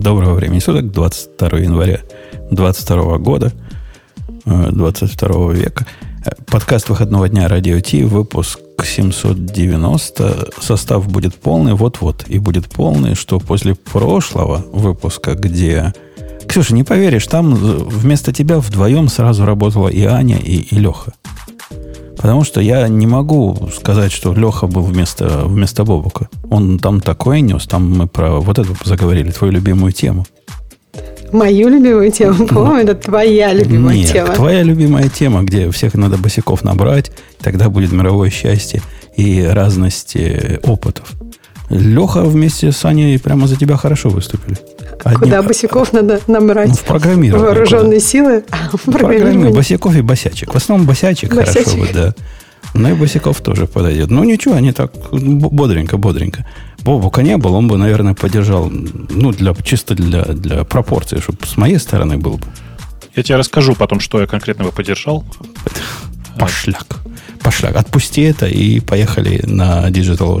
Доброго времени суток, 22 января 22 года, 22 э, века. Э, подкаст выходного дня Радио Ти, выпуск 790. Состав будет полный, вот-вот, и будет полный, что после прошлого выпуска, где... Ксюша, не поверишь, там вместо тебя вдвоем сразу работала и Аня, и, и Леха. Потому что я не могу сказать, что Леха был вместо, вместо Бобука. Он там такое нес, там мы про вот это заговорили, твою любимую тему. Мою любимую тему, по-моему, это твоя любимая Нет, тема. твоя любимая тема, где всех надо босиков набрать, тогда будет мировое счастье и разность э, опытов. Леха вместе с Аней прямо за тебя хорошо выступили. Одним... Куда босиков надо набрать? Ну, в программирование. Вооруженные куда? силы? Программирование. Босиков и босячек. В основном босячек, босячек. хорошо бы, да. Но и босиков тоже подойдет. Ну, ничего, они так бодренько, бодренько. Бобука не был, он бы, наверное, поддержал, ну, для, чисто для, для пропорции, чтобы с моей стороны был бы. Я тебе расскажу потом, что я конкретно бы поддержал. Пошляк. Пошляк. Отпусти это и поехали на Digital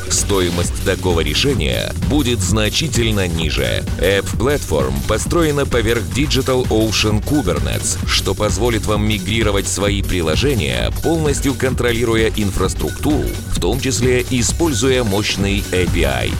стоимость такого решения будет значительно ниже. App Platform построена поверх Digital Ocean Kubernetes, что позволит вам мигрировать свои приложения, полностью контролируя инфраструктуру, в том числе используя мощный API.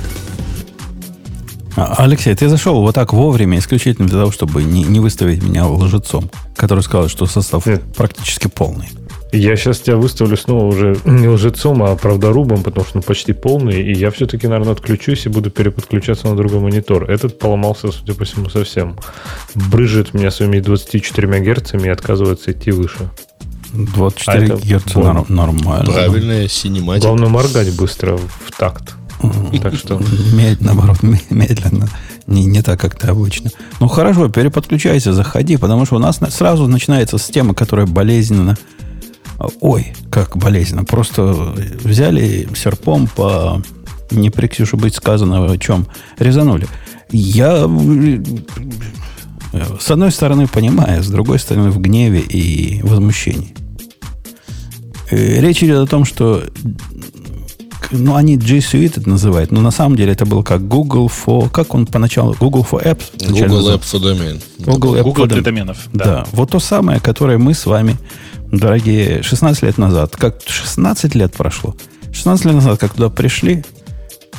А, Алексей, ты зашел вот так вовремя, исключительно для того, чтобы не, не выставить меня лжецом, который сказал, что состав Нет. практически полный. Я сейчас тебя выставлю снова уже не лжецом, а правдорубом, потому что он почти полный, и я все-таки, наверное, отключусь и буду переподключаться на другой монитор. Этот поломался, судя по всему, совсем. Брыжет меня своими 24 герцами и отказывается идти выше. 24 а герца норм, нормально. Правильная синематика. Главное моргать быстро в такт. Так что... Медленно, наоборот, медленно. Не, не так, как ты обычно. Ну, хорошо, переподключайся, заходи, потому что у нас сразу начинается с темы, которая болезненно Ой, как болезненно. Просто взяли серпом по не при Ксюше быть сказано о чем, резанули. Я с одной стороны понимаю, с другой стороны в гневе и возмущении. Э, речь идет о том, что ну, они G Suite это называют, но на самом деле это был как Google for... Как он поначалу? Google for Apps? Google App for Domain. Google, App Google for для доменов. Да. да. Вот то самое, которое мы с вами дорогие, 16 лет назад, как 16 лет прошло, 16 лет назад, как туда пришли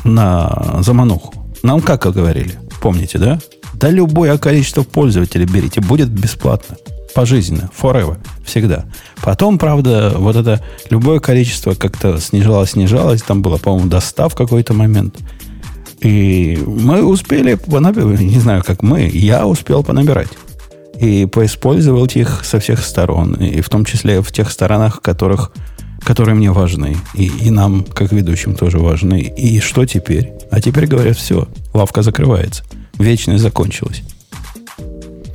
на замануху, нам как говорили, помните, да? Да любое количество пользователей берите, будет бесплатно, пожизненно, forever, всегда. Потом, правда, вот это любое количество как-то снижалось, снижалось, там было, по-моему, достав в какой-то момент. И мы успели, не знаю, как мы, я успел понабирать и поиспользовать их со всех сторон, и в том числе в тех сторонах, которых, которые мне важны, и, и нам, как ведущим, тоже важны. И что теперь? А теперь говорят, все, лавка закрывается. Вечность закончилась.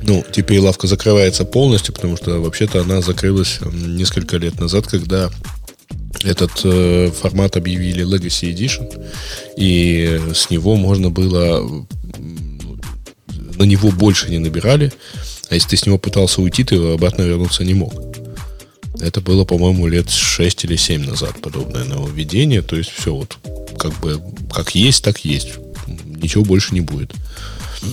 Ну, теперь лавка закрывается полностью, потому что вообще-то она закрылась несколько лет назад, когда этот э, формат объявили Legacy Edition, и с него можно было на него больше не набирали, а если ты с него пытался уйти, ты обратно вернуться не мог. Это было, по-моему, лет 6 или 7 назад подобное нововведение. То есть все вот как бы как есть, так есть. Ничего больше не будет.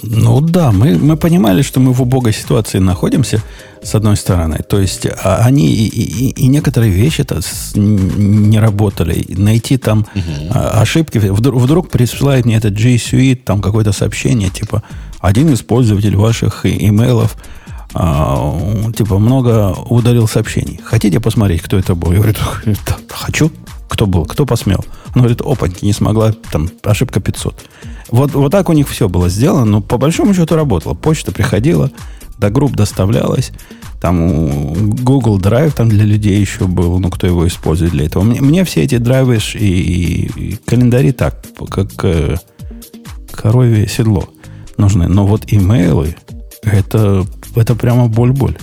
Ну да, мы, мы понимали, что мы в убогой ситуации находимся, с одной стороны. То есть а они и, и, и некоторые вещи -то не работали. Найти там угу. ошибки. Вдруг, вдруг присылает мне этот G Suite, там какое-то сообщение, типа, один из пользователей ваших имейлов а, типа много удалил сообщений. Хотите посмотреть, кто это был? Я говорю, да, хочу. Кто был? Кто посмел? Он говорит, опаньки, не смогла, там ошибка 500. Вот, вот так у них все было сделано, но по большому счету работало. Почта приходила, до групп доставлялось. Там Google Drive там для людей еще был, ну, кто его использует для этого. Мне, мне все эти драйвы и, и, и календари так, как э, коровье седло нужны. Но вот имейлы, это, это прямо боль-боль.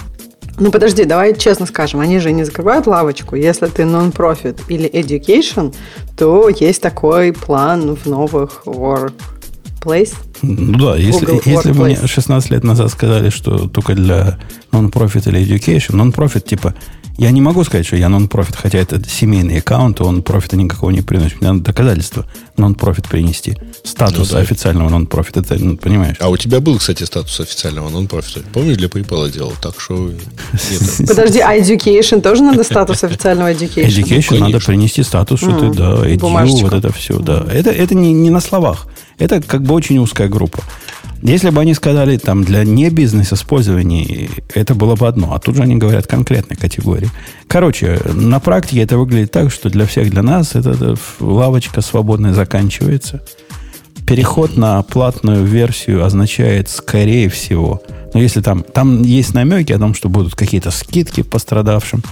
Ну подожди, давай честно скажем, они же не закрывают лавочку. Если ты non-profit или education, то есть такой план в новых workplace. Ну да, если, если бы мне 16 лет назад сказали, что только для non-profit или education, non-profit типа я не могу сказать, что я нон-профит, хотя это семейный аккаунт, он профита никакого не приносит. Мне надо доказательство нон-профит принести. Статус ну, да. официального нон-профита, это, ну, понимаешь? А у тебя был, кстати, статус официального нон-профита. Помнишь, для PayPal делал, так что... Подожди, а education тоже надо статус официального education? Education надо принести статус, что ты, да, edu, вот это все, да. Это, не на словах. Это как бы очень узкая группа. Если бы они сказали там для не бизнес-использования, это было бы одно. А тут же они говорят конкретной категории. Короче, на практике это выглядит так, что для всех, для нас, эта, эта лавочка свободная заканчивается. Переход на платную версию означает, скорее всего, но если там, там есть намеки о том, что будут какие-то скидки пострадавшим,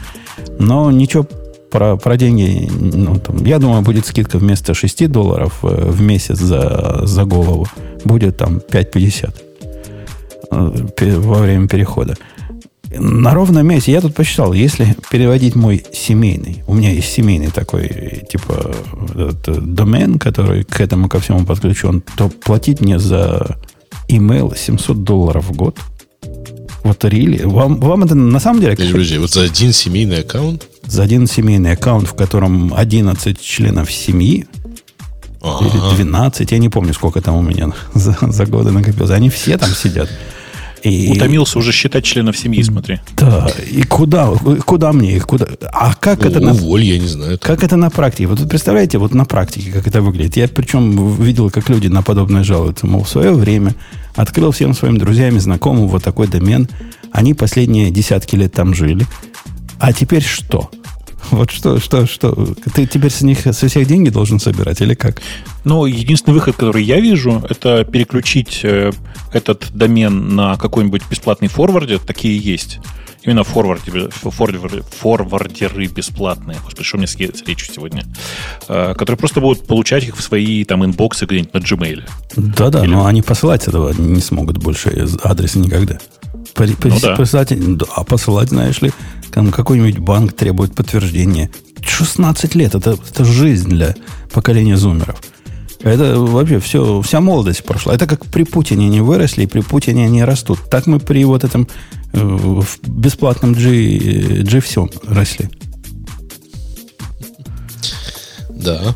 но ничего про, про деньги, ну, там, я думаю, будет скидка вместо 6 долларов э, в месяц за, за голову будет там 5,50 э, во время перехода. На ровном месте, я тут посчитал, если переводить мой семейный, у меня есть семейный такой, типа, домен, который к этому ко всему подключен, то платить мне за email 700 долларов в год. Вот рили. Вам, вам это на самом деле... Подожди, вот за один семейный аккаунт? За один семейный аккаунт, в котором 11 членов семьи, Ага. Или 12, я не помню, сколько там у меня за, за годы накопилось. Они все там сидят. И, Утомился уже считать членов семьи, смотри. Да, и куда, куда мне их, куда? А как ну, это на... Уволь, я не знаю. Как это на практике? Вот представляете, вот на практике, как это выглядит. Я причем видел, как люди на подобное жалуются. Мол, в свое время открыл всем своим друзьям и знакомым вот такой домен. Они последние десятки лет там жили. А теперь что? Вот что, что, что? Ты теперь с них со всех деньги должен собирать или как? Ну, единственный выход, который я вижу, это переключить э, этот домен на какой-нибудь бесплатный форварде. Такие есть. Именно форварде, форвардеры, форвардеры бесплатные. Господи, что мне с речью сегодня? Э, которые просто будут получать их в свои там инбоксы где-нибудь на Gmail. Да-да, Или... но они посылать этого не смогут больше адреса никогда. Ну, да. Посылать, а посылать, знаешь ли, там какой-нибудь банк требует подтверждения. 16 лет это, это жизнь для поколения зумеров. Это вообще все, вся молодость прошла. Это как при Путине они выросли, и при Путине они растут. Так мы при вот этом э, бесплатном G, G всем росли. Да.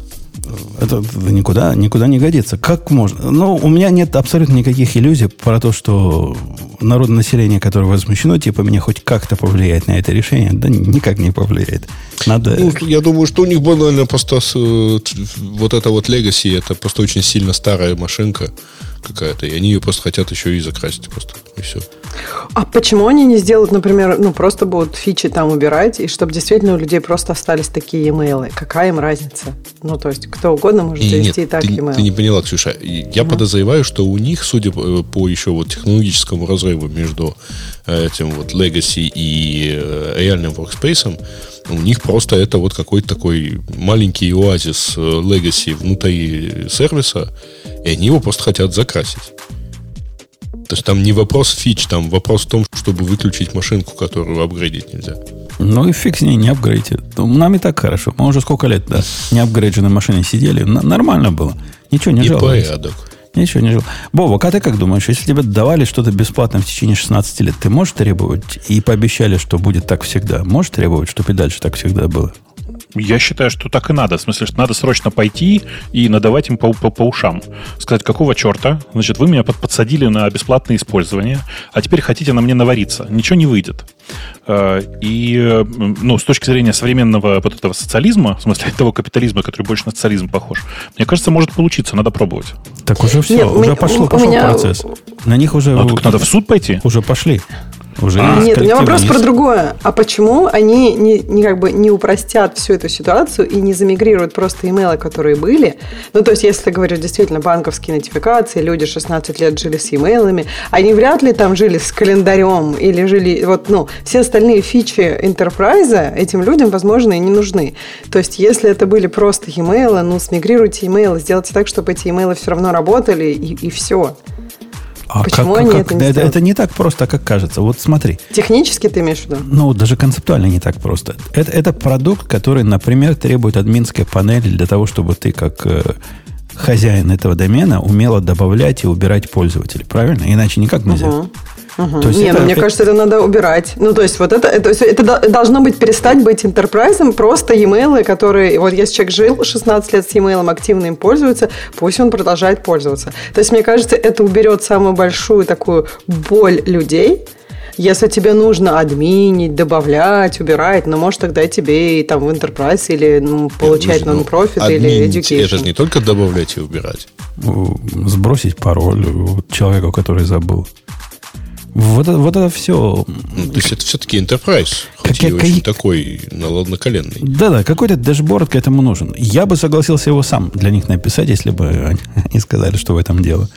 Это, это никуда, никуда не годится. Как можно? Ну, у меня нет абсолютно никаких иллюзий про то, что народное население, которое возмущено, типа, меня хоть как-то повлияет на это решение. Да никак не повлияет. Надо... Ну, я думаю, что у них банально просто э, вот это вот Legacy, это просто очень сильно старая машинка какая-то, и они ее просто хотят еще и закрасить просто, и все. А почему они не сделают, например, ну, просто будут фичи там убирать, и чтобы действительно у людей просто остались такие имейлы? Какая им разница? Ну, то есть, кто угодно может завести Нет, и так ты, email. ты не поняла, Ксюша. Я угу. подозреваю, что у них, судя по еще вот технологическому разрыву между э, этим вот Legacy и э, реальным workspace, у них просто это вот какой-то такой маленький оазис э, Legacy внутри сервиса, и они его просто хотят закрасить. То есть там не вопрос фич, там вопрос в том, чтобы выключить машинку, которую апгрейдить нельзя. Ну и фиг с ней, не апгрейдит. Ну, нам и так хорошо. Мы уже сколько лет, да, не апгрейдженной машине сидели. Нормально было. Ничего не жаловались. И порядок. Ничего не жил. Бобок, а ты как думаешь, если тебе давали что-то бесплатно в течение 16 лет, ты можешь требовать, и пообещали, что будет так всегда, можешь требовать, чтобы и дальше так всегда было? Я считаю, что так и надо. В смысле, что надо срочно пойти и надавать им по, по, по ушам. Сказать, какого черта? Значит, вы меня под, подсадили на бесплатное использование, а теперь хотите на мне навариться. Ничего не выйдет. Э, и, ну, с точки зрения современного вот этого социализма, в смысле того капитализма, который больше на социализм похож, мне кажется, может получиться, надо пробовать. Так уже все, Нет, уже мы, пошло, пошел меня... процесс. На них уже... А, так надо в суд пойти? Уже пошли. Уже А, есть Нет, у меня вопрос коллективный про есть. другое. А почему они не, не как бы не упростят всю эту ситуацию и не замигрируют просто имейлы, которые были? Ну, то есть, если ты говоришь действительно банковские нотификации, люди 16 лет жили с имейлами, они вряд ли там жили с календарем или жили... Вот, ну, все остальные фичи Enterprise этим людям, возможно, и не нужны. То есть, если это были просто имейлы, ну, смигрируйте имейлы, сделайте так, чтобы эти имейлы все равно работали, и, и все. А Почему как- они как- это не это, сделали? это не так просто, как кажется. Вот смотри, Технически ты имеешь в виду? ну даже концептуально не так просто. Это, это продукт, который, например, требует админской панели для того, чтобы ты как э, хозяин этого домена умела добавлять и убирать пользователей. Правильно? Иначе никак нельзя. Мгм. Мгм. То есть Не, это- ну, мне это- кажется, это надо убирать. Ну, то есть, вот это, это, это до- должно быть перестать быть интерпрайзом, просто e-mail, которые... Вот если человек жил 16 лет с e-mail, активно им пользуется, пусть он продолжает пользоваться. То есть, мне кажется, это уберет самую большую такую боль людей, если тебе нужно админить, добавлять, убирать, ну, может, тогда тебе и там в Enterprise или ну, получать Ну, non-profit или админить, education. Это же не только добавлять и убирать. У- Сбросить пароль у человеку, который забыл. Вот это, вот это все. Ну, то есть это все-таки enterprise, хоть Как- и как- очень такой наладноколенный. Да-да, какой-то дэшборд к этому нужен. Я бы согласился его сам для них написать, если бы они сказали, что в этом дело.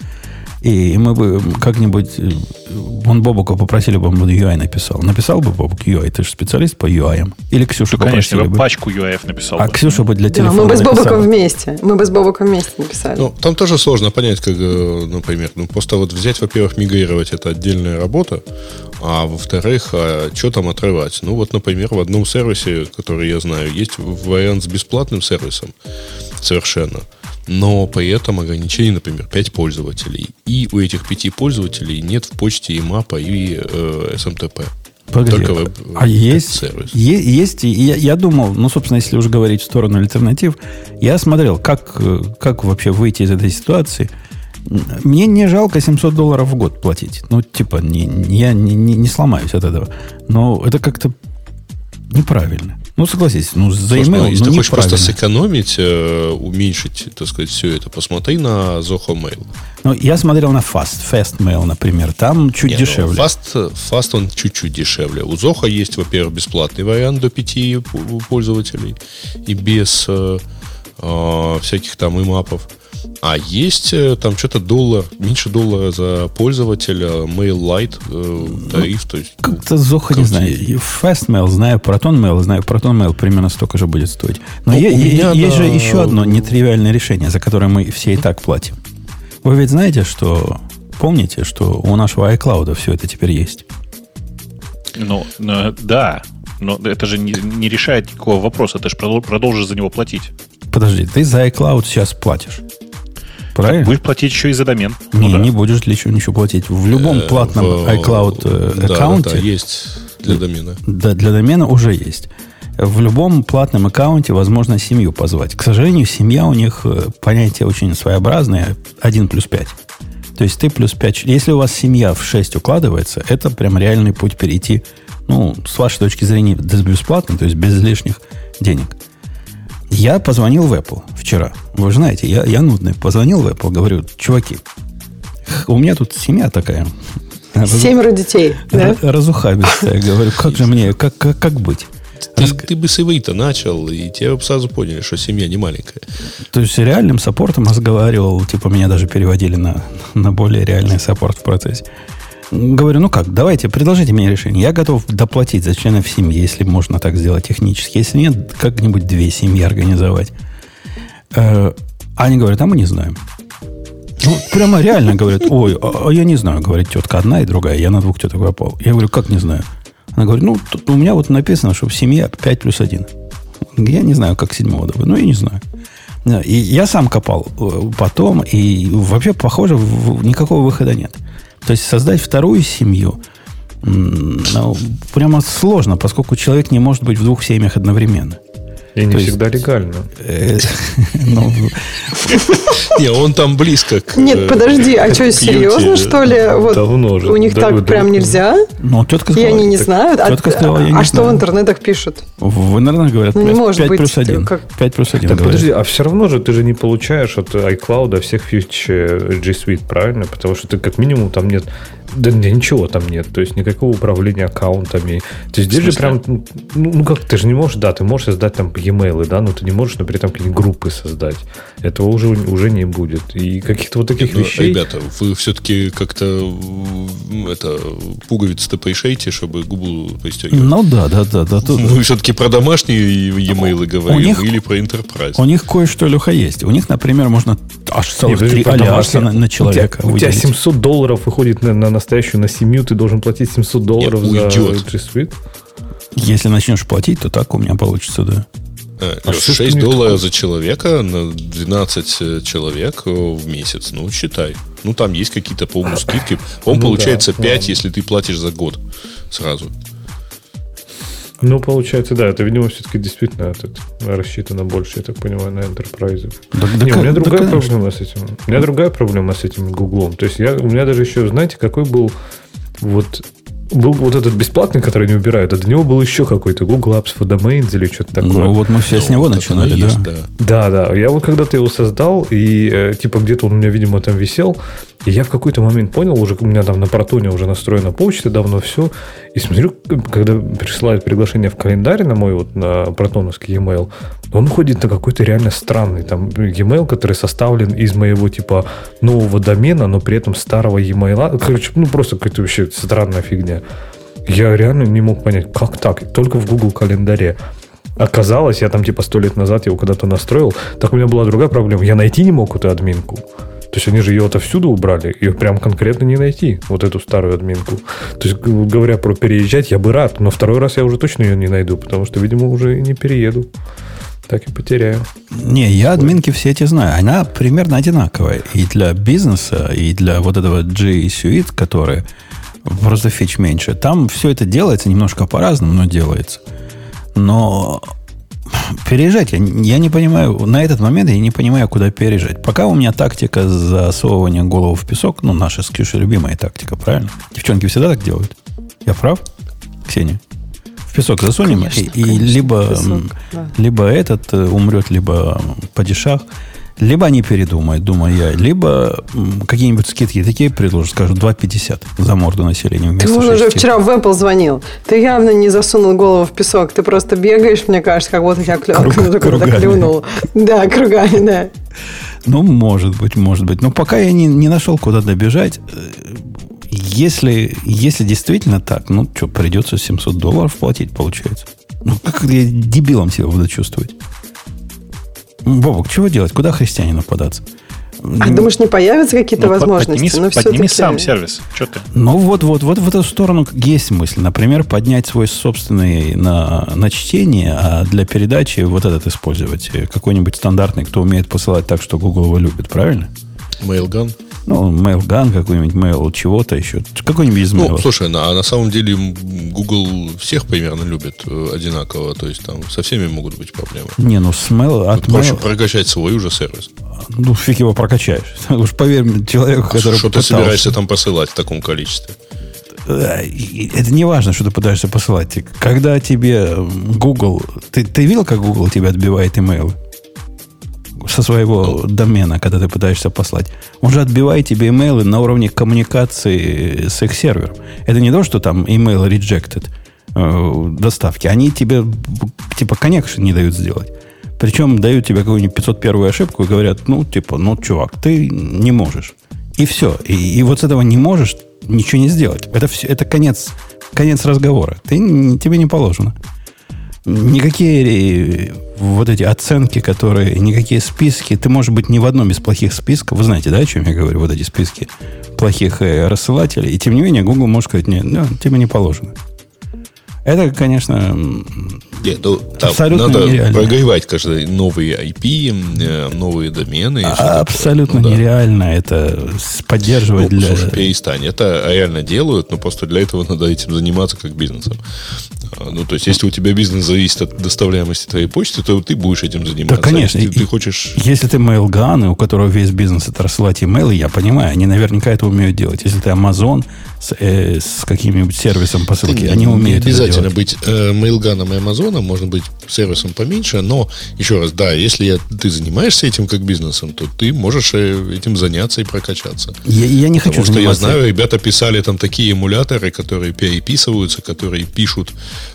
И мы бы как-нибудь... э, Вон Бобука попросили бы, он бы UI написал. Написал бы Бобук UI? Ты же специалист по UI. Или Ксюшу Ну, конечно, бы пачку UAF написал. А бы. Ксюша бы для Да, телефона мы бы с. Бобоком вместе. Мы бы с Бобоком вместе написали. Ну, там тоже сложно понять, как, э, например, ну, просто вот взять, во-первых, мигрировать это отдельная работа, а во-вторых, а что там отрывать? Ну, вот, например, в одном сервисе, который я знаю, есть вариант с бесплатным сервисом совершенно, но при этом ограничение, например, 5 пользователей. И у этих пяти пользователей нет в почте и мапа, и э, SMTP. Погоди, Только веб- а есть, есть, и я, я думал, ну, собственно, если уже говорить в сторону альтернатив, я смотрел, как, как вообще выйти из этой ситуации. Мне не жалко 700 долларов в год платить. Ну, типа, не- я не, не- не сломаюсь от этого. Но это как-то неправильно. Ну, согласись, ну, за Слушай, email, ну, если ну, ты хочешь просто сэкономить, э, уменьшить, так сказать, все это, посмотри на Zoho Mail. Ну, я смотрел на Fast, Fast Mail, например. Там чуть Не, ну, дешевле. Fast, Fast он чуть-чуть дешевле. У Zoho есть, во-первых, бесплатный вариант до 5 пользователей и без э, э, всяких там имапов. А есть э, там что-то доллар, меньше доллара за пользователя, Mail Lite э, тариф. То есть, ну, Как-то Зоха, не знаю. И Fastmail знаю, ProtonMail знаю. ProtonMail примерно столько же будет стоить. Но Ну, е- у е- меня есть же еще одно нетривиальное решение, за которое мы все и так платим. Вы ведь знаете, что... Помните, что у нашего iCloud все это теперь есть? Ну, э, да. Но это же не, не решает никакого вопроса. Ты же продол- продолжишь за него платить. Подожди, ты за iCloud сейчас платишь. Правильно? Будешь платить еще и за домен. не, Ну да. не будешь ничего, ничего платить. В любом э, платном в- iCloud э, да, да, аккаунте да, есть для домена. Да, для домена уже есть. В любом платном аккаунте возможно семью позвать. К сожалению, семья у них э, понятие очень своеобразное. 1 плюс 5. То есть ты плюс 5. Если у вас семья в 6 укладывается, это прям реальный путь перейти, ну, с вашей точки зрения, бесплатно, то есть без лишних денег. Я позвонил в Apple вчера. Вы же знаете, я, я нудный. Позвонил в Apple, говорю, чуваки, у меня тут семья такая. Семеро детей, да? Разухабистая. Говорю, как же мне, как, как, как быть? Ты, ты бы с иврита начал, и тебе бы сразу поняли, что семья не маленькая. То есть с реальным саппортом разговаривал, типа меня даже переводили на, на более реальный саппорт в процессе. Говорю, ну как, давайте, предложите мне решение. Я готов доплатить за членов семьи, если можно так сделать технически. Если нет, как-нибудь две семьи организовать. Э, Они говорят, а мы не знаем. Ну, прямо реально говорят, ой, а, а я не знаю, говорит тетка одна и другая, я на двух теток попал. Я говорю, как не знаю? Она говорит, ну, тут у меня вот написано, что в семье 5 плюс 1. Я не знаю, как седьмого добавить, ну, я не знаю. И я сам копал э, потом, и вообще, похоже, никакого выхода нет. То есть создать вторую семью ну, прямо сложно, поскольку человек не может быть в двух семьях одновременно. И не То есть- всегда легально. Э, ну, Не, он там близко к... Нет, э, подожди, а что, серьезно, что ли? Вот Давно же. у них так прям нельзя? ну, тетка И сказала, они не знают? А, тетка сказала, я не а что в интернетах пишут? В интернете говорят, Ну, не 5, может быть, плюс 1. как- 5 плюс 1 Так говорят. подожди, а все равно же ты же не получаешь от iCloud всех фич э, G Suite, правильно? Потому что ты как минимум там нет Да, да ничего там нет, то есть никакого управления аккаунтами. То есть здесь же прям, ну, ну как, ты же не можешь, да, ты можешь создать там e-mail, да, но ты не можешь, например, там какие-нибудь группы создать. Этого уже, уже не будет. И каких-то вот таких ну, вещей... Ребята, вы все-таки как-то это пуговицы-то порешайте, чтобы губу пристегивать. Ну да, да, да. да тут... Мы все-таки про домашние e-mail говорим них, или про Enterprise. У них кое-что, Леха, есть. У них, например, можно аж целых три альянса на, на человека у тебя, у тебя 700 долларов выходит на, на настоящую, на семью, ты должен платить 700 долларов Нет, за G Suite? Если начнешь платить, то так у меня получится, да. А, 6 долларов за человека на 12 э, человек э, в месяц. Ну, считай. Ну, там есть какие-то, по-моему, скидки. По-моему, ну, получается да, 5, ладно. если ты платишь за год сразу. Ну, получается, да, это, видимо, все-таки действительно этот, рассчитано больше, я так понимаю, на enterprise. Да, да, Не, у меня да, другая конечно. проблема с этим. У меня другая проблема с этим Гуглом. То есть я, у меня даже еще, знаете, какой был вот был вот этот бесплатный, который не убирают, а до него был еще какой-то Google Apps for Domains или что-то такое. Ну, вот мы все ну, с него вот начинали, да? Есть, да? Да, да. Я вот когда-то его создал, и э, типа где-то он у меня, видимо, там висел, и я в какой-то момент понял, уже у меня там на протоне уже настроена почта давно все. И смотрю, когда присылают приглашение в календарь на мой вот на протоновский e-mail, он уходит на какой-то реально странный там e-mail, который составлен из моего типа нового домена, но при этом старого e-mail. Короче, ну просто какая-то вообще странная фигня. Я реально не мог понять, как так? Только в Google календаре. Оказалось, я там типа сто лет назад его когда-то настроил. Так у меня была другая проблема. Я найти не мог эту админку. То есть они же ее отовсюду убрали, ее прям конкретно не найти, вот эту старую админку. То есть, говоря про переезжать, я бы рад, но второй раз я уже точно ее не найду, потому что, видимо, уже не перееду. Так и потеряю. Не, я админки все эти знаю. Она примерно одинаковая. И для бизнеса, и для вот этого G Suite, который просто фич меньше. Там все это делается немножко по-разному, но делается. Но переезжать, я, я не понимаю, на этот момент я не понимаю, куда переезжать. Пока у меня тактика засовывания голову в песок, ну, наша с Ксюшей любимая тактика, правильно? Девчонки всегда так делают. Я прав, Ксения? В песок засунем, конечно, и, конечно, и либо, песок, да. либо этот э, умрет, либо падишах. Либо они передумают, думаю я, либо какие-нибудь скидки такие предложат, скажут 2,50 за морду населения. Ты уже вчера в Apple звонил. Ты явно не засунул голову в песок. Ты просто бегаешь, мне кажется, как будто я клю... Круг, клюнул. Да, кругами, да. Ну, может быть, может быть. Но пока я не, не нашел, куда добежать. Если, если действительно так, ну, что, придется 700 долларов платить, получается. Ну, как я дебилом себя буду чувствовать? Бобок, чего делать? Куда христианину податься? А думаешь, не появятся какие-то ну, возможности? Подними, но подними сам сервис. Что ты? Ну вот, вот, вот в эту сторону есть мысль. Например, поднять свой собственный на, на чтение, а для передачи вот этот использовать. Какой-нибудь стандартный, кто умеет посылать так, что Google его любит, правильно? Mailgun. Ну, Mailgun какой-нибудь, Mail чего-то еще. Какой-нибудь из Mail. Ну, слушай, а на самом деле Google всех примерно любит э, одинаково. То есть там со всеми могут быть проблемы. Не, ну с Mail... От проще Mail... прокачать свой уже сервис. Ну, фиг его прокачаешь. Уж поверь человеку, а который Что попытался... ты собираешься там посылать в таком количестве? Э, это не важно, что ты пытаешься посылать. Когда тебе Google... Ты, ты видел, как Google тебе отбивает имейлы? Со своего домена, когда ты пытаешься послать. Он же отбивает тебе имейлы на уровне коммуникации с их сервером. Это не то, что там email rejected э, доставки. Они тебе типа connection не дают сделать. Причем дают тебе какую-нибудь 501 ошибку и говорят, ну, типа, ну, чувак, ты не можешь. И все. И, и вот с этого не можешь ничего не сделать. Это, все, это конец, конец разговора. Ты, тебе не положено никакие э, вот эти оценки, которые, никакие списки, ты, может быть, не в одном из плохих списков, вы знаете, да, о чем я говорю, вот эти списки плохих э, рассылателей, и тем не менее Google может сказать, нет, ну, тебе не положено. Это, конечно, Нет, ну, там абсолютно надо нереально. прогревать каждый новые IP, э, новые домены. А, абсолютно ну, да. нереально это поддерживать ну, для... Слушай, перестань. Это реально делают, но просто для этого надо этим заниматься как бизнесом. А, Ну, то есть, если у тебя бизнес зависит от доставляемости твоей почты, то ты будешь этим заниматься. Да, конечно. Если И- ты хочешь... Если ты mailgun, у которого весь бизнес это рассылать имейлы, я понимаю, они наверняка это умеют делать. Если ты Amazon с, э, с каким-нибудь сервисом посылки, Не- они умеют это обязательно делать. быть э, Mailgun и Amazon, можно быть сервисом поменьше, но еще раз, да, если я- ты занимаешься этим как бизнесом, то ты можешь э, этим заняться и прокачаться. Я, я не хочу Потому что я заниматься- знаю, ребята писали там такие эмуляторы, которые переписываются, которые пишут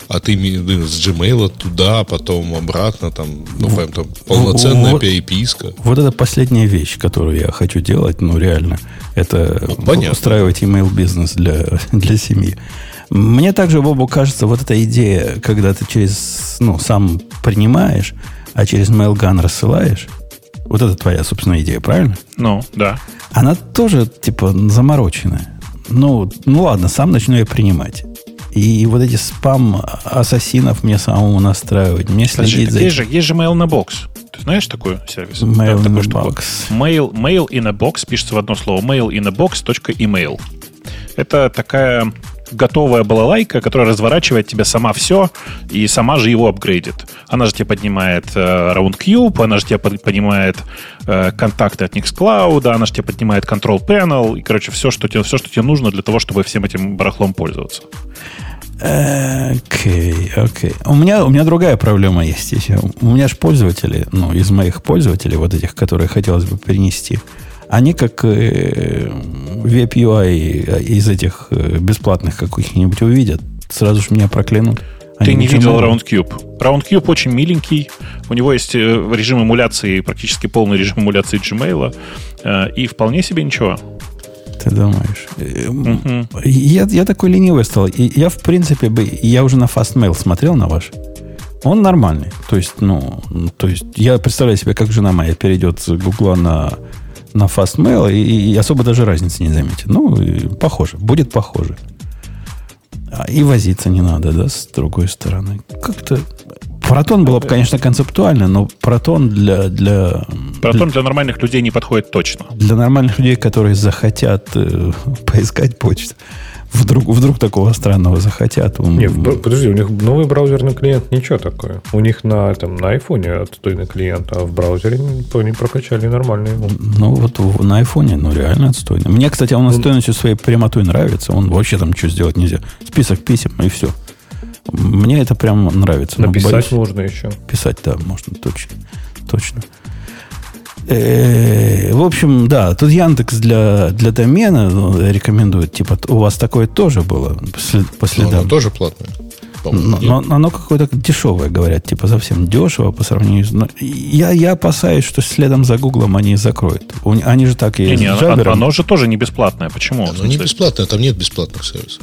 от имени с Gmail туда, потом обратно, там, ну, прям там полноценная вот- переписка. Вот это последняя вещь, которую я хочу делать, ну реально, это Ну, понятно. устраивать email бизнес для, для семьи. Мне также, Бобу, кажется, вот эта идея, когда ты через, ну, сам принимаешь, а через mailgun рассылаешь, вот это твоя, собственно, идея, правильно? Ну, да. Она тоже, типа, замороченная. Ну, ну ладно, сам начну ее принимать. И вот эти спам-ассасинов мне самому настраивать, мне Подожди, следить за есть же, есть же Mail a Box. Ты знаешь такой сервис? Mail a штуку. Box. Mail, mail in a box пишется в одно слово. Mail in a box.email. Это такая готовая балалайка, которая разворачивает тебе сама все и сама же его апгрейдит. Она же тебе поднимает э, RoundCube, она же тебе под- поднимает э, контакты от Nextcloud, она же тебе поднимает Control Panel, и, короче, все что, тебе, все, что тебе нужно для того, чтобы всем этим барахлом пользоваться. Окей, окей. У меня, у меня другая проблема есть еще. У меня же пользователи, ну, из моих пользователей, вот этих, которые хотелось бы перенести, они как э, веб-UI из этих э, бесплатных каких-нибудь увидят, сразу же меня проклянут. Ты Они не видел. RoundCube. RoundCube очень миленький. У него есть э, режим эмуляции, практически полный режим эмуляции Gmail. э, И вполне себе ничего. Ты думаешь? Э. Я, я такой ленивый стал. И я, в принципе, бы, я уже на Fastmail смотрел на ваш. Он нормальный. То есть, ну, то есть, я представляю себе, как жена моя перейдет с Гугла на, на Fastmail и, и особо даже разницы не заметит. Ну, похоже. Будет похоже. А, И возиться не надо, да, с другой стороны. Как-то... Протон было бы, конечно, концептуально, но протон для, для, Протон для нормальных людей не подходит точно. для нормальных людей, которые захотят э, поискать почту, вдруг, вдруг такого странного захотят. м, Не, в бра- подожди, у них новый браузерный клиент ничего такое. У них на, там, на айфоне отстойный клиент, а в браузере они прокачали нормально его. Ну, вот на айфоне, ну, реально отстойно. Мне, кстати, он отстойностью своей прямотой нравится. Он вообще там что сделать нельзя. Список писем, и все. Мне это прям нравится. но Написать боюсь- можно еще. Писать, да, можно, точно. Точно. Э, В общем, да, тут Яндекс для, для домена ну, рекомендует. Типа, у вас такое тоже было по следам. оно тоже платное. по-моему, Но, но оно какое-то дешевое, говорят, типа совсем дешево по сравнению с... но я, я опасаюсь, что следом за Гуглом они закроют. У- Они же так и Не, с не, оно, Джабером. оно же тоже не бесплатное. Почему? Оно не бесплатное, там нет бесплатных сервисов.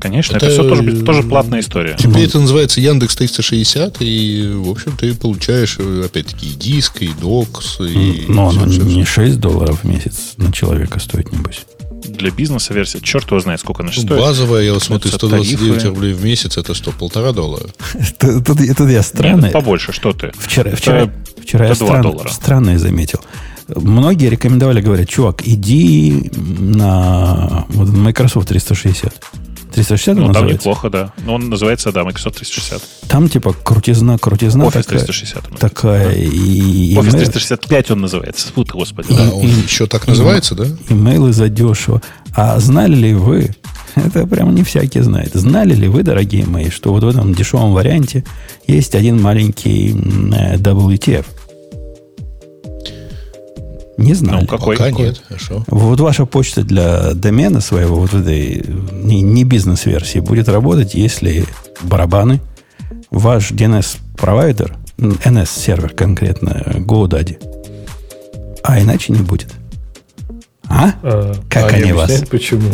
Конечно, Это, это, все тоже, э, тоже платная история. Теперь это называется Яндекс 360, и, в общем, ты получаешь, э, опять-таки, и диск, и докс, и... Но оно не всё. 6 долларов в месяц на человека стоит, небось. Для бизнеса версия, черт его знает, сколько она Ну, стоит. базовая, я вот смотрю, Это 129 тарифы. рублей в месяц, это что, полтора доллара? Тут я странно... побольше, что ты? Вчера, Это- вчера я это странное заметил. Многие рекомендовали, говорят, чувак, иди на Microsoft 360. 360 Ну, там называется? неплохо, да. Но он называется, да, Microsoft 360. Там типа крутизна, крутизна Office такая, 360. он такая и, Office имейл- 365 он называется. Фу ты, господи. А, да. он еще так называется, да? имейлы задешево. А знали ли вы, это прям не всякий знает, знали ли вы, дорогие мои, что вот в этом дешевом варианте есть один маленький э, WTF? Не знали. Ну, какой? Пока нет, хорошо. Вот ваша почта для домена своего, вот этой не, не бизнес-версии, будет работать, если барабаны, ваш DNS-провайдер, NS-сервер конкретно, GoDaddy, а иначе не будет. А? А, Как а они вас? Почему?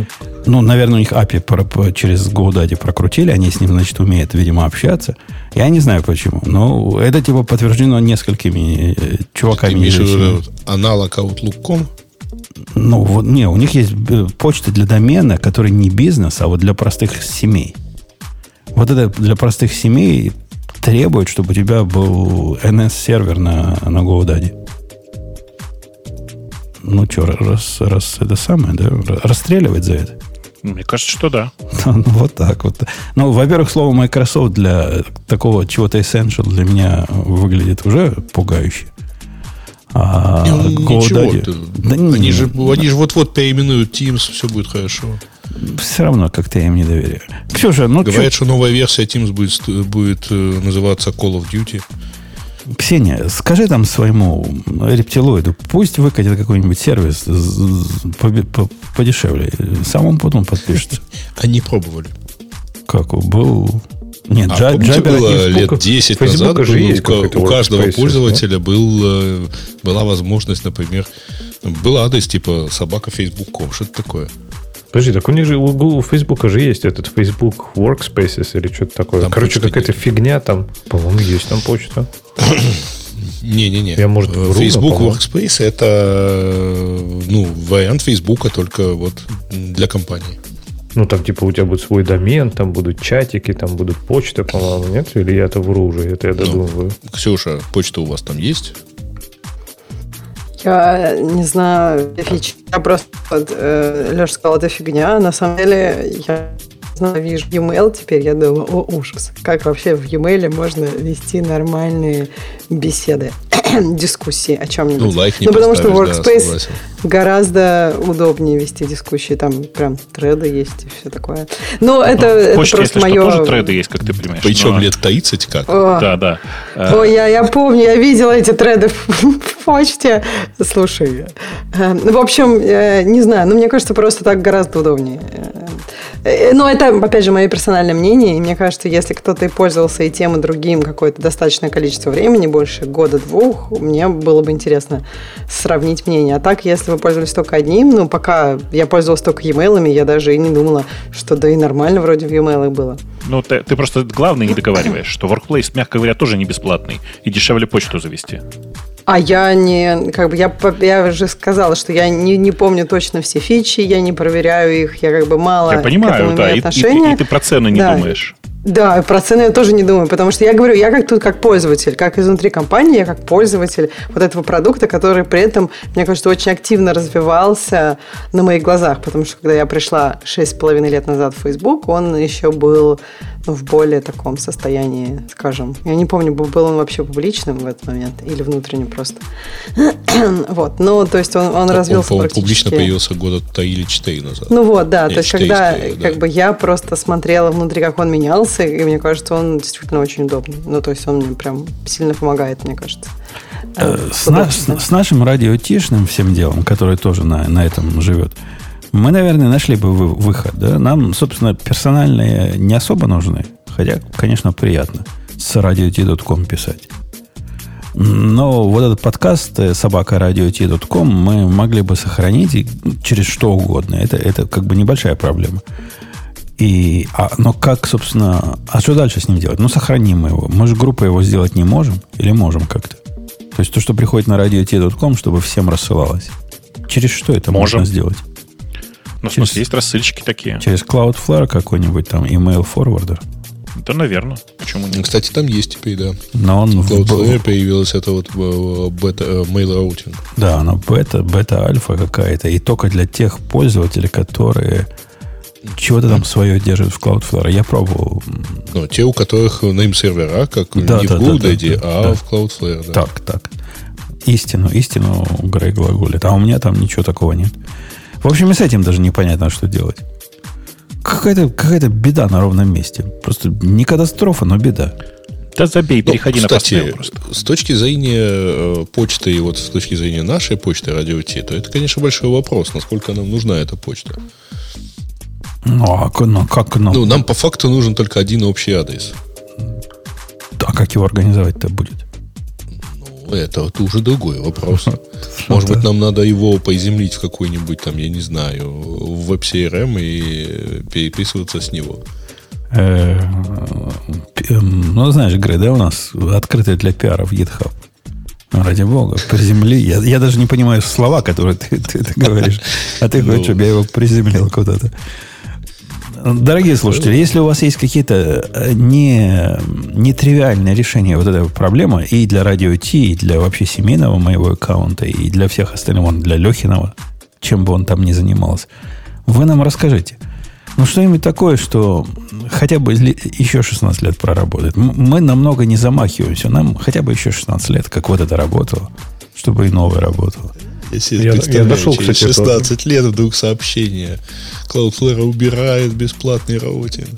Ну, наверное, у них API через GoDaddy прокрутили, они с ним, значит, умеют, видимо, общаться. Я не знаю почему, но это типа подтверждено несколькими э, Ты чуваками. имеешь известными. вот аналог Outlook.com? Ну, вот, не, у них есть э, почта для домена, который не бизнес, а вот для простых семей. Вот это для простых семей требует, чтобы у тебя был NS-сервер на, на GoDaddy. Ну что, раз, раз это самое, да, расстреливать за это? Мне кажется, что да. Ну, вот так вот. Ну, во-первых, слово Microsoft для такого чего-то essential для меня выглядит уже пугающе. А Ну, ничего, ты- Да они, не, же, они же вот-вот переименуют Teams, все будет хорошо. все равно как-то я им не доверяю. Ксюша, ну Говорят, чё- что новая версия Teams будет, будет э, называться Call of Duty. Ксения, скажи там своему рептилоиду, пусть выкатит какой-нибудь сервис подешевле. Сам он потом подпишется. Они пробовали. Как был... Нет, А Джа- помните, было лет 10 Фейсбука назад, же было есть у, у каждого пользователя был, э, была возможность, например, был адрес типа собака facebook.com, что-то такое. Подожди, так у них же у, Google- у Фейсбука же есть этот Facebook Workspaces или что-то такое. Там Короче, какая-то нет. фигня там. По-моему, есть там почта. Не-не-не. Я, может, вру, но, Facebook по-моему. Workspace это ну, вариант Фейсбука только вот для компании. Ну, там, типа, у тебя будет свой домен, там будут чатики, там будут почты, по-моему, нет? Или я это вру уже, это я Ну. додумываю. Ксюша, почта у вас там есть? Я не знаю фичи. Я просто... Вот, э, Леша сказал, это фигня. На самом деле, я знаю, вижу e-mail теперь, я думаю, о, ужас. Как вообще в e-mail можно вести нормальные беседы, дискуссии о чем-нибудь? Ну, лайк не Ну, потому что да, Workspace согласен. гораздо удобнее вести дискуссии. Там прям треды есть и все такое. Но это, В это почте, просто что, мое... тоже треды есть, как ты понимаешь. Причем но- лет 30 как? О, Да, да. Ой, я, я помню, я видела эти треды в, почте. Слушай, э, ну, в общем, э, не знаю, но мне кажется, просто так гораздо удобнее. Э, Но это, опять же, мое персональное мнение, и мне кажется, если кто-то и пользовался и тем, и другим какое-то достаточное количество времени, больше года-двух, мне было бы интересно сравнить мнение. А так, если вы пользовались только одним, ну, пока я пользовалась только e-mail, я даже и не думала, что да и нормально вроде в e-mail было. Ну, ты, ты просто главное не договариваешь, что Workplace, мягко говоря, тоже не бесплатный. И дешевле почту завести. А я не, как бы, я, я уже сказала, что я не, не помню точно все фичи, я не проверяю их, я как бы мало Я к понимаю, этому да. И, и ты- отношения. и ты про цены не Да. думаешь. Да, про цены я тоже не думаю, потому что я говорю, я как тут как пользователь, как изнутри компании, я как пользователь вот этого продукта, который при этом, мне кажется, очень активно развивался на моих глазах, потому что когда я пришла 6,5 лет назад в Facebook, он еще был в более таком состоянии, скажем, я не помню, был он вообще публичным в этот момент или внутренним просто. вот, ну, то есть он, он Так развился по-моему, практически... публично появился года 3 или 4 назад. Ну вот, да, Нет, то есть четыре когда да. как бы я просто смотрела внутри, как он менялся, и мне кажется, он действительно очень удобный. Ну, то есть он мне прям сильно помогает, мне кажется. Э, С, на- с- с нашим радиотишным всем делом, который тоже на, на этом живет, мы, наверное, нашли бы вы- выход. Да? Нам, собственно, персональные не особо нужны. Хотя, конечно, приятно с radio.t.com писать. Но вот этот подкаст э, собака radio.t.com мы могли бы сохранить и через что угодно. Это, это как бы небольшая проблема. И, а, но как, собственно, а что дальше с ним делать? Ну, сохраним мы его. Мы же группой его сделать не можем или можем как-то? То есть то, что приходит на radio.t.com, чтобы всем рассылалось. Через что это Можем. можно сделать? Ну, в Через- смысле, есть рассыльщики такие. Через Cloudflare какой-нибудь там email forwarder. Да, наверное. Почему нет? Кстати, там есть теперь, да. Но он в, Cloudflare появилась это вот э, бета, э, mail routing. да, она бета, бета-альфа какая-то. И только для тех пользователей, которые чего-то там свое держат в Cloudflare. Я пробовал. Ну, те, у которых name-сервера, как Да, не да, в да, GoDaddy, да, а да. в Cloudflare. Да. Так, так. Истину, истину Грей глаголит. А у меня там ничего такого нет. В общем, и с этим даже непонятно, что делать. Какая-то какая беда на ровном месте. Просто не катастрофа, но беда. Да забей, Ну, переходи на кстати, Postmail просто. с точки зрения э, почты и вот с точки зрения нашей почты Радио Ти, то это, конечно, большой вопрос, насколько нам нужна эта почта. Ну, а ну, как, ну, Ну, нам по факту нужен только один общий адрес. а как его организовать-то будет? Это уже другой вопрос. Может быть, нам надо его поиземлить в какой-нибудь там, я не знаю, в веб-CRM и переписываться с него. Э, эм, Ну, знаешь, Грей, да, у нас открытый для пиара в GitHub. Ну, ради бога, приземли. Я, я даже не понимаю слова, которые ты, ты- ты говоришь. А ты хочешь, Ну. чтобы я его приземлил куда-то. Дорогие слушатели, если у вас есть какие-то э, не, нетривиальные решения вот этой проблемы и для радио Ти, и для вообще семейного моего аккаунта, и для всех остальных, для Лехиного, чем бы он там ни занимался, вы нам расскажите. Ну, что-нибудь такое, что хотя бы еще 16 лет проработает. Мы намного не замахиваемся. Нам хотя бы еще 16 лет, как вот это работало, чтобы и новое работало. Я себе Я- нашел, кстати, это- 16 лет вдруг сообщение. Cloudflare убирает бесплатный роутинг.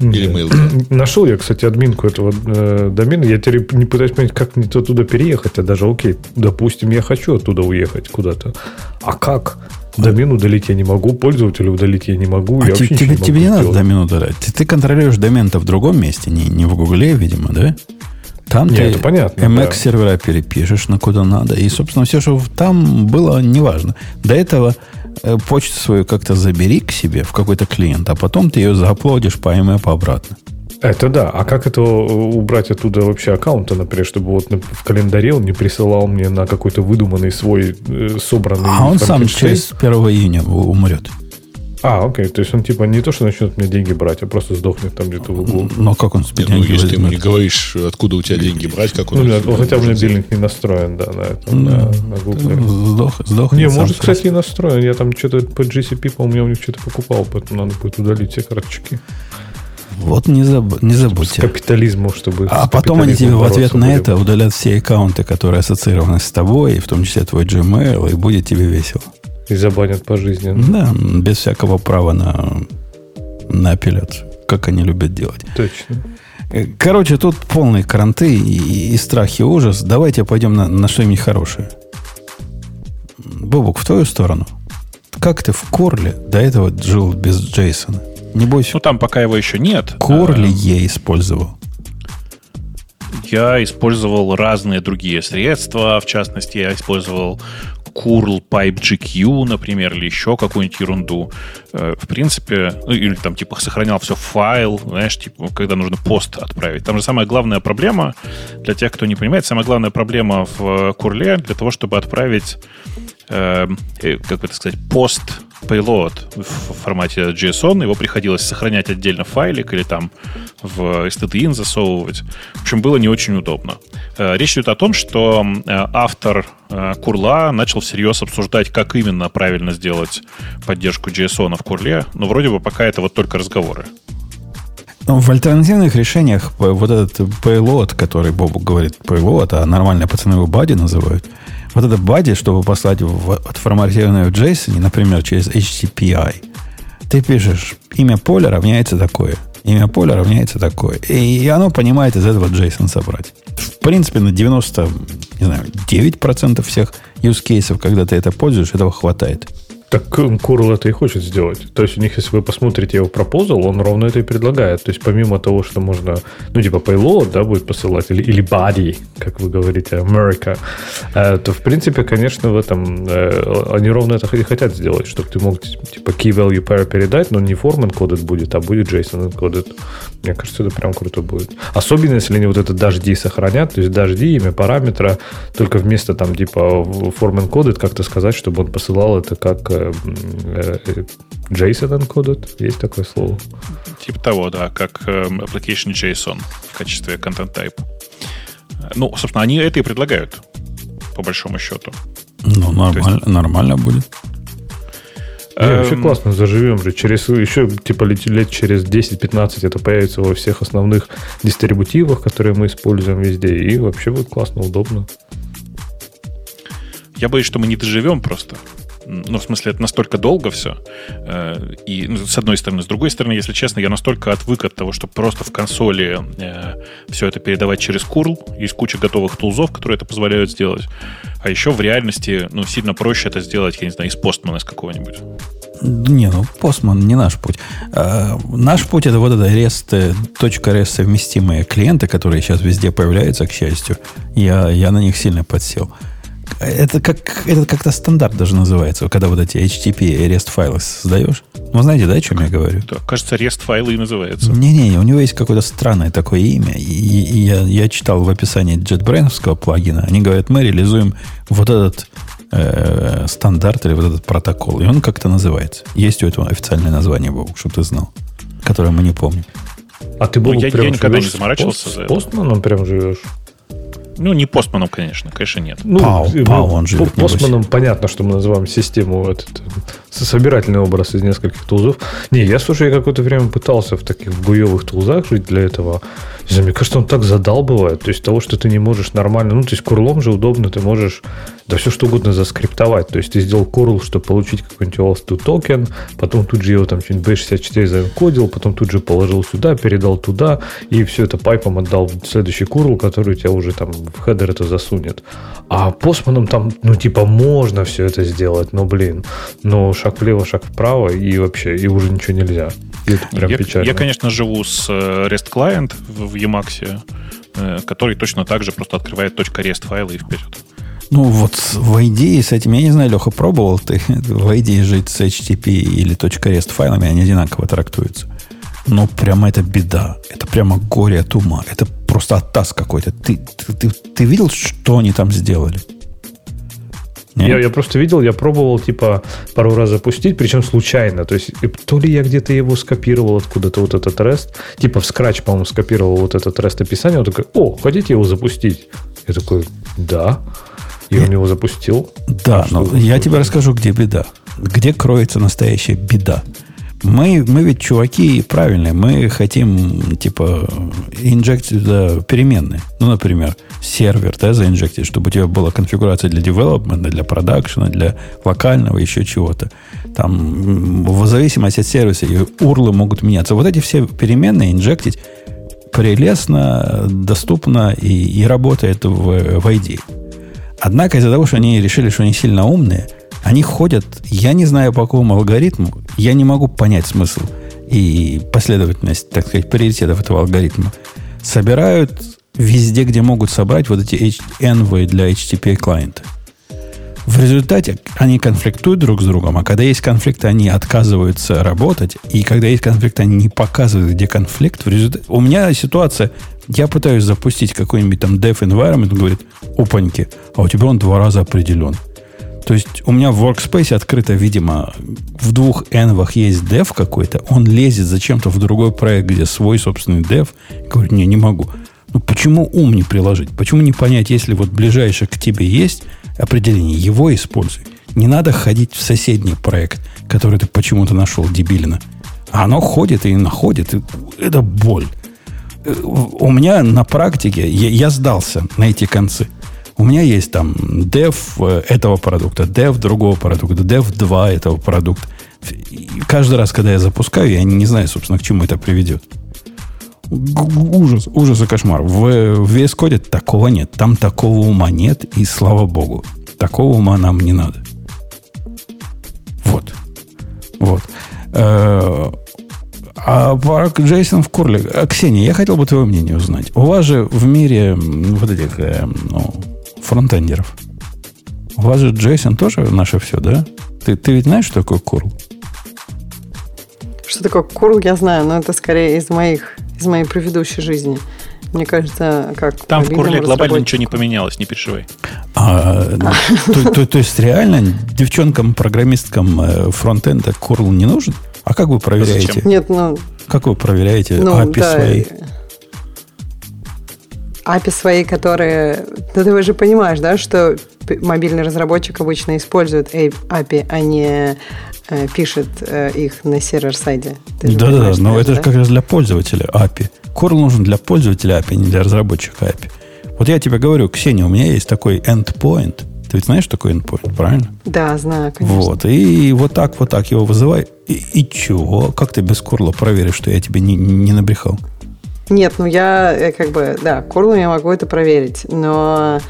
Или Mail. Нашел я, кстати, админку этого э, домена. Я теперь не пытаюсь понять, как мне оттуда переехать. А даже, окей, допустим, я хочу оттуда уехать куда-то. А как? Домен удалить я не могу, пользователя удалить я не могу. А я те- вообще тебе, ничего тебе не надо домен удалять. Ты, ты контролируешь домен-то в другом месте, не, не в Гугле, видимо, да? Там Не, ты это понятно, MX да. сервера перепишешь на куда надо. И, собственно, все, что там было, неважно. До этого э, почту свою как-то забери к себе в какой-то клиент, а потом ты ее зааплодишь по IMAP обратно. Это да. А как это убрать оттуда вообще аккаунта, например, чтобы вот в календаре он не присылал мне на какой-то выдуманный свой э, собранный А он сам через 1 июня умрет. А, окей. То есть он типа не то, что начнет мне деньги брать, а просто сдохнет там где-то в углу. Но как он себе ну, если ты ему не говоришь, откуда у тебя деньги брать, как он... Ну, да, это ну, хотя бы может сделать? мобильник не настроен, да, на этом, Ну, на, на Google. Сдох, сдох. Не, может, кстати, и настроен. Я там что-то по GCP, по-моему, у них что-то покупал, поэтому надо будет удалить все карточки. Вот не, заб- не С забудьте. капитализмом, чтобы... А с потом они тебе в ответ на будем. это удалят все аккаунты, которые ассоциированы с тобой, и в том числе твой Gmail, и будет тебе весело. И забанят пожизненно. Да, без всякого права на, на апелляцию, как они любят делать. Точно. Э, Короче, тут полные кранты и, и страх, и ужас. Давайте пойдем на, на что-нибудь хорошее. Бобук, в твою сторону. Как ты в Корле до этого жил без Джейсона? Небось, Ну, там пока его еще нет. Корли Э, я использовал. Я использовал разные другие средства. В частности, я использовал curl pipe GQ, например, или еще какую-нибудь ерунду. Э, В принципе, ну, или там типа сохранял все в файл, знаешь, типа, когда нужно пост отправить. Там же самая главная проблема, для тех, кто не понимает, самая главная проблема в курле для того, чтобы отправить э, э, как это сказать, пост payload в формате JSON, его приходилось сохранять отдельно в файлик или там в stdin засовывать. В общем, было не очень удобно. Э, Речь идет о том, что э, автор э, курла начал всерьез обсуждать, как именно правильно сделать поддержку JSON в курле, но вроде бы пока это вот только разговоры. В альтернативных решениях вот этот payload, который Бобук говорит payload, а нормальные пацаны его бади называют, вот это бади, чтобы послать в, отформатированное в JSON, например, через HTTPI, ты пишешь, имя поля равняется такое, имя поля равняется такое. И оно понимает из этого JSON собрать. В принципе, на 90, не знаю, 9% всех use кейсов, когда ты это пользуешь, этого хватает. Так Curl это и хочет сделать. То есть у них, если вы посмотрите его пропозал, он ровно это и предлагает. То есть помимо того, что можно, ну, типа payload, да, будет посылать, или, или body, как вы говорите, America, э, то, в принципе, конечно, в этом э, они ровно это и хотят сделать, чтобы ты мог, типа, key value pair передать, но не form encoded будет, а будет JSON encoded. Мне кажется, это прям круто будет. Особенно, если они вот это дожди сохранят, то есть дожди, имя параметра, только вместо там, типа, form encoded как-то сказать, чтобы он посылал это как э, JSON encoded. Есть такое слово? Типа того, да, как эм, application JSON в качестве content type. Э, Ну, собственно, они это и предлагают, по большому счету. Ну, нормально, нормально будет. Не, вообще Эм, классно, заживем же. Через еще типа лет, лет через 10-15 это появится во всех основных дистрибутивах, которые мы используем везде. И вообще будет классно, удобно. Я боюсь, что мы не доживем просто. Ну, в смысле, это настолько долго все. И ну, с одной стороны. С другой стороны, если честно, я настолько отвык от того, чтобы просто в консоли все это передавать через curl. Есть куча готовых тулзов, которые это позволяют сделать. А еще в реальности, ну, сильно проще это сделать, я не знаю, из постмана из какого-нибудь. Не, ну, Postman не наш путь. А, наш путь это вот это REST, э, .REST совместимые клиенты, которые сейчас везде появляются, к счастью. Я, я на них сильно подсел. Это как это как-то стандарт даже называется, когда вот эти HTTP REST файлы создаешь. Ну, знаете, да, о чем я говорю? Да, кажется, REST файлы и называется. Не-не, у него есть какое-то странное такое имя. И, и я, я читал в описании JetBrains плагина. Они говорят, мы реализуем вот этот э, стандарт или вот этот протокол. И он как-то называется. Есть у этого официальное название, Бог, чтобы ты знал. Которое мы не помним. А ты Ну, был я- я никогда не заморачивался с за это. постманом прям живешь? Ну, не постманом, конечно. Конечно, нет. Ну, Пау, э, Пау ну, он по- Постманом понятно, что мы называем систему этот, э, собирательный образ из нескольких тулзов. Не, я, слушай, я какое-то время пытался в таких буевых тулзах жить для этого. Не знаю, мне кажется, он так задалбывает. То есть того, что ты не можешь нормально... Ну, то есть курлом же удобно, ты можешь да все что угодно заскриптовать. То есть ты сделал курл, чтобы получить какой-нибудь OAuth2 токен, потом тут же его там что-нибудь B64 заэнкодил, потом тут же положил сюда, передал туда, и все это pipe ом отдал в следующий curl, который у тебя уже там в header это засунет. А Postman ом там, ну, типа, можно все это сделать, но, блин, но шаг влево, шаг вправо, и вообще, и уже ничего нельзя. И это прям я, печально. я, конечно, живу с э, REST Client в, в Emacs, э, который точно так же просто открывает .rest файлы и вперед. Ну, вот в IDE с этим, я не знаю, Леха, пробовал ты в IDE жить с HTTP или .rest файлами, они одинаково трактуются. Но прямо это беда. Это прямо горе от ума. Это просто оттас какой-то. Ты, ты, ты, ты видел, что они там сделали? Я, я просто видел, я пробовал, типа, пару раз запустить, причем случайно. То есть, то ли я где-то его скопировал откуда-то, вот этот REST. Типа, в Scratch, по-моему, скопировал вот этот REST описание. Он такой, о, хотите его запустить? Я такой, да. И он его запустил. Да, но я тебе расскажу, где беда. Где кроется настоящая беда. Мы, мы ведь чуваки правильные. Мы хотим, типа, инжектить туда переменные. Ну, например, сервер, да, заинжектить, чтобы у тебя была конфигурация для девелопмента, для продакшена, для вокального, еще чего-то. Там, в зависимости от сервиса, урлы могут меняться. Вот эти все переменные инжектить прелестно, доступно и, и работает в, в ID. Однако из-за того, что они решили, что они сильно умные – они ходят, я не знаю по какому алгоритму, я не могу понять смысл и последовательность, так сказать, приоритетов этого алгоритма. Собирают везде, где могут собрать вот эти envy для HTTP клиента. В результате они конфликтуют друг с другом, а когда есть конфликт, они отказываются работать, и когда есть конфликт, они не показывают, где конфликт. В результате... У меня ситуация, я пытаюсь запустить какой-нибудь там dev environment, он говорит, опаньки, а у тебя он два раза определен. То есть у меня в Workspace открыто, видимо, в двух энвах есть dev какой-то, он лезет зачем-то в другой проект, где свой собственный dev, говорит, не, не могу. Ну почему ум не приложить? Почему не понять, если вот ближайшее к тебе есть определение, его используй. Не надо ходить в соседний проект, который ты почему-то нашел дебилина. А оно ходит и находит. И это боль. Э, у меня на практике, я, я сдался на эти концы – у меня есть там dev э, этого продукта, dev другого продукта, dev 2 этого продукта. И каждый раз, когда я запускаю, я не знаю, собственно, к чему это приведет. Ужас, ужас и кошмар. В, в VS Code такого нет. Там такого ума нет, и слава богу. Такого ума нам не надо. Вот. Вот. Э, а про Джейсон в Курле. А, Ксения, я хотел бы твое мнение узнать. У вас же в мире вот этих э, ну, фронтендеров. У вас же Джейсон тоже наше все, да? Ты, ты ведь знаешь, что такое curl? Что такое curl, я знаю, но это скорее из моих, из моей предыдущей жизни. Мне кажется, как... Там в курле глобально ничего не поменялось, не переживай. А, то, то, то есть реально девчонкам-программисткам э, фронтенда курл не нужен? А как вы проверяете? Нет, ну... Как вы проверяете ну, API да, свои? API свои, которые... Ну, ты же понимаешь, да, что мобильный разработчик обычно использует API, а не э, пишет э, их на сервер-сайде. Да-да-да, но это же как раз для пользователя API. Curl нужен для пользователя API, не для разработчика API. Вот я тебе говорю, Ксения, у меня есть такой endpoint. Ты ведь знаешь, что такое endpoint, правильно? Да, знаю, конечно. Вот, и вот так, вот так его вызывай. И, и чего? Как ты без курла проверишь, что я тебе не, не набрехал? Нет, ну я э, как бы, да, курлом я могу это проверить, но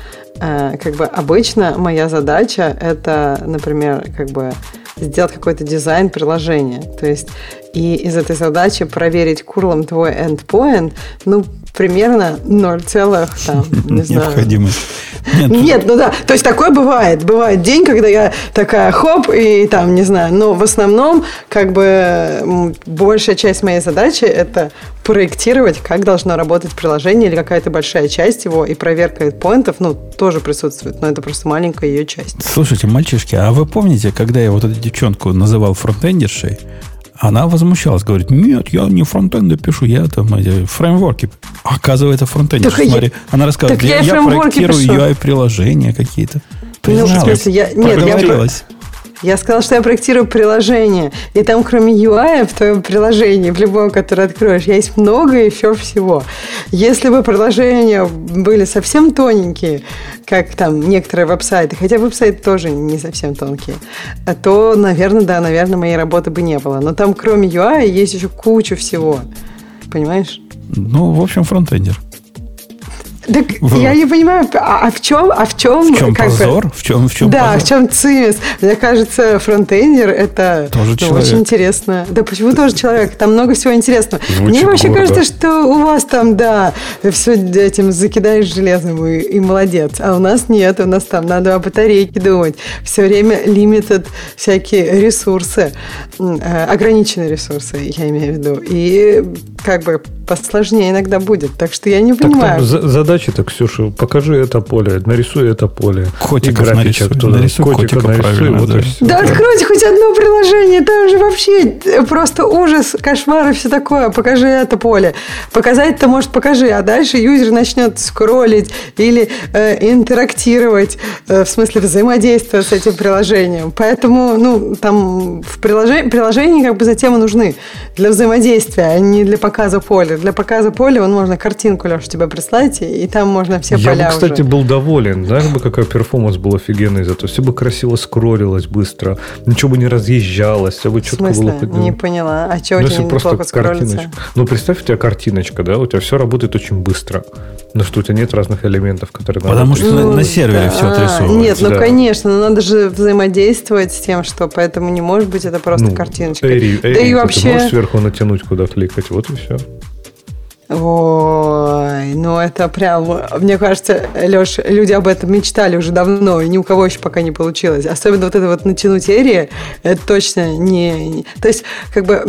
э, как бы обычно моя задача это, например, как бы сделать какой-то дизайн приложения. То есть и из этой задачи проверить курлом твой endpoint, ну, примерно 0, там, не знаю. Необходимость. Нет. Нет, ну да. То есть такое бывает. Бывает день, когда я такая хоп, и там, не знаю. Но в основном, как бы, большая часть моей задачи это проектировать, как должно работать приложение или какая-то большая часть его, и проверка поинтов, ну, тоже присутствует, но это просто маленькая ее часть. Слушайте, мальчишки, а вы помните, когда я вот эту девчонку называл фронтендершей, она возмущалась, говорит, нет, я не фронтенды пишу, я там эти фреймворки. Оказывается, фронтендер, смотри. Я, она рассказывает, я, я проектирую UI-приложения какие-то. Ну, в смысле, я, нет, я, Я сказала, что я проектирую приложение. И там, кроме UI, в твоем приложении, в любом, которое откроешь, есть много еще всего. Если бы приложения были совсем тоненькие, как там некоторые веб-сайты, хотя веб-сайты тоже не совсем тонкие, то, наверное, да, наверное, моей работы бы не было. Но там, кроме UI, есть еще куча всего. Понимаешь? Ну, в общем, фронтендер. Так вот. я не понимаю, а, а в чем, а в чем, в чем позор? Бы, в чем, в чем да, позор? в чем цимис? Мне кажется, фронтендер это тоже ну, очень интересно. Да почему тоже человек? Там много всего интересного. Звучит Мне вообще гордо. кажется, что у вас там, да, все этим закидаешь железом и, и молодец. А у нас нет, у нас там надо о батарейке думать. Все время лимитед всякие ресурсы, э, ограниченные ресурсы, я имею в виду. И как бы посложнее иногда будет. Так что я не так понимаю. Задача-то, Ксюша, покажи это поле, нарисуй это поле. Котиков нарисуй, туда. нарисуй котика, котика нарисуй, вот да. да откройте хоть одно приложение, там же вообще просто ужас, кошмар и все такое. Покажи это поле. Показать-то, может, покажи, а дальше юзер начнет скроллить или э, интерактировать, э, в смысле взаимодействовать с этим приложением. Поэтому, ну, там в приложении, приложения как бы затем и нужны для взаимодействия, а не для показа поля. Для показа поля он можно картинку, Леша, тебе прислать, и там можно все Я поля бы, кстати, уже. был доволен. Знаешь бы, какой перформанс был офигенный зато. Все бы красиво скроллилось быстро, ничего бы не разъезжалось, все бы четко было. Не поняла. А что ну, у тебя просто картиночка. Ну, представь, у тебя картиночка, да, у тебя все работает очень быстро. Но что у тебя нет разных элементов, которые Потому надо... что ну, на, сервере да. все отрисовывается. Нет, ну, да. конечно, но надо же взаимодействовать с тем, что поэтому не может быть это просто ну, картиночка. Эри, да и вообще... Ты можешь сверху натянуть, куда кликать, вот и все. Ой, ну это прям, мне кажется, Леш, люди об этом мечтали уже давно, и ни у кого еще пока не получилось. Особенно вот это вот натянуть эрии, это точно не. То есть, как бы,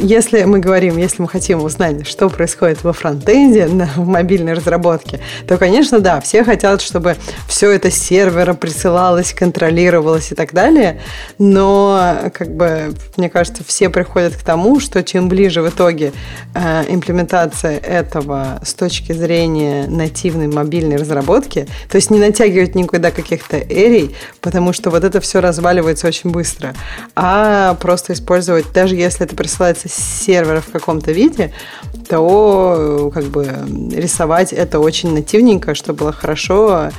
если мы говорим, если мы хотим узнать, что происходит во фронтенде, на, в мобильной разработке, то, конечно, да, все хотят, чтобы все это с сервера присылалось, контролировалось и так далее, но, как бы, мне кажется, все приходят к тому, что чем ближе в итоге э, имплементация этого с точки зрения нативной мобильной разработки, то есть не натягивать никуда каких-то эрий, потому что вот это все разваливается очень быстро, а просто использовать, даже если это присылается с сервера в каком-то виде, то как бы рисовать это очень нативненько, чтобы было хорошо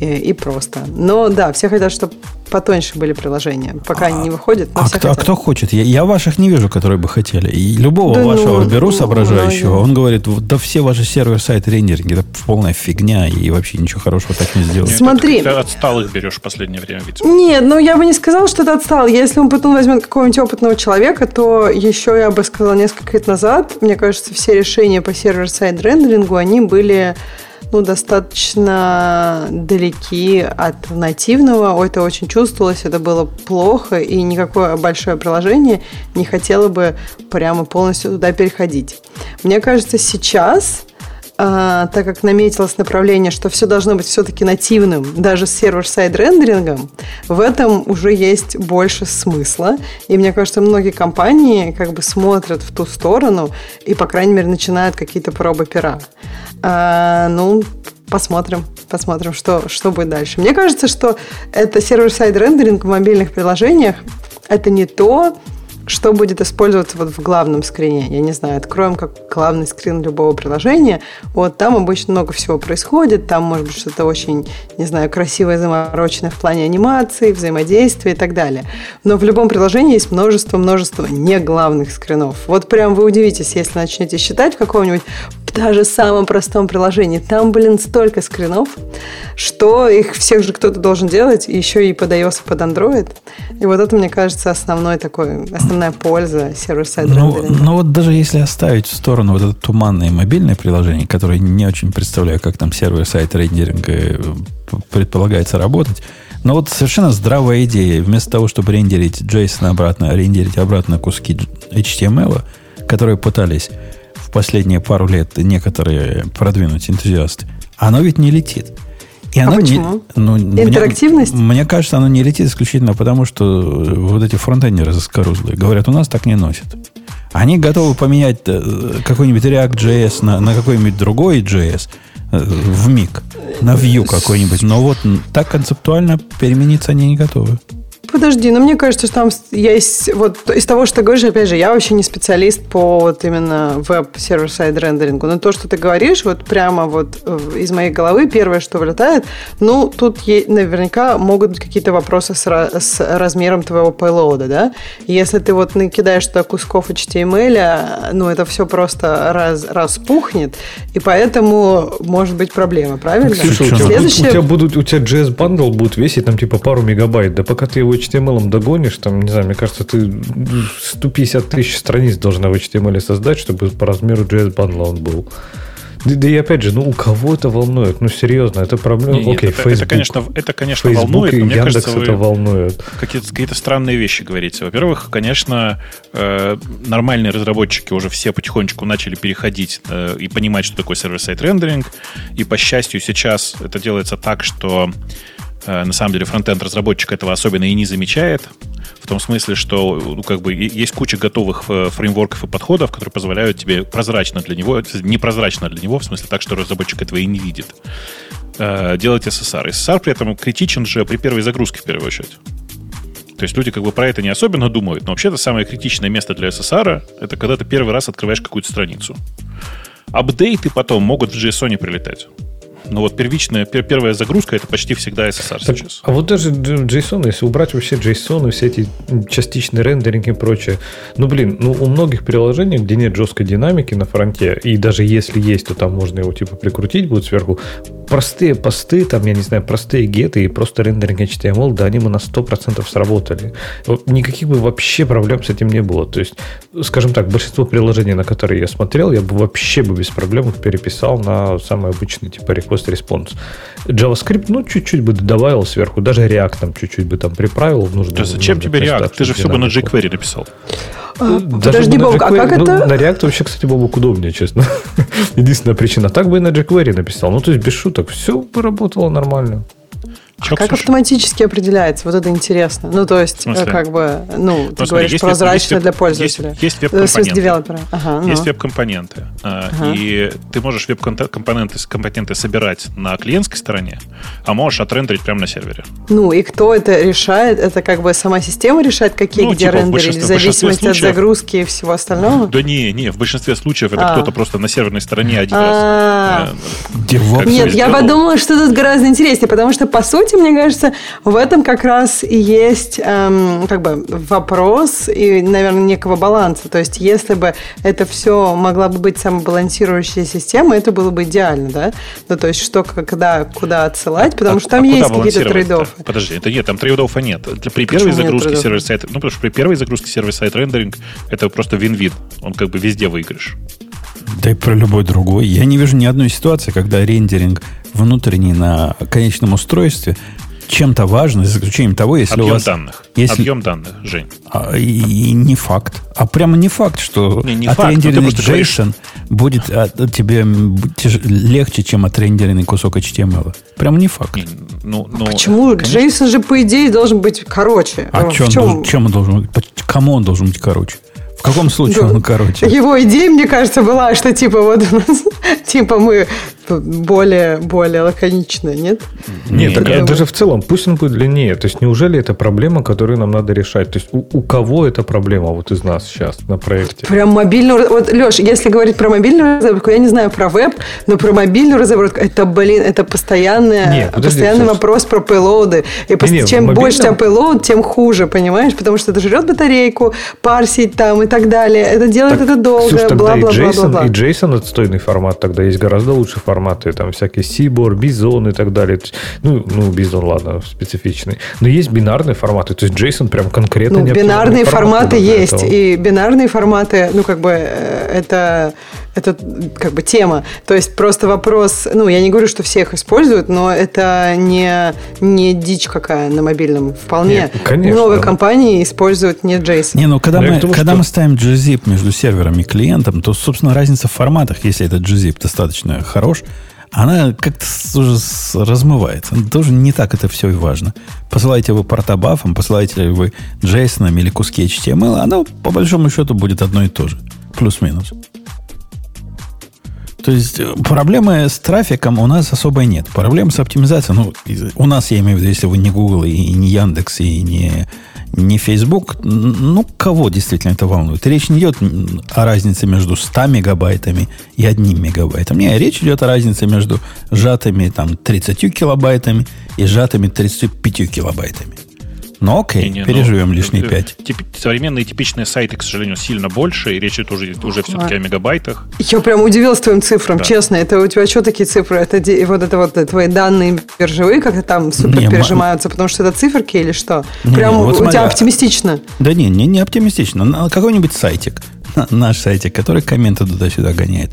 и, и просто. Но да, все хотят, чтобы потоньше были приложения. Пока а, они не выходят, но а кто, а хотят. А кто хочет? Я, я ваших не вижу, которые бы хотели. И любого да вашего ну, беру соображающего, ну, он говорит, да все ваши сервер-сайт рендеринги, это полная фигня, и вообще ничего хорошего так не сделать. Смотри. Ты отсталых берешь в последнее время, видимо. Нет, ну я бы не сказал, что это отстал. Если он потом возьмет какого-нибудь опытного человека, то еще, я бы сказала, несколько лет назад, мне кажется, все решения по сервер-сайт рендерингу, они были ну, достаточно далеки от нативного. Это очень чувствовалось, это было плохо, и никакое большое приложение не хотело бы прямо полностью туда переходить. Мне кажется, сейчас а, так как наметилось направление, что все должно быть все-таки нативным, даже с server-side рендерингом, в этом уже есть больше смысла. И мне кажется, многие компании как бы смотрят в ту сторону и, по крайней мере, начинают какие-то пробы пера. А, ну, посмотрим, посмотрим, что, что будет дальше. Мне кажется, что это server-side рендеринг в мобильных приложениях это не то, что будет использоваться вот в главном скрине. Я не знаю, откроем как главный скрин любого приложения. Вот там обычно много всего происходит. Там может быть что-то очень, не знаю, красивое, замороченное в плане анимации, взаимодействия и так далее. Но в любом приложении есть множество-множество не главных скринов. Вот прям вы удивитесь, если начнете считать в каком-нибудь даже самом простом приложении. Там, блин, столько скринов, что их всех же кто-то должен делать, еще и под iOS, и под Android. И вот это, мне кажется, основной такой, основная польза server-side ну, ну вот даже если оставить в сторону вот это туманное мобильное приложение, которое не очень представляю, как там сервер-сайт рендеринга э, предполагается работать, но вот совершенно здравая идея. Вместо того, чтобы рендерить JSON обратно, рендерить обратно куски HTML, которые пытались последние пару лет некоторые продвинуть энтузиасты, оно ведь не летит. И а оно почему? Не, ну, Интерактивность? Мне, мне кажется, оно не летит исключительно потому, что вот эти фронтендеры заскорузлые говорят, у нас так не носят. Они готовы поменять э, какой-нибудь React.js на, на какой-нибудь другой JS э, в миг, на Vue какой-нибудь. Но вот так концептуально перемениться они не готовы. Подожди, ну мне кажется, что там есть, вот из того, что ты говоришь, опять же, я вообще не специалист по вот именно веб-server-side рендерингу, но то, что ты говоришь, вот прямо вот э, из моей головы первое, что вылетает, ну, тут наверняка могут быть какие-то вопросы с, с размером твоего payload, да? Если ты вот накидаешь туда кусков HTML, ну, это все просто раз, распухнет, и поэтому может быть проблема, правильно? Ксюша, у, тебя, Следующее... у тебя будут, у тебя JS Bundle будет весить там типа пару мегабайт, да пока ты его HTML догонишь, там, не знаю, мне кажется, ты 150 тысяч страниц должна в HTML создать, чтобы по размеру JS Bundle он был. Да, да и опять же, ну у кого это волнует? Ну серьезно, это проблема. Нет, Окей, это, Facebook, это, конечно, это, конечно Facebook волнует, и мне Яндекс кажется, это волнует. Какие-то, какие-то странные вещи говорите. Во-первых, конечно, э, нормальные разработчики уже все потихонечку начали переходить э, и понимать, что такое сервер-сайт рендеринг. И по счастью, сейчас это делается так, что на самом деле фронтенд разработчик этого особенно и не замечает. В том смысле, что ну, как бы есть куча готовых э, фреймворков и подходов, которые позволяют тебе прозрачно для него, непрозрачно для него, в смысле так, что разработчик этого и не видит, э, делать SSR. SSR при этом критичен же при первой загрузке в первую очередь. То есть люди как бы про это не особенно думают, но вообще-то самое критичное место для SSR это когда ты первый раз открываешь какую-то страницу. Апдейты потом могут в JSON прилетать. Но вот первичная, первая загрузка это почти всегда SSR так, сейчас. А вот даже JSON, если убрать вообще JSON и все эти частичные рендеринги и прочее, ну блин, ну у многих приложений, где нет жесткой динамики на фронте, и даже если есть, то там можно его типа прикрутить будет сверху, простые посты, там, я не знаю, простые геты и просто рендеринг HTML, да, они мы на 100% сработали. Никаких бы вообще проблем с этим не было. То есть, скажем так, большинство приложений, на которые я смотрел, я бы вообще бы без проблем их переписал на самый обычный типа request-response. JavaScript, ну, чуть-чуть бы добавил сверху, даже React там чуть-чуть бы там приправил. Нужно, То есть зачем тебе React? Ты же все бы на jQuery написал. А, подожди, Бог, а как ну, это? На React вообще, кстати, Бобок удобнее, честно. Единственная причина. Так бы и на jQuery написал. Ну, то есть без шуток. Все бы работало нормально. Че, как Ксюша? автоматически определяется? Вот это интересно. Ну, то есть, как бы, ну, ты ну, говоришь, прозрачно для пользователя. Есть, есть веб-компоненты. Ага, ну. Есть веб-компоненты. А, ага. И ты можешь веб-компоненты компоненты собирать на клиентской стороне, а можешь отрендерить прямо на сервере. Ну, и кто это решает? Это как бы сама система решает, какие ну, где типа, рендерить, в, в зависимости случаев, от загрузки и всего остального? Да не, не, в большинстве случаев это а. кто-то просто на серверной стороне один а. раз. Э, Нет, я подумала, что тут гораздо интереснее, потому что, по сути, мне кажется, в этом как раз и есть эм, как бы вопрос и, наверное, некого баланса. То есть, если бы это все могла бы быть самобалансирующая система, это было бы идеально, да? Ну, то есть, что, когда, куда отсылать, потому а, что там а есть какие-то trade-off ы. Подожди, это нет, там trade-off а нет. При Почему первой загрузке server-side, ну, потому что при первой загрузке сервер-сайт рендеринг это просто вин-вин. Он как бы везде выигрыш. Да и про любой другой. Я не вижу ни одной ситуации, когда рендеринг внутренний на конечном устройстве чем-то важно, за исключением того, если Объем у вас... данных. Если, Объем данных, Жень. А, и, и не факт. А прямо не факт, что не, не отрендеренный JSON говоришь... будет от, тебе тяж, легче, чем отрендеренный кусок HTML. Прямо не факт. Не, ну, ну, Почему? Конечно. JSON же, по идее, должен быть короче. А в чем, чем? Должен, чем он должен быть? Кому он должен быть короче? В каком случае он короче? Его идея, мне кажется, была, что типа вот у нас, типа мы более, более лаконичная, нет? Нет, так, а даже в целом, пусть он будет длиннее. То есть, неужели это проблема, которую нам надо решать? То есть, у, у кого эта проблема вот из нас сейчас на проекте? Прям мобильную... Вот, Леш, если говорить про мобильную разработку, я не знаю про веб, но про мобильную разработку, это, блин, это постоянная, Нет, подожди, постоянный все, вопрос про пейлоды. И не, не, чем мобильном... больше у тебя пейлоуд, тем хуже, понимаешь? Потому что это жрет батарейку, парсить там и так далее. Это делает так, это долго, бла-бла-бла. И JSON отстойный формат тогда есть гораздо лучше формат форматы, там всякие CBOR, BSON и так далее. Ну, ну BSON, ладно, специфичный. Но есть бинарные форматы, то есть JSON прям конкретно ну, бинарные форматы есть, и бинарные форматы, ну, как бы, э, это, это как бы тема. То есть просто вопрос, ну, я не говорю, что все их используют, но это не, не дичь какая на мобильном. Вполне Нет, конечно, много да. компаний используют не JSON. Не, ну, когда, мы, думаю, когда что... мы ставим gzip между сервером и клиентом, то, собственно, разница в форматах, если этот gzip достаточно хорош, она как-то уже размывается. Тоже не так это все и важно. Посылаете вы портобафом, посылаете ли вы JSON или куски HTML, оно по большому счету будет одно и то же. Плюс-минус. То есть э, проблемы с трафиком у нас особой нет. Проблем с оптимизацией, ну, у нас, я имею в виду, если вы не Google, и не Яндекс, и не, не Facebook, ну, кого действительно это волнует? Речь не идет о разнице между 100 мегабайтами и одним мегабайтом. Не, речь идет о разнице между сжатыми там 30 килобайтами и сжатыми 35 килобайтами. Ну, окей, Не-не, ну, переживем лишние э, 5. тип- современные типичные сайты, к сожалению, сильно больше, и речь идет уже, уже все-таки о мегабайтах. Я прям удивилась твоим цифрам, Да. честно. Это у тебя что такие цифры? Это вот это вот твои данные биржевые как-то там супер Не, ма- пережимаются, потому что это циферки или что? Не, прям не, вот у смотри, тебя а- оптимистично. Да не, не, не оптимистично. На какой-нибудь сайтик, на- наш сайтик, который комменты туда-сюда гоняет.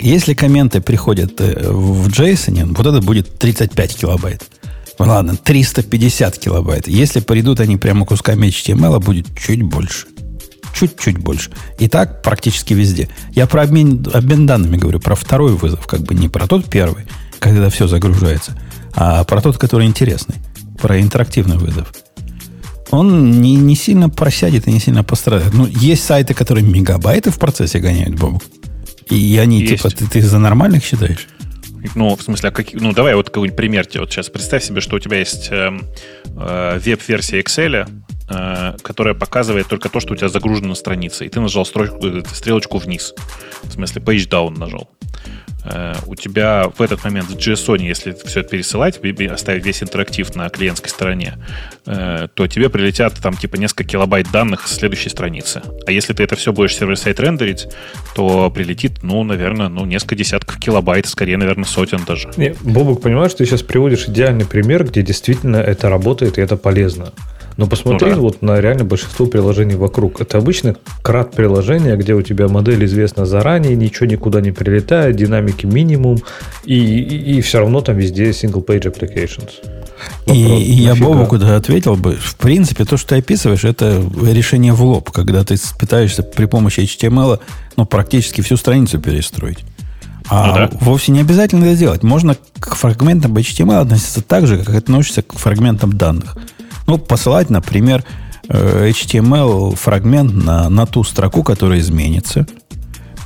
Если комменты приходят э, в JSON, вот это будет 35 килобайт. Ладно, 350 килобайт. Если придут они прямо кусками HTML, будет чуть больше. Чуть-чуть больше. И так практически везде. Я про обмен, обмен данными говорю, про второй вызов, как бы не про тот первый, когда все загружается, а про тот, который интересный, про интерактивный вызов он не, не сильно просядет и не сильно пострадает. Ну, есть сайты, которые мегабайты в процессе гоняют, Бобу. И они, Есть. типа, ты, ты за нормальных считаешь? Ну, в смысле, а какие, ну, давай вот какой-нибудь пример тебе. Вот сейчас представь себе, что у тебя есть эм, э, веб-версия Excel, э, которая показывает только то, что у тебя загружено на странице. И ты нажал э, стрелочку вниз. В смысле, page down нажал. Э, у тебя в этот момент в JSON, если все это пересылать, оставить весь интерактив на клиентской стороне, э, то тебе прилетят там типа несколько килобайт данных с следующей страницы. А если ты это все будешь сервер-сайт рендерить, то прилетит, ну, наверное, ну, несколько десятков килобайт, скорее, наверное, сотен даже. Не, Бобук, понимаешь, ты сейчас приводишь идеальный пример, где действительно это работает и это полезно. Но посмотри Ну да. вот на реально большинство приложений вокруг. Это обычно крат приложения, где у тебя модель известна заранее, ничего никуда не прилетает, динамики минимум, и, и, все равно там везде single-page applications. И, Вопрос, и я? Бобу куда ответил бы, в принципе, то, что ты описываешь, это решение в лоб, когда ты пытаешься при помощи HTML ну, практически всю страницу перестроить. А Ну да. вовсе не обязательно это делать. Можно к фрагментам HTML относиться так же, как относишься к фрагментам данных. Ну, посылать, например, э, HTML-фрагмент на, на ту строку, которая изменится.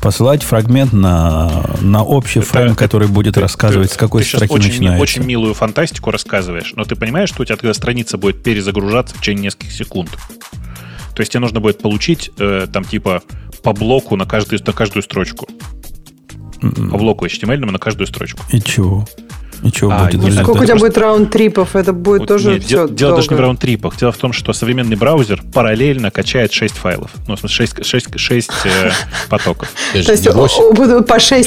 Посылать фрагмент на, на общий Это- фрейм, который будет Ты- рассказывать, ты- с какой ты строки очень, начинается. очень милую фантастику рассказываешь, но ты понимаешь, что у тебя тогда страница будет перезагружаться в течение нескольких секунд. То есть тебе нужно будет получить э, там типа по блоку на каждую, на каждую строчку. По блоку HTML на каждую строчку. И чего? И чего А, будет? нет? Сколько у тебя просто- будет раунд-трипов? Это будет Вот тоже нет, все де- дело даже не в раунд-трипах. Дело в том, что современный браузер параллельно качает 6 файлов. Ну, в смысле, 6, 6, 6 э, потоков. То есть по 6,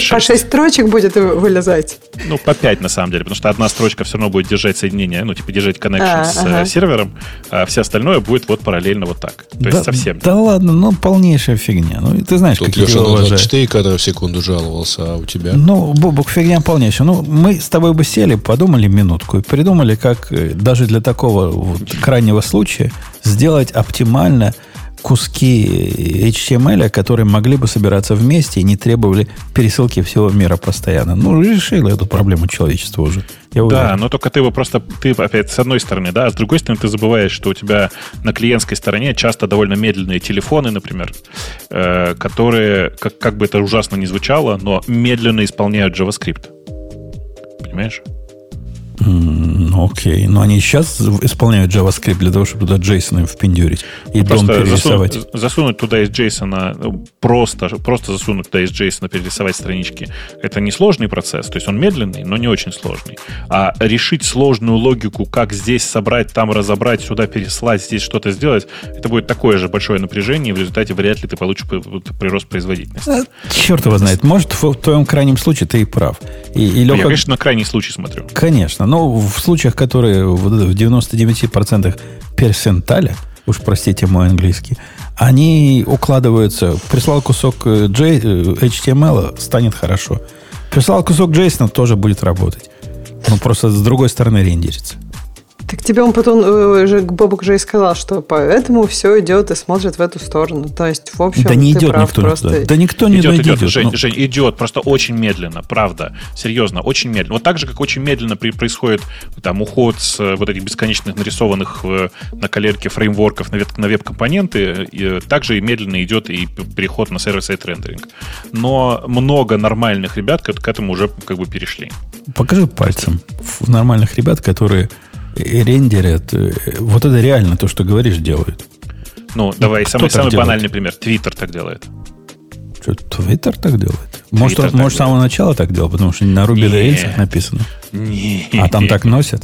по Шесть. 6 строчек будет вылезать. Ну, по 5 на самом деле, потому что одна строчка все равно будет держать соединение, ну, типа держать connection А, с ага. э, сервером, а все остальное будет вот параллельно вот так. То есть совсем. Да ладно, ну полнейшая фигня. Ну, ты знаешь, Тут какие Леша дела на уважаю. 24 кадра в секунду жаловался, а у тебя? Ну, Бобук, фигня полнейшая. Ну, мы с тобой бы сели, подумали минутку и придумали, как э, даже для такого вот крайнего случая сделать оптимально куски HTML, которые могли бы собираться вместе и не требовали пересылки всего мира постоянно. Ну, решило эту проблему человечества уже. Я уверен. Да, но только ты его просто, ты опять с одной стороны, да, а с другой стороны ты забываешь, что у тебя на клиентской стороне часто довольно медленные телефоны, например, э, которые, как, как бы это ужасно не звучало, но медленно исполняют JavaScript. Понимаешь? Ну, окей. Но они сейчас исполняют JavaScript для того, чтобы туда JSON впендюрить и Ну, дом перерисовать. засунуть, засунуть туда из JSON, ну, просто, просто засунуть туда из JSON, перерисовать странички, это не сложный процесс. То есть он медленный, но не очень сложный. А решить сложную логику, как здесь собрать, там разобрать, сюда переслать, здесь что-то сделать, это будет такое же большое напряжение, и в результате вряд ли ты получишь прирост производительности. А, черт его знает. Может, в, твоем крайнем случае ты и прав. И, и Ну, Леха- Я, конечно, на крайний случай смотрю. Конечно, но в случаях, которые в 99% персенталя, уж простите мой английский, они укладываются. Прислал кусок э, J, э, HTML, станет хорошо. Прислал кусок JSON, тоже будет работать. Ну, просто с другой стороны рендерится. Так тебе он потом э, уже Бобок уже и сказал, что поэтому все идет и смотрит в эту сторону. То есть, в общем, Да не ты идет прав, никто просто... туда. Да никто не идет, дойдет. идет, Жень, Ну, Жень, идет, просто очень медленно, правда, серьезно, очень медленно. Вот так же, как очень медленно при- происходит там уход с э, вот этих бесконечных нарисованных э, на коленке фреймворков на, веб- на веб-компоненты, также и медленно идет и переход на сервер-сайт рендеринг. Но много нормальных ребят к, к этому уже как бы перешли. Покажи пальцем в нормальных ребят, которые рендерят. э, Вот это реально то, что говоришь, делают. Ну, давай, кто самый, самый делает? банальный пример. Твиттер так делает. Что, Твиттер так делает? Может, Твиттер он- так может с самого начала так делал, потому что на Нет. рельсах написано. Не. А там так носят?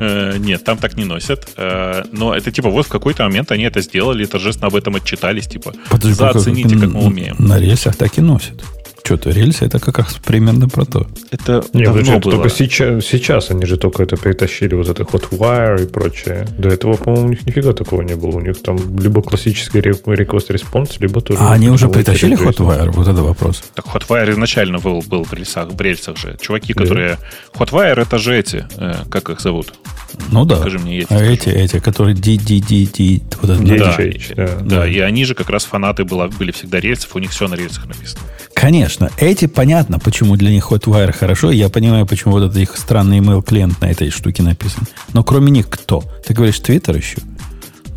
Э, Нет, там так не носят. Э, Но это типа вот в какой-то момент они это сделали торжественно об этом отчитались. Типа, Подожди, как- зацените, как мы умеем. На рельсах так и носят. Что-то рельсы это как раз примерно про то. Это Не, давно это было. только сейчас, сейчас они же только это перетащили, вот это Hotwire и прочее. До этого, по-моему, у них нифига такого не было. У них там либо классический request response, либо тоже... А они уже притащили. Hotwire? Вот это вопрос. Так Hotwire изначально был, был в, рельсах, в рельсах же. Чуваки, Да. которые... Hotwire это же эти, э, как их зовут? Ну да. Скажи мне, я а эти, эти, которые DDDD, вот это DHH, написано. да. Да, и они же как раз фанаты была, были всегда рельсов, у них все на рельсах написано. Конечно, эти понятно, почему для них Hotwire хорошо. Я понимаю, почему вот этот их странный email клиент на этой штуке написан. Но кроме них кто? Ты говоришь, Твиттер еще?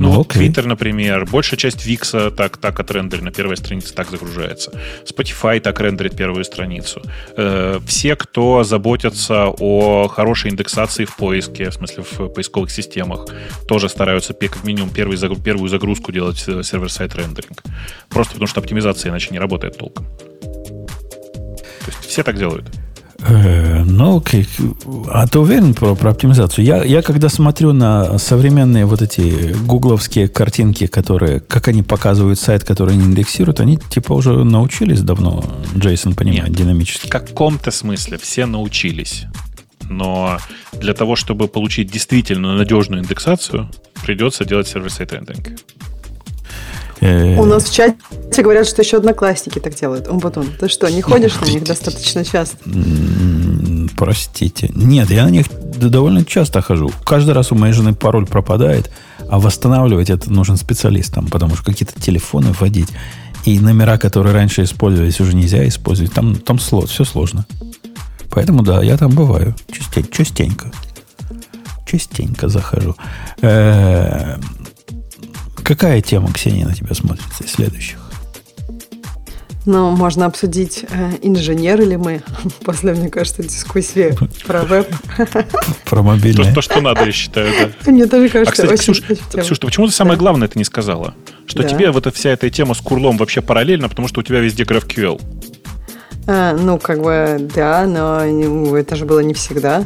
Ну, Ну, вот. Twitter, например, большая часть Викса так, так отрендерит, на первой странице так загружается. Spotify так рендерит первую страницу. Э, все, кто заботятся о хорошей индексации в поиске, в смысле в поисковых системах, тоже стараются как минимум первый, первую загрузку делать э, сервер-сайт рендеринг. Просто потому что оптимизация иначе не работает толком. То есть все так делают. Э, ну, окей. А ты уверен про, про оптимизацию? Я, я когда смотрю на современные вот эти гугловские картинки, которые, как они показывают сайт, который они индексируют, они типа уже научились давно, Джейсон понимает, Нет. динамически. В каком-то смысле все научились. Но для того, чтобы получить действительно надежную индексацию, придется делать сервер-сайт рендеринг. Э, У нас в чате говорят, что еще одноклассники так делают. Умбутун, ты что, не ходишь на них достаточно часто? Простите. Нет, я на них довольно часто хожу. Каждый раз у моей жены пароль пропадает, а восстанавливать это нужен специалистам, потому что какие-то телефоны вводить и номера, которые раньше использовались, уже нельзя использовать. Там, там слот, все сложно. Поэтому да, я там бываю. Частень- частенько. Частенько захожу. Э, Какая тема, Ксения, на тебя смотрится из следующих? Ну, можно обсудить, э, инженеры ли мы, после, мне кажется, дискуссии про веб. Про мобильное. то, что надо, я считаю, да. Мне тоже А, кажется, кстати, очень Ксюш, ты почему ты самое Да. главное это не сказала? Что Да. тебе вот эта вся эта тема с курлом вообще параллельно, потому что у тебя везде GraphQL. А, ну, как бы, да, но это же было не всегда.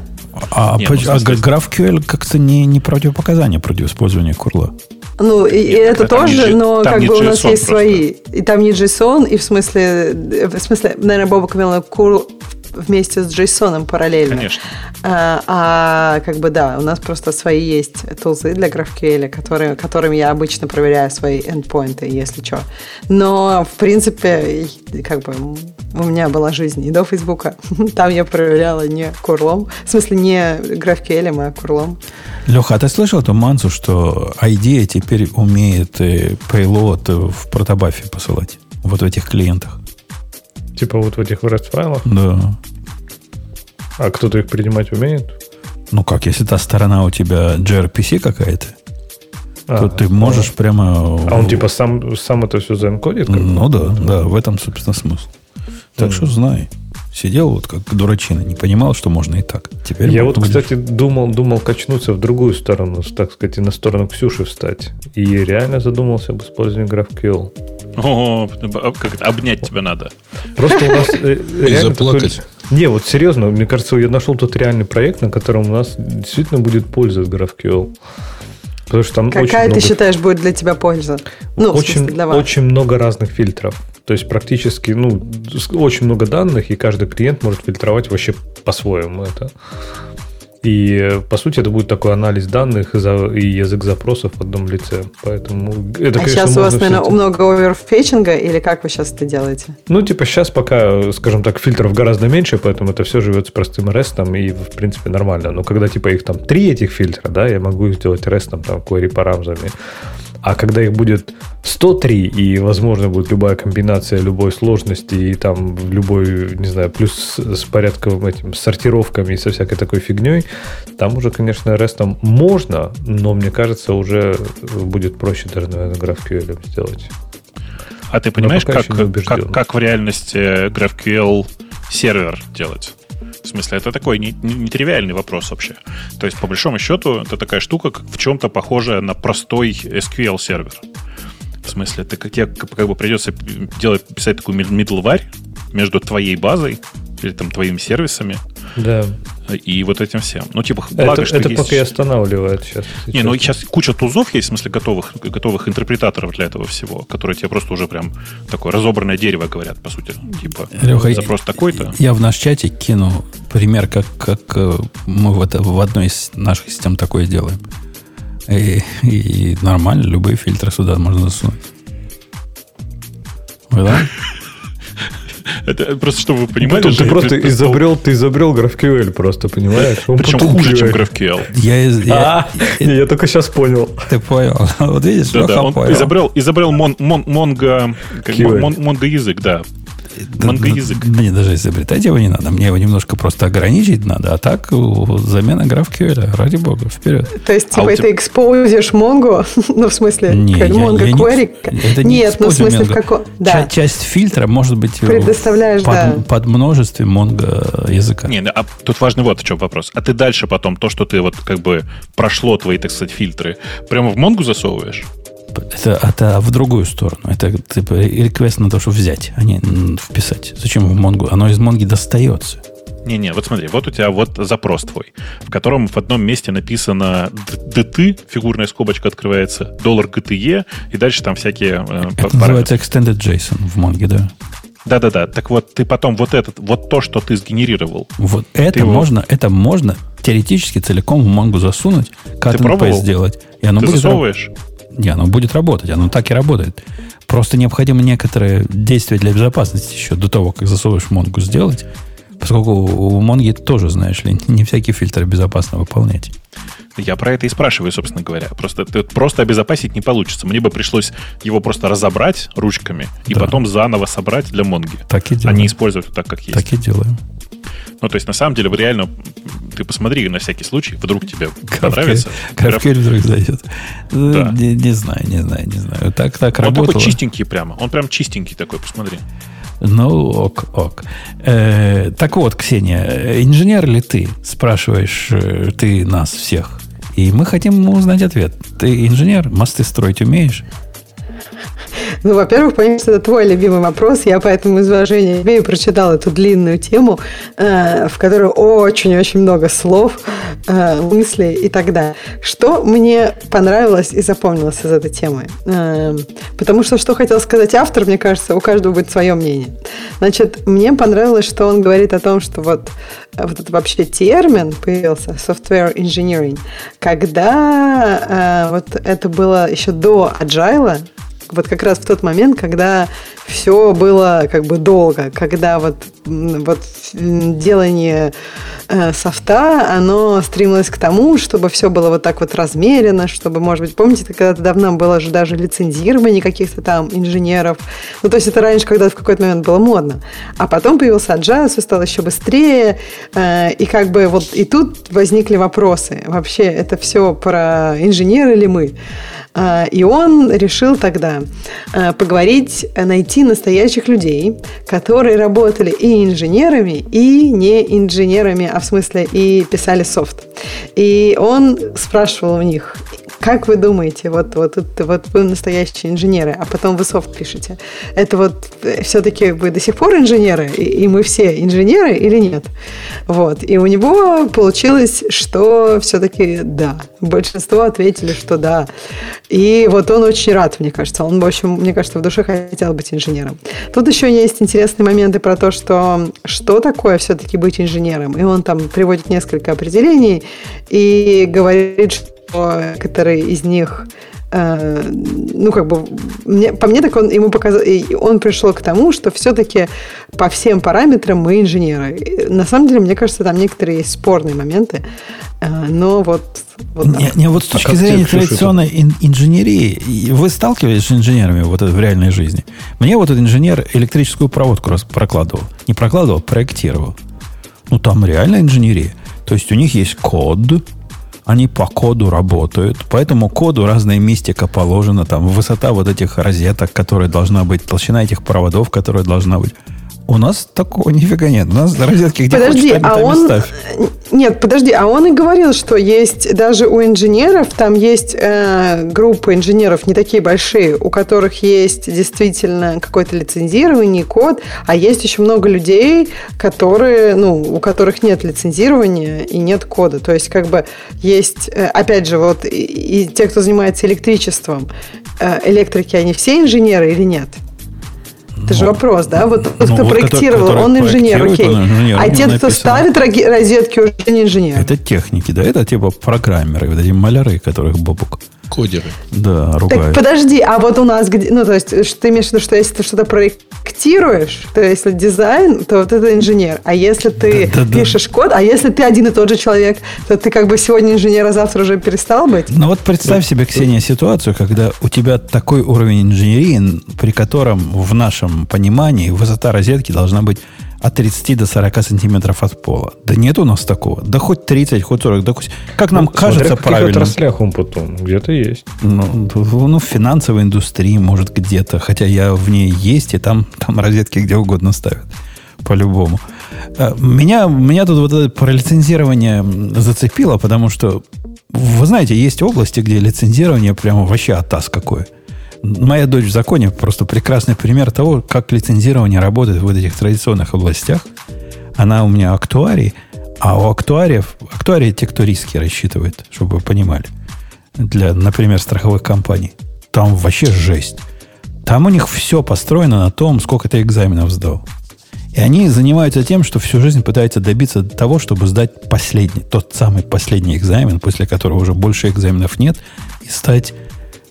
А, Не, ну, а GraphQL как-то не, не противопоказание против использования курла. Ну, и, Нет, это не тоже, G- но как не бы у нас JSON есть просто. свои. И там не JSON, и в смысле, в смысле, наверное, Бобок имел курл вместе с JSON параллельно. Конечно. А, а, как бы да, у нас просто свои есть тулзы для GraphQL, которые, которыми я обычно проверяю свои эндпоинты, если что. Но, в принципе, как бы у меня была жизнь и до Фейсбука. Там я проверяла не курлом, в смысле не GraphQL, а курлом. Леха, а ты слышал эту мансу, что IDEA теперь умеет э, в протобафе посылать? Вот в этих клиентах. Типа вот в этих REST файлах. Да. А кто-то их принимать умеет? Ну как, если та сторона у тебя gRPC какая-то, А, то ты можешь прямо... А он типа сам, сам это все заэнкодит? Ну да, да, в этом, собственно, смысл. Так что знай. Сидел вот как дурачина, не понимал, что можно и так. Теперь Я вот будешь- кстати, думал, думал качнуться в другую сторону, так сказать, и на сторону Ксюши встать. И реально задумался об использовании GraphQL. О, как это, обнять тебя надо. Просто у нас э, И реально заплакать. такой- Не, вот серьезно, мне кажется, я нашел тот реальный проект, на котором у нас действительно будет польза от GraphQL. Потому что там очень Какая ты много, считаешь будет для тебя польза? Ну, в очень, смысле, для вас. очень много разных фильтров. То есть практически, ну, очень много данных, и каждый клиент может фильтровать вообще по-своему это. И, по сути, это будет такой анализ данных и, язык запросов в одном лице. Поэтому это, а конечно, сейчас у вас, наверное, все- много оверфетчинга, или как вы сейчас это делаете? Ну, типа, сейчас пока, скажем так, фильтров гораздо меньше, поэтому это все живет с простым рестом, и, в принципе, нормально. Но когда, типа, их там три этих фильтра, да, я могу их сделать рестом, там, query парамзами. А когда их будет 103, и, возможно, будет любая комбинация любой сложности, и там любой, не знаю, плюс с порядковым этим, сортировками и со всякой такой фигней, там уже, конечно, рестом можно, но, мне кажется, уже будет проще даже, наверное, GraphQL сделать. А ты понимаешь, как, как, как в реальности GraphQL сервер делать? В смысле, это такой не- не- нетривиальный вопрос вообще. То есть, по большому счету, это такая штука, как в чем-то похожая на простой SQL сервер. В смысле, ты, тебе как, бы придется делать, писать такую middleware между твоей базой или там твоими сервисами Да. и вот этим всем. Ну, типа, благо, Это, что это есть... пока и останавливает сейчас. Не, ну сейчас куча тузов есть, в смысле готовых, готовых интерпретаторов для этого всего, которые тебе просто уже прям такое разобранное дерево говорят, по сути. Типа, Леха, запрос такой-то. Я в наш чатик кину пример, как, как э, мы в, это, в одной из наших систем такое делаем. И, и нормально, любые фильтры сюда можно засунуть. Вы да? Это просто, чтобы вы понимали... Ты я просто предпочел- изобрел, ты изобрел GraphQL просто, понимаешь? Он Причем хуже, чем. GraphQL. Я, из- я- А, не, я только сейчас понял. ты понял. Вот видишь, Да, да, он понял. изобрел, изобрел мон, мон, монго, как, мон, монго язык, да. Монго-язык. да- Мне даже изобретать его не надо. Мне его немножко просто ограничить надо. А так замена GraphQL. Ради бога, вперед. То есть, А типа, у ты тебя- экспозишь Mongo? ну, в смысле, Не, я- Mongo я не- query? это не Нет, ну, в смысле, в Mongo. каком... Ча- Да. часть фильтра может быть э, Предоставляешь, под, да. под множестве монго языка. Не, а тут важный вот в чем вопрос. А ты дальше потом то, что ты вот как бы прошло твои, так сказать, фильтры, прямо в Монгу засовываешь? Это, это в другую сторону. Это типа реквест на то, чтобы взять, а не вписать. Зачем в Монгу? Оно из Монги достается. Не-не, вот смотри, вот у тебя вот запрос твой, в котором в одном месте написано DT, фигурная скобочка открывается, доллар GTE, и дальше там всякие э, Это называется Extended JSON в Монге, да. Да-да-да, так вот ты потом вот этот, вот то, что ты сгенерировал, Вот это его- можно, это можно теоретически целиком в Монгу засунуть, paste сделать, и оно ты будет, раб- засовываешь? Не, оно будет работать, оно так и работает. Просто необходимо некоторые действия для безопасности еще до того, как засовываешь Монгу сделать, поскольку у Монги тоже, знаешь ли, не всякие фильтры безопасно выполнять. Я про это и спрашиваю, собственно говоря. Просто, просто обезопасить не получится. Мне бы пришлось его просто разобрать ручками и Да. потом заново собрать для Монги, Так и а делаем. не использовать так, как есть. Так и делаем. Ну, то есть, на самом деле, вы реально, ты посмотри на всякий случай, вдруг тебе понравится. GraphQL вдруг зайдет. Да. Не, не знаю, не знаю, не знаю. Так, так Он работало. такой чистенький прямо. Он прям чистенький такой, посмотри. Ну, ок, ок. Э, так вот, Ксения, инженер ли ты? Спрашиваешь э, ты нас всех. И мы хотим узнать ответ. Ты инженер? Мосты строить умеешь? Ну, во-первых, понятно, что это твой любимый вопрос. Я поэтому из уважения тебе и прочитала эту длинную тему, э, в которой очень-очень много слов, э, мыслей и так далее. Что мне понравилось и запомнилось из этой темы? Э, потому что, что хотел сказать автор, мне кажется, у каждого будет свое мнение. Значит, мне понравилось, что он говорит о том, что вот, вот этот вообще термин появился, software engineering, когда э, вот это было еще до agile, вот как раз в тот момент, когда все было как бы долго, когда вот, вот делание э, софта, оно стремилось к тому, чтобы все было вот так вот размерено, чтобы, может быть, помните, когда-то давно было же даже лицензирование каких-то там инженеров. Ну, то есть это раньше когда-то в какой-то момент было модно. А потом появился agile, все стало еще быстрее, э, и как бы вот и тут возникли вопросы. Вообще это все про инженеры или мы? А, И он решил тогда а, поговорить, э, найти настоящих людей, которые работали и инженерами, и не инженерами, а в смысле и писали софт. И он спрашивал у них, как вы думаете, вот, вот, вот, вы настоящие инженеры, а потом вы софт пишете, это вот все-таки вы до сих пор инженеры, и, и мы все инженеры или нет? Вот. И у него получилось, что все-таки да. Большинство ответили, что да. И вот он очень рад, мне кажется. Он, в общем, мне кажется, в душе хотел быть инженером. Тут еще есть интересные моменты про то, что что такое все-таки быть инженером. И он там приводит несколько определений и говорит, что некоторые из них э, ну, как бы, мне, по мне так он ему показал, он пришел к тому, что все-таки по всем параметрам мы инженеры. На самом деле, мне кажется, там некоторые есть спорные моменты, э, но вот вот не, не, вот с а точки а зрения традиционной ин, инженерии, вы сталкивались с инженерами вот в реальной жизни? Мне вот этот инженер электрическую проводку раз прокладывал. Не прокладывал, проектировал. Ну, там реально инженерия. То есть у них есть код, они по коду работают, по этому коду разная мистика положена, там высота вот этих розеток, которая должна быть, толщина этих проводов, которая должна быть. У нас такого нифига нет. У нас розетки где подожди, хочешь, там, а там он... ставь. Нет, подожди, а он и говорил, что есть даже у инженеров, там есть э, группы инженеров не такие большие, у которых есть действительно какое-то лицензирование, код, а есть еще много людей, которые, ну, у которых нет лицензирования и нет кода. То есть, как бы есть, э, опять же, вот и, и те, кто занимается электричеством, э, электрики, они все инженеры или нет? Это же вопрос, да? Вот тот, ну, кто вот проектировал, который он инженер, окей. Он инженер, а те, кто ставит розетки, уже не инженер. Это техники, да? Это типа программеры, вот эти маляры, которых Бобук. Кодеры. Да, Так ругают. подожди, а вот у нас где, ну то есть, ты имеешь в виду, что если ты что-то проектируешь, то если дизайн, то вот это инженер. А если ты Да, да, да. пишешь код, а если ты один и тот же человек, то ты как бы сегодня инженер, а завтра уже перестал быть? Ну вот представь себе, Ксения, ситуацию, когда у тебя такой уровень инженерии, при котором в нашем понимании высота розетки должна быть от 30 до 40 сантиметров от пола. Да нет у нас такого. Да хоть 30, хоть 40. Да хоть... Как нам Ну, кажется смотря в правильно. отраслях он потом. Где-то есть. Ну, ну, в финансовой индустрии, может, где-то. Хотя я в ней есть, и там, там розетки где угодно ставят. По-любому. Э, Меня, меня тут вот это про лицензирование зацепило, потому что, вы знаете, есть области, где лицензирование прямо вообще атас какое. Моя дочь в законе просто прекрасный пример того, как лицензирование работает в этих традиционных областях. Она у меня актуарий, а у актуариев, актуарии те, кто риски рассчитывает, чтобы вы понимали для, например, страховых компаний. Там вообще жесть. Там у них все построено на том, сколько ты экзаменов сдал. И они занимаются тем, что всю жизнь пытаются добиться того, чтобы сдать последний, тот самый последний экзамен, после которого уже больше экзаменов нет, и стать,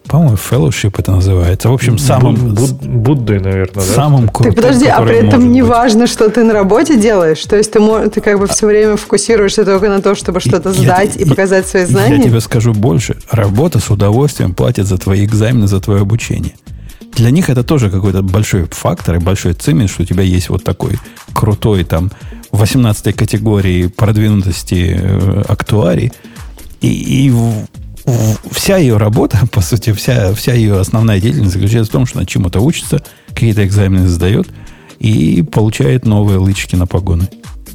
по-моему, fellowship это называется. В общем, самым, Буд- Буд- Буддой, наверное, да? самым крутым, Так подожди, а при этом не быть. важно, что ты на работе делаешь? То есть ты, ты как бы все время фокусируешься только на то, чтобы что-то Я- сдать и я- показать свои Я знания? тебе скажу больше. Работа с удовольствием платит за твои экзамены, за твое обучение. Для них это тоже какой-то большой фактор и большой цимис, что у тебя есть вот такой крутой там 18 категории продвинутости э, актуарий. И, и вся ее работа, по сути, вся, вся ее основная деятельность заключается в том, что она чему-то учится, какие-то экзамены сдает и получает новые лычки на погоны.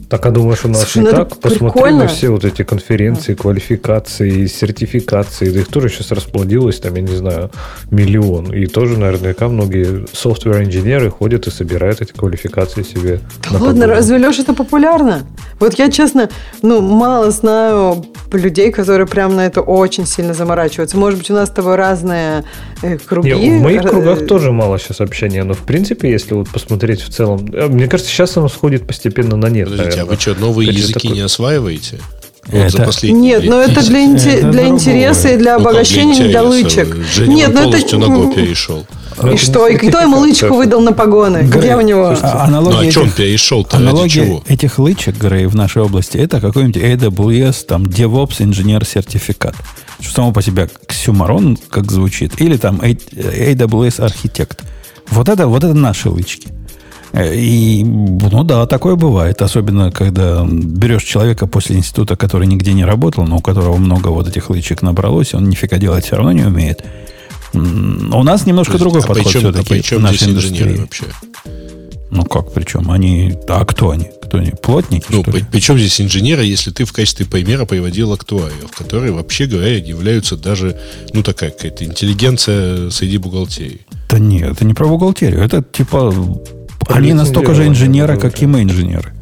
Так, а думаешь, у нас Слушай, не ну это так? Посмотри прикольно. на все вот эти конференции, квалификации, сертификации. Да их тоже сейчас расплодилось, там, я не знаю, миллион. И тоже наверняка многие софтвер-инженеры ходят и собирают эти квалификации себе. Да ладно, погоны. разве, Леша, это популярно? Вот я, честно, ну, мало знаю людей, которые прям на это очень сильно заморачиваются. Может быть, у нас с тобой разные э, круги. Не, в моих кругах тоже мало сейчас общения, но в принципе, если вот посмотреть в целом, э, мне кажется, сейчас оно сходит постепенно на нет. Подождите, а вы что, новые Какие-то языки такой- не осваиваете? Это- Вот за последние Нет, но это 10. для, инте- Это для интереса и для Ну, обогащения, не для интереса? лычек. Женя Нет, вон ну это... на Go перешел. И Это что? И кто ему лычку выдал на погоны? Где у него? а- Ну, а аналогия что он этих- перешел-то? Аналогия чего? этих лычек, Грей, в нашей области, это какой-нибудь AWS, там, DevOps инженер сертификат. Что само по себе ксюмарон, как звучит, или там AWS архитект. Вот это, вот это наши лычки. Э, И, ну да, такое бывает. Особенно, когда берешь человека после института, который нигде не работал, но у которого много вот этих лычек набралось, он нифига делать все равно не умеет. У нас немножко другой а подход при чем, а все-таки при в нашей индустрии. вообще? Ну как, причем? Они... А кто они? Кто они? Плотники, Ну, что ли? причем здесь инженеры, если ты в качестве примера приводил актуариев, которые, вообще говоря, являются даже, ну, такая какая-то интеллигенция среди бухгалтерии. Да нет, это не про бухгалтерию. Это типа... Они настолько же инженеры, как и мы инженеры.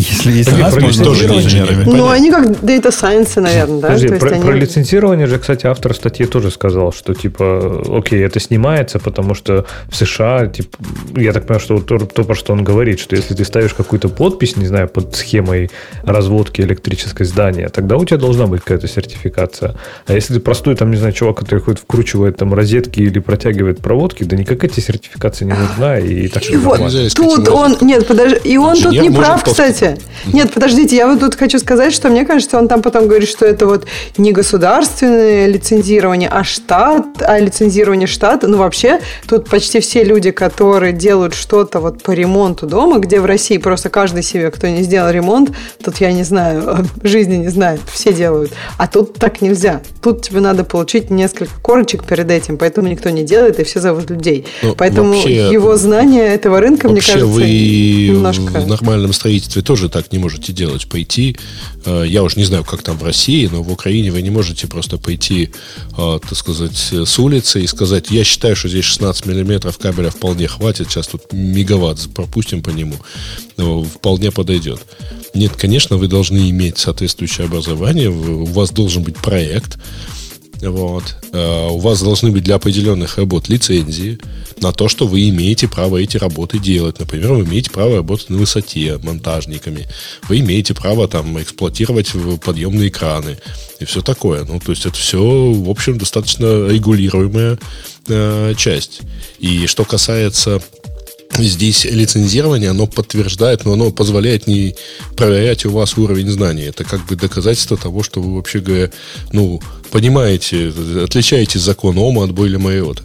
Если, если нас можно тоже не инженерами. Ну, они как Data Science, наверное, да? Подожди, про, они- про лицензирование же, кстати, автор статьи тоже сказал, что типа, окей, это снимается, потому что в США, типа, я так понимаю, что то, то, про что он говорит, что если ты ставишь какую-то подпись, не знаю, под схемой разводки электрической здания, тогда у тебя должна быть какая-то сертификация. А если ты простой, там, не знаю, чувак, который ходит, вкручивает там розетки или протягивает проводки, да никакая тебе сертификация не нужна, и так И вот тут он... Нет, подожди, и он тут Инженер не может прав, просто- Нет, подождите, я вот тут хочу сказать, что мне кажется, он там потом говорит, что это вот не государственное лицензирование, а штат, а лицензирование штата. Ну, вообще, тут почти все люди, которые делают что-то вот по ремонту дома, где в России просто каждый себе, кто не сделал ремонт, тут, я не знаю, жизни не знает, все делают. А тут так нельзя. Тут тебе надо получить несколько корочек перед этим, поэтому никто не делает, и все зовут людей. Ну, поэтому вообще- его знание этого рынка, мне кажется, вы немножко... в нормальном строительстве тоже так не можете делать. Пойти, э, я уж не знаю, как там в России, но в Украине вы не можете просто пойти, э, так сказать, с улицы и сказать, я считаю, что здесь 16 миллиметров кабеля вполне хватит, сейчас тут мегаватт пропустим по нему, Ну, вполне подойдет. Нет, конечно, вы должны иметь соответствующее образование, у вас должен быть проект, вот. Э, У вас должны быть для определенных работ лицензии на то, что вы имеете право эти работы делать. Например, вы имеете право работать на высоте монтажниками. Вы имеете право там эксплуатировать подъемные краны и все такое. Ну, то есть это все, в общем, достаточно регулируемая э, часть. И что касается здесь лицензирование, оно подтверждает, но оно позволяет не проверять у вас уровень знаний. Это как бы доказательство того, что вы вообще говоря, ну, понимаете, отличаете закон Ома от Бойля Майота.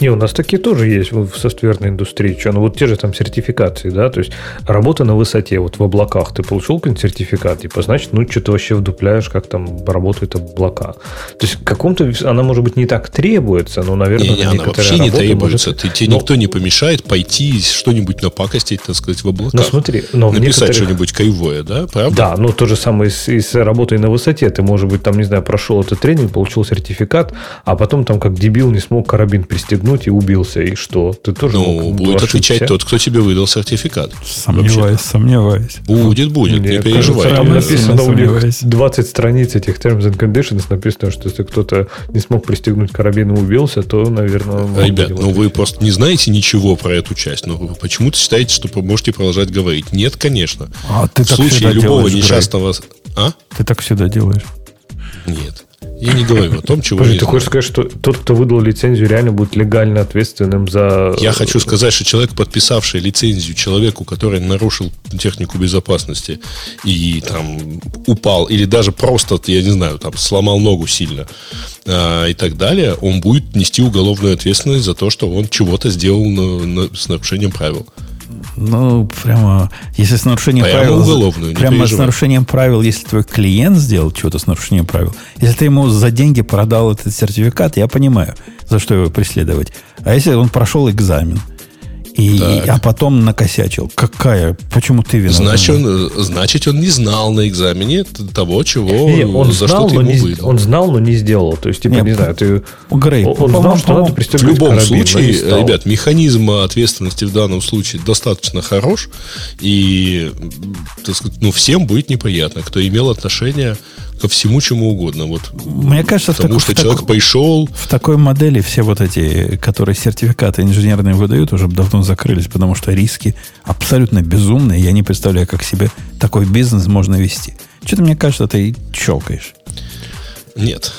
Не, у нас такие тоже есть в софтверной индустрии. Что, ну вот те же там сертификации, да, то есть работа на высоте, вот в облаках. Ты получил какой-нибудь сертификат, типа, значит, ну что ты вообще вдупляешь, как там работают облака. То есть в каком-то, она может быть не так требуется, но, наверное, Не, не, на она вообще не требуется. может- Ты, тебе Но- никто не помешает пойти что-нибудь напакостить, так сказать, в облаках. Ну смотри, но Написать некоторых- что-нибудь кривое, да? Правда? Да, ну то же самое и с, и с работой на высоте. Ты, может быть, там, не знаю, прошел этот тренинг, получил сертификат, а потом там как дебил не смог карабин пристегнуть и убился. И что? Ты тоже Ну, мог будет ошибся. отвечать тот, кто тебе выдал сертификат. Сомневаюсь, сомневаюсь. Будет, будет, не Нет, переживай. кажется, Там Я написано у них сомневаюсь. 20 страниц этих terms and conditions. Написано, что если кто-то не смог пристегнуть карабин и убился, то, наверное... Ребят, ну вы просто не знаете ничего про эту часть. Но вы почему-то считаете, что можете продолжать говорить. Нет, конечно. А ты в так случае всегда любого делаешь, Грей. несчастного... А? Ты так всегда делаешь. Нет. Я не говорю о том, чего Подожди, не ты знаю. хочешь сказать, что тот, кто выдал лицензию, реально будет легально ответственным за... Я хочу сказать, что человек, подписавший лицензию человеку, который нарушил технику безопасности и там упал, или даже просто, я не знаю, там сломал ногу сильно а, и так далее, он будет нести уголовную ответственность за то, что он чего-то сделал на- на- с нарушением правил. Ну, прямо, если с нарушением Прямо правил... уголовную, прямо с нарушением правил, если твой клиент сделал что-то с нарушением правил, если ты ему за деньги продал этот сертификат, я понимаю, за что его преследовать. А если он прошел экзамен, и, Так. и- а потом накосячил, какая? Почему ты виноват? Значит он, значит, он не знал на экзамене того, чего, Не, он за знал, что ты но ему не, выдал. он знал, но не сделал. То есть, типа, Не, не, знаю, ты... Грей, он по-моему, знал, что надо по-моему, В пристегнуть любом карабин, случае, ребят, механизм ответственности в данном случае достаточно хорош, и, так сказать, ну, всем будет неприятно, кто имел отношение ко всему, чему угодно. Вот, Мне кажется, в потому тако- что в человек тако- пришел, В такой модели все вот эти, которые сертификаты инженерные выдают, уже давно закрылись, потому что риски абсолютно безумные. Я не представляю, как себе такой бизнес можно вести. Что-то мне кажется, ты щелкаешь. Нет.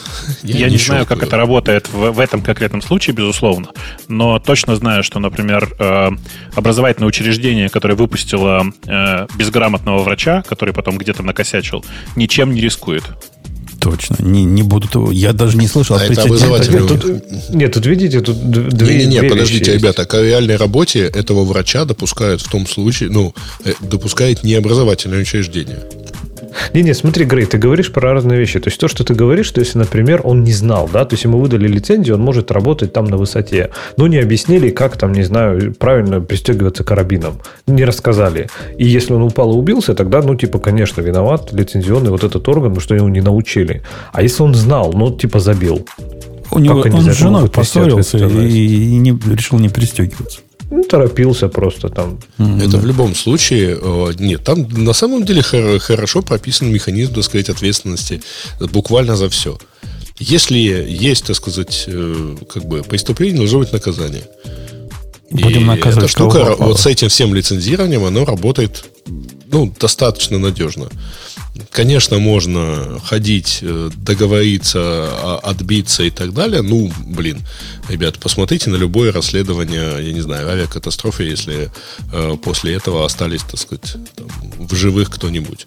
Я, не, знаю, как это работает в, в этом конкретном случае, безусловно, но точно знаю, что, например, э, образовательное учреждение, которое выпустило э, безграмотного врача, который потом где-то накосячил, ничем не рискует. Точно. Не, не буду того. Я даже не слышал А это образовательное Нет, тут, нет, тут видите, тут две Не-не-не, две подождите, вещи есть. ребята, к реальной работе этого врача допускают в том случае, ну, э, допускает не образовательное учреждение. Не-не, смотри, Грей, ты говоришь про разные вещи. То есть то, что ты говоришь, что если, например, он не знал, да, то есть ему выдали лицензию, он может работать там на высоте, но не объяснили, как там, не знаю, правильно пристегиваться карабином. Не рассказали. И если он упал и убился, тогда, ну, типа, конечно, виноват лицензионный вот этот орган, потому что его не научили. А если он знал, ну, типа, забил. У него, он с женой поссорился и, и не, решил не пристегиваться. Ну, торопился просто там. Это в любом случае... Э, нет, там на самом деле хорошо прописан механизм, так сказать, ответственности буквально за все. Если есть, так сказать, э, как бы преступление, должно быть наказание. Будем и наказывать эта штука вот с этим всем лицензированием, оно работает ну, достаточно надежно. Конечно, можно ходить, э, договориться, а, отбиться и так далее. Ну, блин, ребят, посмотрите на любое расследование, я не знаю, авиакатастрофы, если э, после этого остались, так сказать, там, в живых кто-нибудь.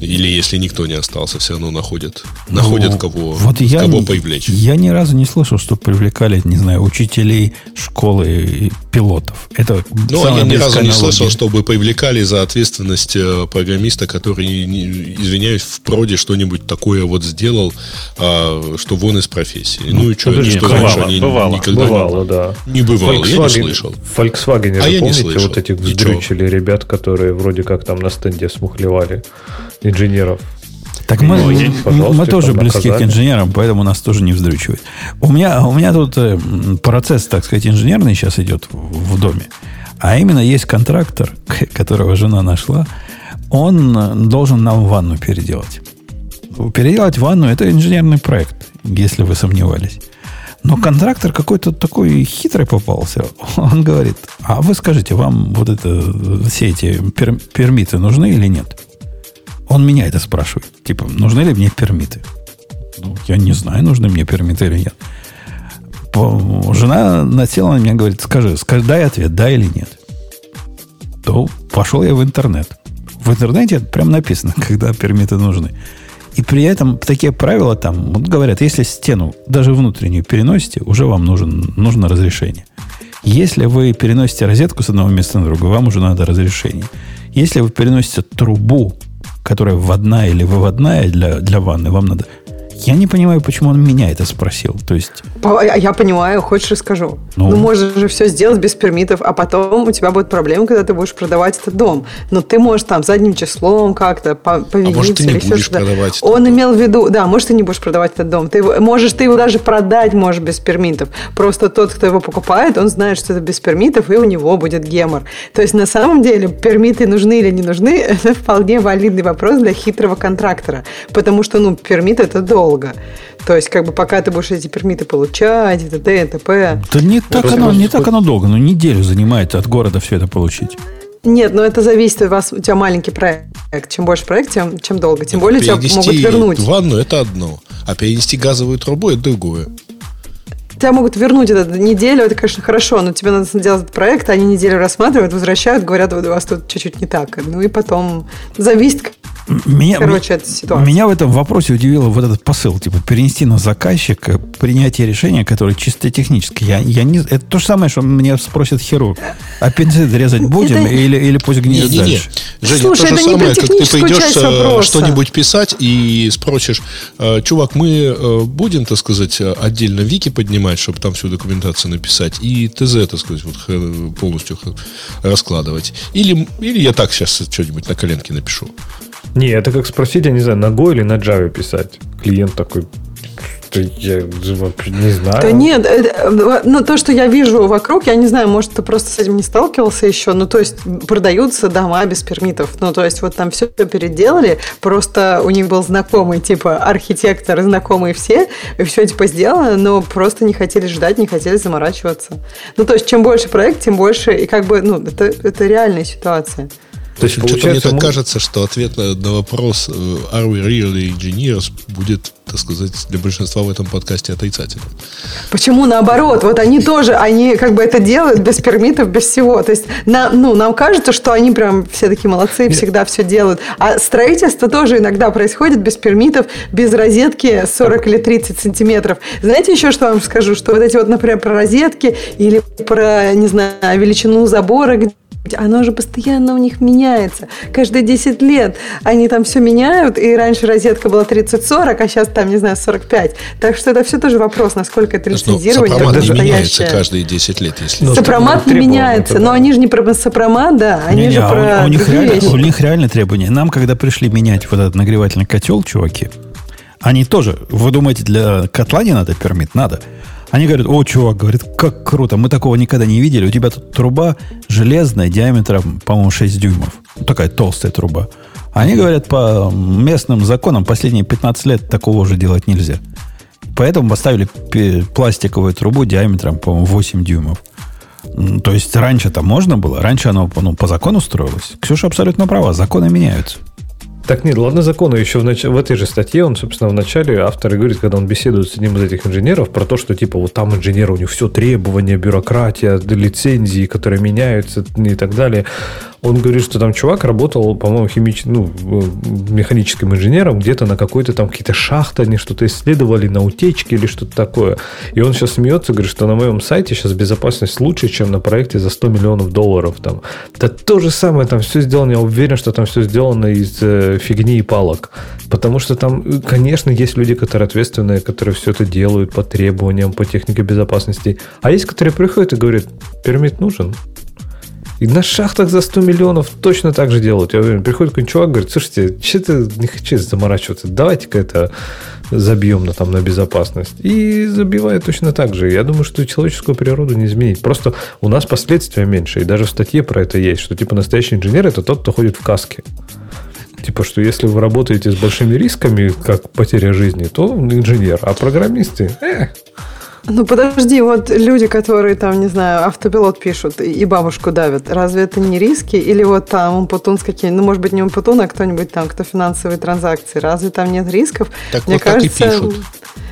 Или если никто не остался, все равно находят, ну, находят кого, вот я кого привлечь. Я ни разу не слышал, что привлекали, не знаю, учителей школы пилотов. Это ну, а я ни разу не слышал, чтобы привлекали за ответственность э, программиста, который, извиняюсь, в проде что-нибудь такое вот сделал, а, что вон из профессии. Ну, ну и что, не, что бывало, они бывало, никогда бывало, да. не бывало, Volkswagen, я не слышал. В Volkswagen, а я помните, не слышал. вот этих вздрючили ребят, которые вроде как там на стенде смухлевали инженеров. Так мы, ну, мы тоже близки наказали. к инженерам, поэтому нас тоже не вздрючивает. У меня, у меня тут э, процесс, так сказать, инженерный сейчас идет в, доме. А именно есть контрактор, которого жена нашла. Он э, должен нам ванну переделать. Переделать ванну – это инженерный проект, если вы сомневались. Но контрактор какой-то такой хитрый попался. Он говорит, а вы скажите, вам вот это, все эти пер, пермиты нужны или нет? Он меня это спрашивает. Типа, нужны ли мне пермиты? Ну, я не знаю, нужны мне пермиты или нет. Жена насела на меня говорит, скажи, скажи, дай ответ, да или нет. То пошел я в интернет. В интернете прям написано, когда пермиты нужны. И при этом такие правила там, вот говорят, если стену, даже внутреннюю переносите, уже вам нужен, нужно разрешение. Если вы переносите розетку с одного места на другое, вам уже надо разрешение. Если вы переносите трубу которая вводная или выводная для, для ванны, вам надо я не понимаю, почему он меня это спросил. То есть... Я понимаю, хочешь расскажу. Ну, ну можешь же все сделать без пермитов, а потом у тебя будет проблема, когда ты будешь продавать этот дом. Но ты можешь там задним числом как-то повиниться. А может, ты не будешь продавать Он дом. имел в виду, да, может, ты не будешь продавать этот дом. Ты можешь ты его даже продать можешь без пермитов. Просто тот, кто его покупает, он знает, что это без пермитов, и у него будет гемор. То есть, на самом деле, пермиты нужны или не нужны, это вполне валидный вопрос для хитрого контрактора. Потому что, ну, пермит это долг долго. То есть, как бы пока ты будешь эти пермиты получать, и т.д. и т.п. Да не так, оно, не так оно долго, но неделю занимает от города все это получить. Нет, но это зависит от вас. У тебя маленький проект. Чем больше проект, тем, чем долго. Тем более тебя могут вернуть. ванну – это одно, а перенести газовую трубу – это другое. Тебя могут вернуть эту неделю, это, конечно, хорошо, но тебе надо сделать этот проект, они неделю рассматривают, возвращают, говорят, вот у вас тут чуть-чуть не так. Ну и потом зависит, меня, Короче, это ситуация. Меня в этом вопросе удивило вот этот посыл, типа перенести на заказчика принятие решения, которое чисто техническое. Я, я не, это то же самое, что меня спросит хирург. Аппендицит резать будем это... или, или пусть гниет не, не, не. Женя, Слушай, то же самое, как ты пойдешь э, что-нибудь писать и спросишь, э, чувак, мы э, будем, так сказать, отдельно вики поднимать, чтобы там всю документацию написать, и ТЗ, так сказать, вот полностью раскладывать. Или, или я так сейчас что-нибудь на коленке напишу. Не, это как спросить, я не знаю, на Go или на Java писать. Клиент такой, я не знаю. Да нет, э, ну то, что я вижу вокруг, я не знаю, может, ты просто с этим не сталкивался еще, ну то есть продаются дома без пермитов, ну то есть вот там все переделали, просто у них был знакомый, типа архитектор, знакомые все, и все типа сделано, но просто не хотели ждать, не хотели заморачиваться. Ну то есть чем больше проект, тем больше, и как бы, ну это, это реальная ситуация. То есть, Что-то мне так мы... кажется, что ответ на, на вопрос э, «Are we really engineers?» будет, так сказать, для большинства в этом подкасте отрицательным. Почему наоборот? Вот они тоже, они как бы это делают без пермитов, без всего. То есть на, ну, нам кажется, что они прям все такие молодцы, всегда все делают. А строительство тоже иногда происходит без пермитов, без розетки 40 или 30 сантиметров. Знаете еще, что я вам скажу? Что вот эти вот, например, про розетки или про, не знаю, величину забора, Оно же постоянно у них меняется. Каждые 10 лет они там все меняют, и раньше розетка была 30-40, а сейчас там, не знаю, 45. Так что это все тоже вопрос, насколько это Ну, лицензирование сопромат не меняется каждые 10 лет, если... Ну, Сопромат не меняется, но они же не про сопромат, да, они Не-не, же а про у, у них реально, вещи. у них реально требования. Нам, когда пришли менять вот этот нагревательный котел, чуваки, они тоже, вы думаете, для котла не надо пермит? Надо. Они говорят, о, чувак, говорит, как круто, мы такого никогда не видели. У тебя тут труба железная, диаметром, по-моему, 6 дюймов. Ну, Такая толстая труба. Они говорят, по местным законам последние 15 лет такого уже делать нельзя. Поэтому поставили пластиковую трубу диаметром, по-моему, 8 дюймов. То есть раньше-то можно было, раньше оно ну, по закону строилось. Ксюша абсолютно права, законы меняются. Так нет, ладно законы. Еще в, нач... в этой же статье он, собственно, в начале автор говорит, когда он беседует с одним из этих инженеров, про то, что типа вот там инженеры, у них все требования, бюрократия, лицензии, которые меняются и так далее. Он говорит, что там чувак работал, по-моему, химич... ну, э, механическим инженером где-то на какой-то там какие-то шахты, они что-то исследовали на утечке или что-то такое. И он сейчас смеется, говорит, что на моем сайте сейчас безопасность лучше, чем на проекте за 100 миллионов долларов. Там. Это то же самое, там все сделано, я уверен, что там все сделано из э, фигни и палок. Потому что там, конечно, есть люди, которые ответственные, которые все это делают по требованиям, по технике безопасности. А есть, которые приходят и говорят, пермит нужен. И на шахтах за 100 миллионов точно так же делают. Я уверен, приходит какой-нибудь чувак, говорит, слушайте, что-то не хочу заморачиваться, давайте-ка это забьем на, там, на безопасность. И забивает точно так же. Я думаю, что человеческую природу не изменить. Просто у нас последствия меньше. И даже в статье про это есть, что типа настоящий инженер это тот, кто ходит в каске. Типа, что если вы работаете с большими рисками, как потеря жизни, то инженер, а программисты, э, Ну подожди, вот люди, которые там, не знаю, автопилот пишут и бабушку давят, разве это не риски? Или вот там Умпутун с какими, ну может быть не Умпутун, а кто-нибудь там, кто финансовые транзакции, разве там нет рисков? Так вот так и пишут.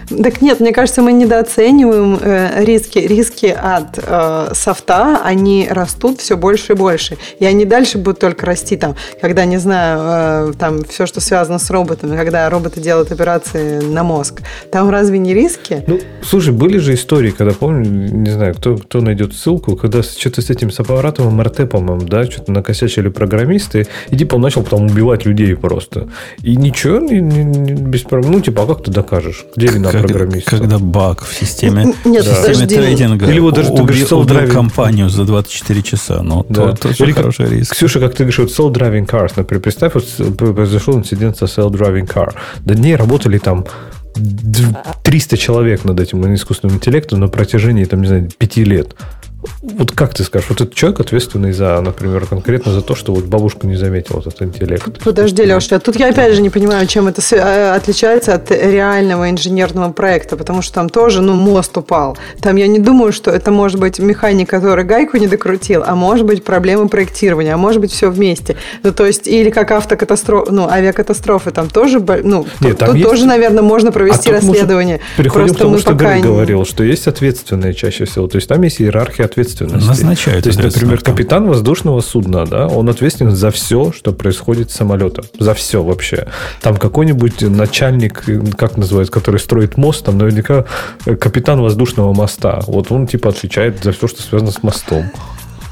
Так нет, мне кажется, мы недооцениваем э, риски. Риски от э, софта, они растут все больше и больше. И они дальше будут только расти там, когда, не знаю, э, там все, что связано с роботами, когда роботы делают операции на мозг. Там разве не риски? Ну, слушай, были же истории, когда, помню, не знаю, кто, кто найдет ссылку, когда что-то с этим с аппаратом МРТ, по-моему, да, что-то накосячили программисты, и типа он начал потом убивать людей просто. И ничего, не, не- не- без проблем. Ну, типа, а как ты докажешь? Где вина программиста? когда баг в системе, Нет, в системе подожди. трейдинга Или вот даже ты убил, убил self-driving. компанию за 24 часа. Ну, Да. то, тоже Или как- хороший риск. Ксюша, как ты говоришь, вот self-driving cars, например, представь, вот произошел инцидент со self-driving car. До дней работали там д- 300 человек над этим искусственным интеллектом на протяжении, там, не знаю, 5 лет. Вот как ты скажешь, вот этот человек ответственный за, например, конкретно за то, что вот бабушка не заметила этот интеллект. Подожди, Леша, тут я опять же не понимаю, чем это э, отличается от реального инженерного проекта, потому что там тоже, ну, мост упал. Там я не думаю, что это может быть механик, который гайку не докрутил, а может быть проблемы проектирования, а может быть все вместе. Ну, то есть, или как автокатастрофа, ну, авиакатастрофы, там тоже, ну, Нет, там тут есть- тоже, наверное, можно провести А тут расследование. Переходим Просто к тому, что пока Грег не- говорил, что есть ответственные чаще всего. То есть там есть иерархия ответственности. Назначают То есть, например, капитан воздушного судна, да, он ответственен за все, что происходит с самолетом. За все вообще. Там какой-нибудь начальник, э, как называется, который строит мост, там наверняка э, капитан воздушного моста. Вот он типа отвечает за все, что связано с мостом.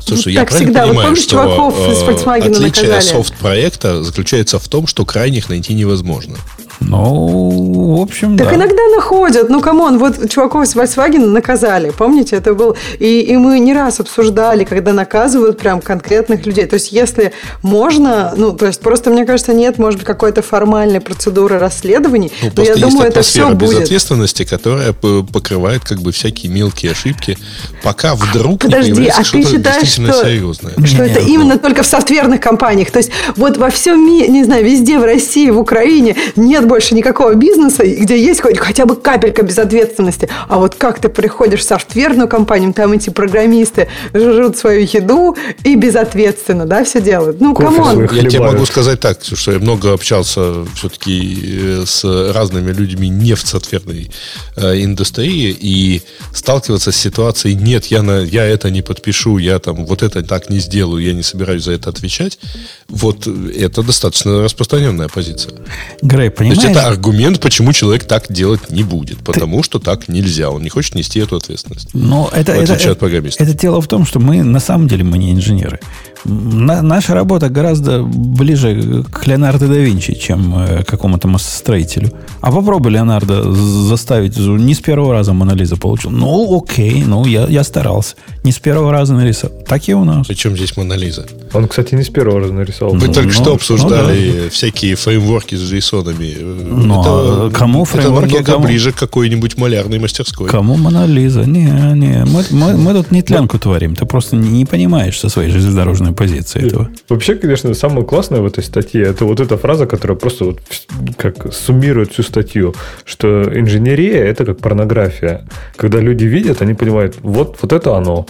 Слушай, Ну, я так правильно всегда. Понимаю, помнишь, что чуваков из э, отличие наказали? софт-проекта заключается в том, что крайних найти невозможно. Ну, в общем, Так да. иногда находят. Ну, come on, вот чуваков с Volkswagen наказали. Помните, это был... И, и мы не раз обсуждали, когда наказывают прям конкретных людей. То есть, если можно... Ну, то есть, просто, мне кажется, нет, может быть, какой-то формальной процедуры расследований. Ну, но я думаю, это все будет. безответственности, которая покрывает как бы всякие мелкие ошибки, пока вдруг Подожди, не появляется а ты что-то считаешь, действительно что- серьезное. Что это Не-не, именно только в софтверных компаниях. То есть вот во всем мире, не знаю, везде в России, в Украине нет больше никакого бизнеса, где есть хоть, хотя бы капелька безответственности. А вот как ты приходишь в софтверную компанию, там эти программисты жрут свою еду и безответственно, да, все делают. Ну, come on. свой Я тебе могу сказать так, что я много общался все-таки с разными людьми не в софтверной э, индустрии, и сталкиваться с ситуацией «нет, я, на, я это не подпишу, я там вот это так не сделаю, я не собираюсь за это отвечать», вот это достаточно распространенная позиция. Грей, То есть это аргумент, почему человек так делать не будет. Потому что так нельзя. Он не хочет нести эту ответственность. Но это, В это, отличие от это, программиста. это дело в том, что мы на самом деле мы не инженеры. На- наша работа гораздо ближе к Леонардо да Винчи, чем э, к какому-то строителю. А попробуй Леонардо заставить, не с первого раза Монолиза получил. Ну, окей, ну, я, я старался. Не с первого раза нарисовал. Так и у нас. Причем здесь Монолиза? Он, кстати, не с первого раза нарисовал. Вы Ну, только ну, что ну обсуждали всякие фреймворки с джейсонами. Ну, а кому это фреймворки, намного кому? ближе к какой-нибудь малярной мастерской. Кому Монолиза? Не, не. Мы, мы, мы тут не тлянку творим. Ты просто не, не понимаешь со своей железнодорожной позиции этого. Вообще, конечно, самое классное в этой статье это вот эта фраза, которая просто вот как суммирует всю статью, что инженерия это как порнография. Когда люди видят, они понимают, вот, вот это оно.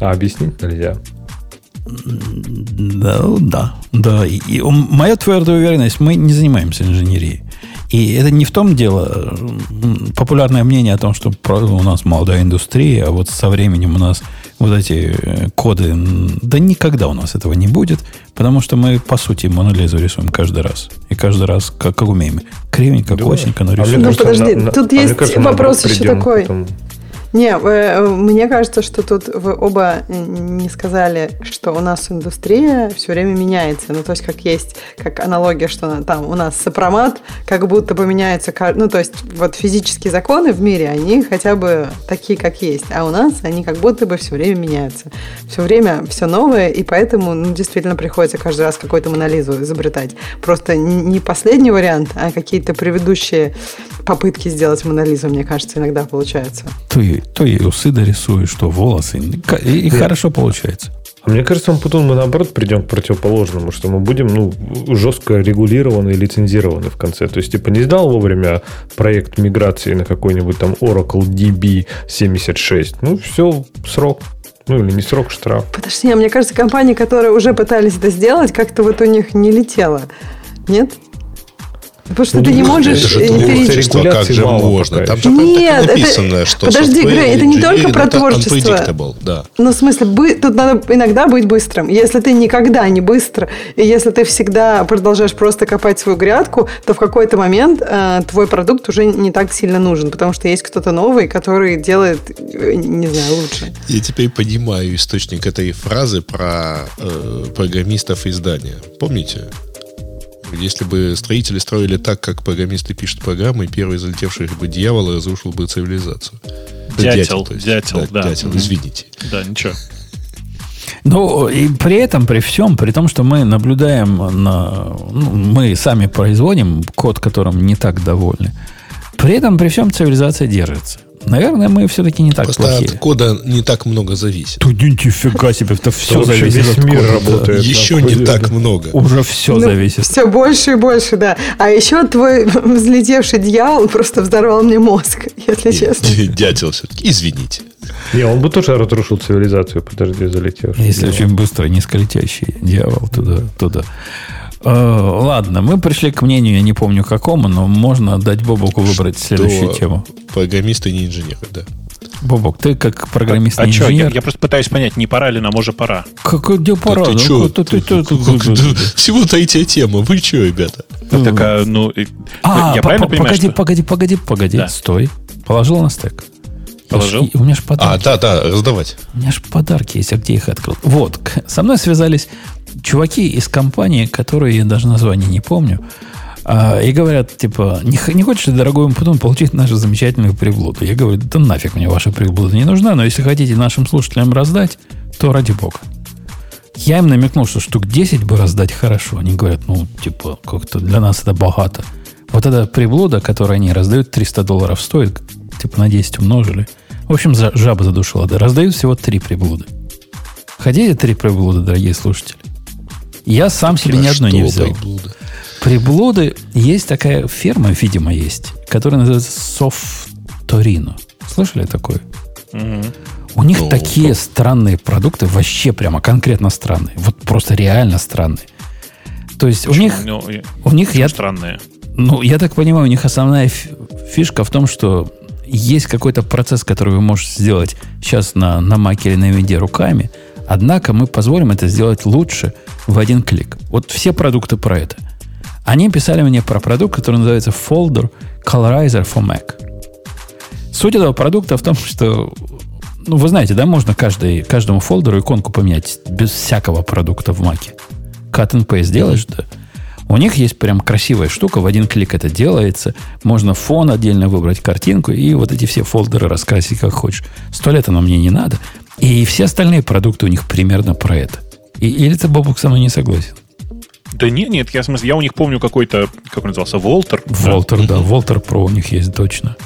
А объяснить нельзя. Да, да, да. И, и у- моя твердая уверенность, мы не занимаемся инженерией. И это не в том дело, популярное мнение о том, что у нас молодая индустрия, а вот со временем у нас вот эти э, коды, да никогда у нас этого не будет, потому что мы, по сути, монолизу рисуем каждый раз. И каждый раз, как, как умеем. Кривенько, Думаешь? косенько, но А мне рисуем. Ну, подожди, на- на- тут а мне есть кажется, вопрос еще такой. этому. Не, э, мне кажется, что тут вы оба не сказали, что у нас индустрия все время меняется. Ну, то есть, как есть, как аналогия, что там у нас сопромат, как будто бы меняется, ну, то есть, вот физические законы в мире, они хотя бы такие, как есть, а у нас они как будто бы все время меняются. Все время все новое, и поэтому, ну, действительно приходится каждый раз какой-то монолизу изобретать. Просто не последний вариант, а какие-то предыдущие попытки сделать монолизу, мне кажется, иногда получаются. То, и, то и усы дорисуешь, что волосы. И, и хорошо получается. А Мне кажется, потом мы наоборот придем к противоположному, что мы будем ну, жестко регулированы и лицензированы в конце. То есть, типа, не сдал вовремя проект миграции на какой-нибудь там Oracle DB 76. Ну, все, срок. Ну, или не срок, штраф. Подожди, а мне кажется, компании, которые уже пытались это сделать, как-то вот у них не летело. Нет? Потому что Ну, ты не ну, можешь Это же творчество, как же можно? Там же Нет, так и это- написано, что подожди, Грей, это не только engineering про творчество. да. Ну, в смысле, бы- тут надо иногда быть быстрым. Если ты никогда не быстр, и если ты всегда продолжаешь просто копать свою грядку, то в какой-то момент э, твой продукт уже не так сильно нужен, потому что есть кто-то новый, который делает, э, не знаю, лучше. Я теперь понимаю источник этой фразы про э, программистов издания. Помните? Если бы строители строили так, как программисты пишут программы, первый залетевший бы дьявол разрушил бы цивилизацию. Дятел, есть. дятел, да. Дятел, Мгм. извините. Да, ничего. Ну, и при этом, при всем, при том, что мы наблюдаем на... ну, мы сами производим код, которым не так довольны. При этом, при всем, цивилизация держится. Наверное, мы все-таки не так Просто плохие. от кода не так много зависит. Тут нифига себе, это все зависит весь от мир работает. Еще не так много. Уже все зависит. Все Ну, больше и больше, да. А еще твой взлетевший дьявол просто взорвал мне мозг, если честно. Дятел все-таки. Извините. Не, он бы тоже разрушил цивилизацию, подожди, залетевший. Если очень быстро, низколетящий дьявол туда, туда. Э, ладно, мы пришли к мнению, я не помню какому, но можно дать Бобоку выбрать следующую Что тему. Программисты не инженеры, да. Бобок, ты как программист А я, инженер. я просто пытаюсь понять, не пора ли нам уже пора. Как, где пора? Да ты Ну, чё? ты- ты- ты- ты- Как- ты- Всего третья тема. Вы что, ребята? Так, а, ну, А, я по- правильно по- понимаю, погоди, что- погоди, погоди, погоди, Да. стой. Положил на стек. Положил? У меня же А, подарки. да, да, раздавать. У меня же подарки есть, а где их открыл? Вот, со мной связались чуваки из компании, которые я даже название не помню, а, и говорят, типа, не, не хочешь ли, дорогой потом получить нашу замечательную приблуду? Я говорю, да нафиг мне ваша приблуда не нужна, но если хотите нашим слушателям раздать, то ради бога. Я им намекнул, что штук 10 бы раздать хорошо. Они говорят, ну, типа, как-то для нас это богато. Вот эта приблуда, которую они раздают, 300 долларов стоит, типа на 10 умножили. В общем, за- жаба задушила. Да, раздают всего три приблуды. Хотите три приблуды, дорогие слушатели? Я сам себе ни одной не взял. приблуда? Приблуды, есть такая ферма, видимо, есть, которая называется Софторино. Слышали такое? Мгм. У них Ну, такие странные продукты, вообще прямо конкретно странные. Вот просто реально странные. То есть у них, Ну, у них я, странные. ну, я так понимаю, у них основная фи- фишка в том, что есть какой-то процесс, который вы можете сделать сейчас на, на маке или на винде руками, однако мы позволим это сделать лучше в один клик. Вот все продукты про это. Они писали мне про продукт, который называется Folder Colorizer for Mac. Суть этого продукта в том, что Ну, вы знаете, да, можно каждый, каждому фолдеру иконку поменять без всякого продукта в маке. Cut and paste делаешь, да. У них есть прям красивая штука, в один клик это делается. Можно фон отдельно выбрать, картинку, и вот эти все фолдеры раскрасить как хочешь. Сто лет оно мне не надо. И все остальные продукты у них примерно про это. И, или ты, Бобук, со мной не согласен? Да нет, нет, я, в смысле, я у них помню какой-то, как он назывался, Волтер. Волтер, да, Волтер Про у них есть точно.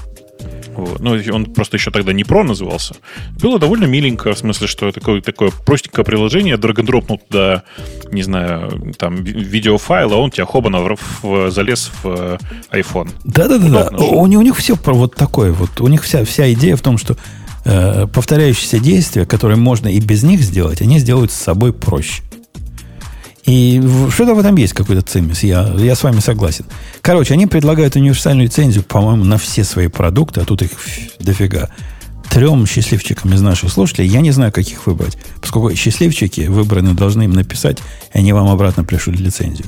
Ну, он просто еще тогда не про назывался. Было довольно миленько, в смысле, что такое, такое простенькое приложение, драг-н-дропнул туда, не знаю, там, видеофайл, а он тебя хобана в, в, залез в э, iPhone. Да-да-да. У, у них все вот такое вот. У них вся, вся идея в том, что э, повторяющиеся действия, которые можно и без них сделать, они сделают с собой проще. И что-то в этом есть какой-то цимис, я, я с вами согласен. Короче, они предлагают универсальную лицензию, по-моему, на все свои продукты, а тут их дофига. Трем счастливчикам из наших слушателей, я не знаю, каких выбрать, поскольку счастливчики выбраны должны им написать, и они вам обратно пришлют лицензию.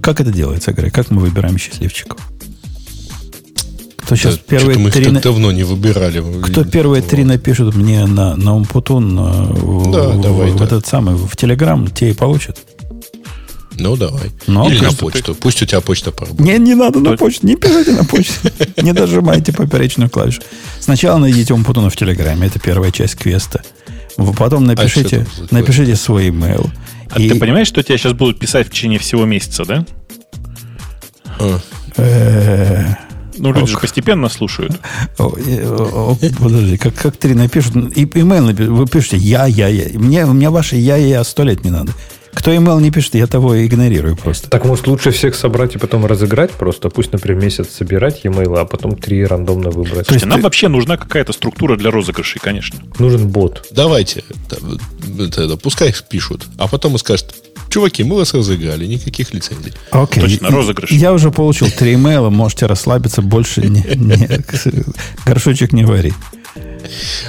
Как это делается, Грей? Как мы выбираем счастливчиков? Кто сейчас да, первые мы три... на... давно не выбирали. Кто первые вот. три напишут мне на, на Умпутун, на, да, в, давай, в, да. этот самый, в Телеграм, те и получат. Ну, давай. Ну, Или на почту. Ты... Пусть у тебя почта поработает. Не, не надо на почту. Не пишите на почту. Не дожимайте поперечную клавишу. Сначала найдите Умпутуна в Телеграме. Это первая часть квеста. Потом напишите, а напишите свой email. А и... ты понимаешь, что тебя сейчас будут писать в течение всего месяца, да? А. Э, ну, люди же постепенно слушают. Подожди, как, как три напишут? И, имейл вы пишете я, я, я. Мне, мне ваше я, я, я сто лет не надо. Кто email не пишет, я того игнорирую просто. Так может лучше всех собрать и потом разыграть просто? Пусть, например, месяц собирать e-mail, а потом три рандомно выбрать. То есть нам ты... вообще нужна какая-то структура для розыгрышей, конечно. Нужен бот. Давайте. Это, пускай их пишут. А потом и скажут, чуваки, мы вас разыграли, никаких лицензий. Окей. Точно, розыгрыш. Я уже получил три имейла, можете расслабиться, больше не, не, горшочек не вари.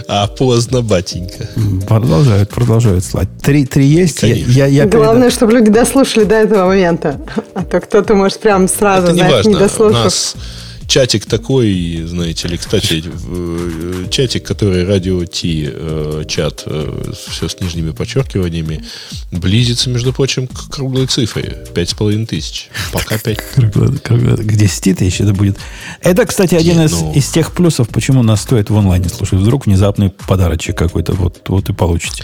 А поздно, батенька. Продолжают, продолжают слать. Три, три есть. Я, я, я Главное, передам. чтобы люди дослушали до этого момента. А то кто-то может прям сразу, Это знаешь, не, не дослушав. Нас чатик такой, знаете ли, кстати, э, чатик, который радио Ти э, чат, э, все с нижними подчеркиваниями, близится, между прочим, к круглой цифре. Пять с половиной тысяч. Пока пять. К десяти тысяч это будет. Это, кстати, один из, ну. из тех плюсов, почему нас стоит в онлайне слушать. Вдруг внезапный подарочек какой-то вот, вот и получите.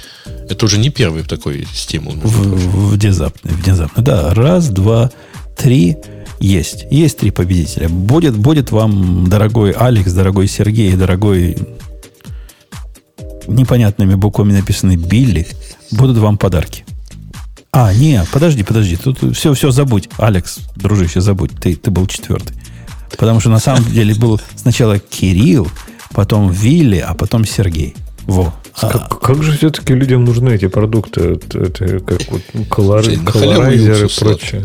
Это уже не первый такой стимул. В, внезапный, внезапный. Да, раз, два, три. Есть. Есть три победителя. Будет, будет вам, дорогой Алекс, дорогой Сергей, дорогой непонятными буквами написанный Билли, будут вам подарки. А, не, подожди, подожди. Тут все, все забудь. Алекс, дружище, забудь. Ты, ты был четвертый. Потому что на самом деле был сначала Кирилл, потом Вилли, а потом Сергей. Во. Как, а, как же все-таки людям нужны эти продукты? Это, это как вот колорайзеры и прочее.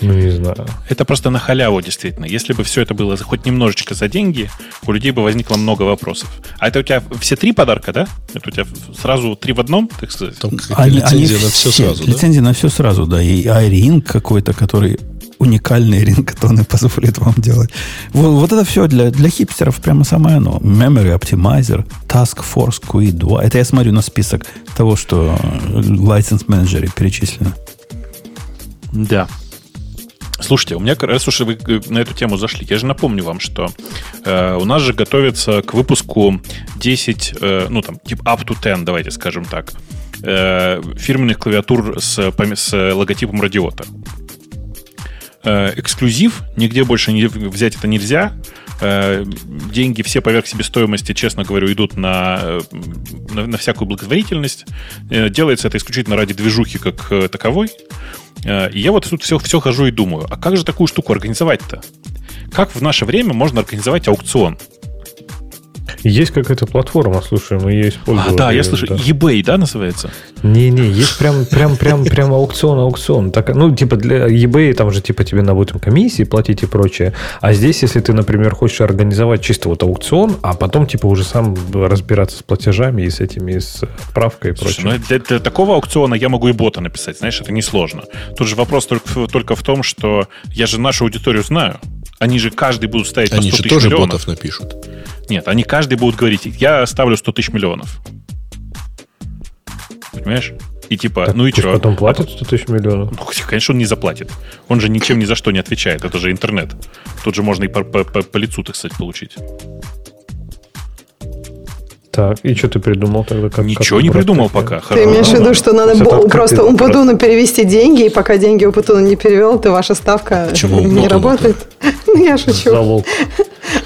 Ну, не знаю. Это просто на халяву, действительно. Если бы все это было хоть немножечко за деньги, у людей бы возникло много вопросов. А это у тебя все три подарка, да? Это у тебя сразу три в одном, так сказать? Там они, лицензия они на все, все сразу, Лицензия да? на все сразу, да. И iRing какой-то, который уникальный рингтоны позволит вам делать. Вот, вот это все для, для хипстеров прямо самое оно. Memory Optimizer, Task Force QE 2. Это я смотрю на список того, что license менеджере перечислено. Да. Слушайте, у меня, раз уж вы э, на эту тему зашли, я же напомню вам, что э, у нас же готовится к выпуску 10, э, ну там, типа up to 10, давайте скажем так, э, фирменных клавиатур с, с логотипом радиота. Э, эксклюзив, нигде больше не, взять это нельзя. Э, деньги все поверх себестоимости, честно говорю, идут на, э, на, на всякую благотворительность. Э, делается это исключительно ради движухи как таковой. И я вот тут все, все хожу и думаю, а как же такую штуку организовать-то? Как в наше время можно организовать аукцион? Есть какая-то платформа, слушай, мы ее используем. А, да, я слышу, да. eBay, да, называется? Не-не, есть прям, прям, прям, прям аукцион, аукцион. Так, ну, типа для eBay там же типа тебе надо там комиссии платить и прочее. А здесь, если ты, например, хочешь организовать чисто вот аукцион, а потом типа уже сам разбираться с платежами и с этими, с отправкой и прочее. ну, для, для такого аукциона я могу и бота написать, знаешь, это несложно. Тут же вопрос только, только в том, что я же нашу аудиторию знаю. Они же каждый будут ставить Они по 100 же тысяч тоже миллионов. ботов напишут. Нет, они каждый будут говорить, я ставлю 100 тысяч миллионов. Понимаешь? И типа, Так ну и что? потом платят 100 тысяч миллионов. Ну, конечно, он не заплатит. Он же ничем ни за что не отвечает. Это же интернет. Тут же можно и по, по- по- по лицу, так сказать, получить. Так, и что ты придумал тогда? Как, Ничего как не придумал такое? пока. Ты имеешь в виду, что надо как просто Умпутуну перевести деньги, и пока деньги Умпутуну не перевел, то ваша ставка Почему не Умпутуну? работает? Ну, я шучу. Залог.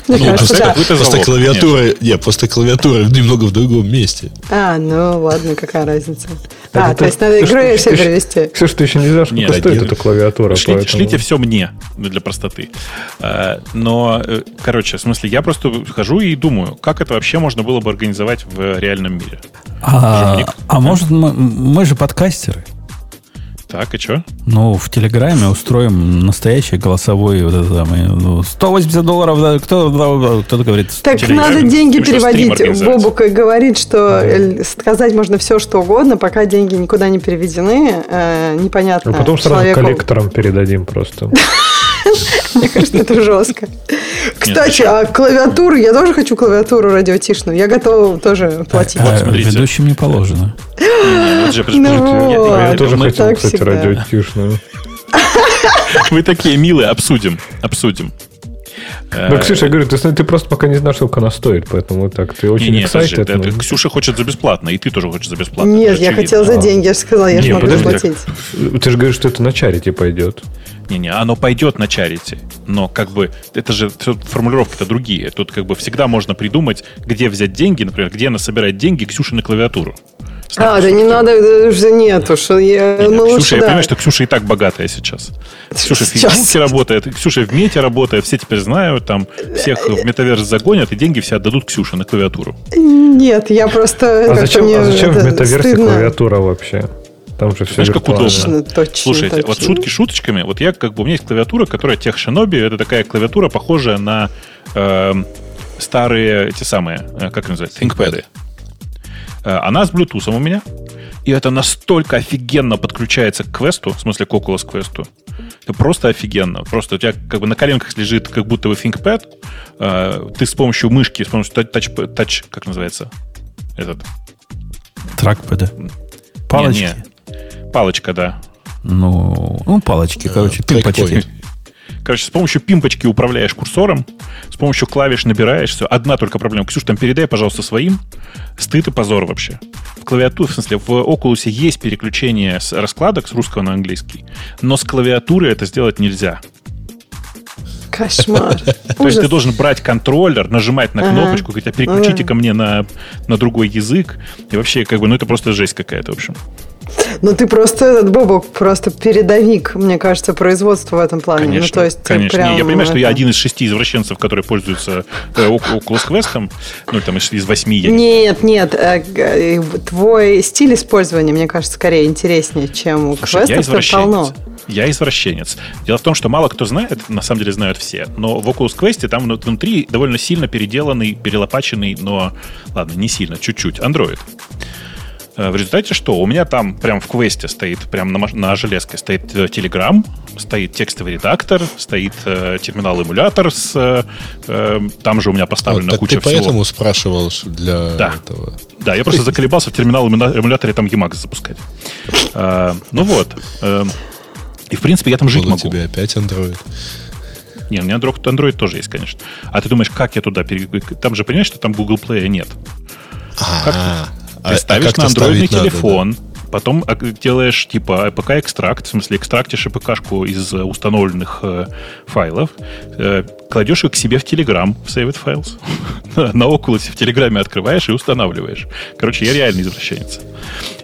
Ну, кажется, просто, да. просто клавиатура, не, просто клавиатура немного в другом месте. А, ну ладно, какая разница. А, это- то есть надо игру все перевести. Ксюш, ты еще не знаешь, Нет, сколько стоит эта клавиатура. Шлите, поэтому- шлите все мне для простоты. Э, Но, э, короче, в смысле, я просто хожу и думаю, как это вообще можно было бы организовать в реальном мире. А, а может, мы, мы же подкастеры? Так, и что? Ну, в Телеграме устроим настоящий голосовой вот это самое, ну, 180 долларов, да, кто, да, кто-то говорит. Так Телеграм. надо деньги Ты переводить. организовать? Бобук и говорит, что э, сказать можно все, что угодно, пока деньги никуда не переведены, э, непонятно. А потом сразу человеку. коллекторам передадим просто. Мне кажется, это жестко. Кстати, а клавиатуру, я тоже хочу клавиатуру радиотишную. Я готова тоже платить. А, смотрите. ведущим не положено. Вот я- вот. тоже хотел, кстати, радиотишную. Вы такие милые, обсудим. Обсудим. Э, Ну, Ксюша, я говорю, ты, ты просто пока не знаешь, сколько она стоит, поэтому так. Ты Не, очень не, подожди, excited. это но- Ксюша хочет за бесплатно, и ты тоже хочешь за бесплатно. Нет, же я хотела за А. деньги, я же сказала, я же Не, могу подожди. заплатить. Ты же говоришь, что это на чарите пойдет. Не-не, оно пойдет на чарити, но как бы это же формулировки-то другие. Тут как бы всегда можно придумать, где взять деньги, например, где она собирает деньги Ксюше на клавиатуру. А, да не надо, э, уже нету, что я, Не-не, мы Ксюша, лучше, я да. понимаю, что Ксюша и так богатая сейчас. Ксюша в Сейчас. Фейсбуке работает, Ксюша в Мете работает, все теперь знают, там всех в метаверс загонят, и деньги все отдадут Ксюше на клавиатуру. Нет, я просто... А зачем, мне а зачем в метаверсе стыдно. клавиатура вообще? Там же все Знаешь, как удобно. Точно, точно, Слушайте, точно. вот шутки шуточками. Вот я как бы у меня есть клавиатура, которая тех Shinobi. Это такая клавиатура, похожая на эм, старые эти самые, э, как они называются, ThinkPad. Э, Она с Bluetooth у меня. И это настолько офигенно подключается к квесту, в смысле к Oculus квесту. Это просто офигенно. Просто у тебя как бы на коленках лежит как будто бы ThinkPad. Э, Ты с помощью мышки, с помощью тач, тач как называется? Этот. Тракпеда. Палочки. Не-не. Палочка, да. Ну, ну, палочки, короче, пимпочки. Короче, с помощью пимпочки управляешь курсором, с помощью клавиш набираешь все. Одна только проблема. Ксюш, там передай, пожалуйста, своим. Стыд и позор вообще. В клавиатуре, в смысле, в Oculus есть переключение с раскладок с русского на английский, но с клавиатуры это сделать нельзя. Кошмар. То есть ты должен брать контроллер, нажимать на кнопочку, говорить, а переключите ко мне на, на другой язык. И вообще, как бы, ну это просто жесть какая-то, в общем. Ну, ты просто, этот Бобок, просто передовик, мне кажется, производства в этом плане. Конечно, ну, то есть, конечно. прям Не, я понимаю, что я один из шести извращенцев, которые пользуются э, Oc- Oculus Quest, ну, там, из, из восьми. Я не Нет, нет, э, э, твой стиль использования, мне кажется, скорее интереснее, чем у Слушай, извращенец. полно. Я извращенец. Дело в том, что мало кто знает, на самом деле знают все, но в Oculus Quest там вну- внутри довольно сильно переделанный, перелопаченный, но, ладно, не сильно, чуть-чуть, Android. Э, В результате что? У меня там прям в квесте стоит, прям на, на железке стоит э, Telegram, стоит текстовый редактор, стоит э, терминал-эмулятор с... э, э, там же у меня поставлена Вот, куча ты всего. поэтому спрашивал для Да. этого. Да, я просто заколебался в терминал эмуля- эмуляторе там Emacs запускать. А, ну вот. Эм, И, в принципе, я там жить Был у могу. тебя опять Android. Не, у меня Android, Android тоже есть, конечно. А ты думаешь, как я туда пере... Там же, понимаешь, что там Google Play нет. А, Ты ставишь как-то на андроидный ставить надо, телефон, потом а, делаешь типа APK-экстракт, в смысле экстрактишь APK-шку из э, установленных э, файлов, э, кладешь их к себе в Telegram, в Saved Files, на Oculus в Телеграме открываешь и устанавливаешь. Короче, я реальный извращенец.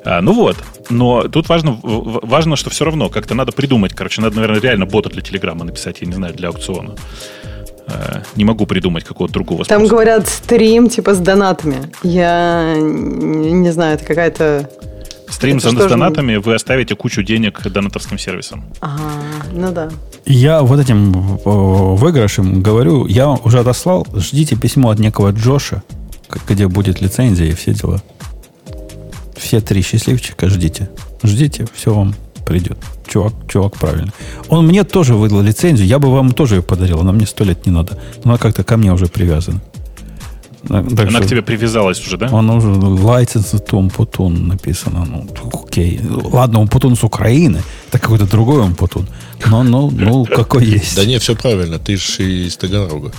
А, ну вот, но тут важно, важно, что все равно как-то надо придумать, короче, надо, наверное, реально бота для Телеграма написать, я не знаю, для аукциона. Э, не могу придумать какого-то другого Там способа. говорят стрим типа с донатами. Я не, знаю, это какая-то... Стрим это с, с же- донатами, вы оставите кучу денег донатовским сервисам. Ага, ну да. Я вот этим э, выигрышем говорю, я уже отослал, ждите письмо от некого Джоша, где будет лицензия и все дела. Все три счастливчика ждите. Ждите, все вам придет. Чувак, чувак правильно. Он мне тоже выдал лицензию, я бы вам тоже ее подарил, она мне сто лет не надо. Она как-то ко мне уже привязана. Так Она что к тебе привязалась уже, да? Он уже license to Умпутун написано. Ну, окей. Ладно, Умпутун с Украины. Это какой-то другой Умпутун. Но, ну, ну, какой есть. Да не, все правильно, ты же из Таганрога.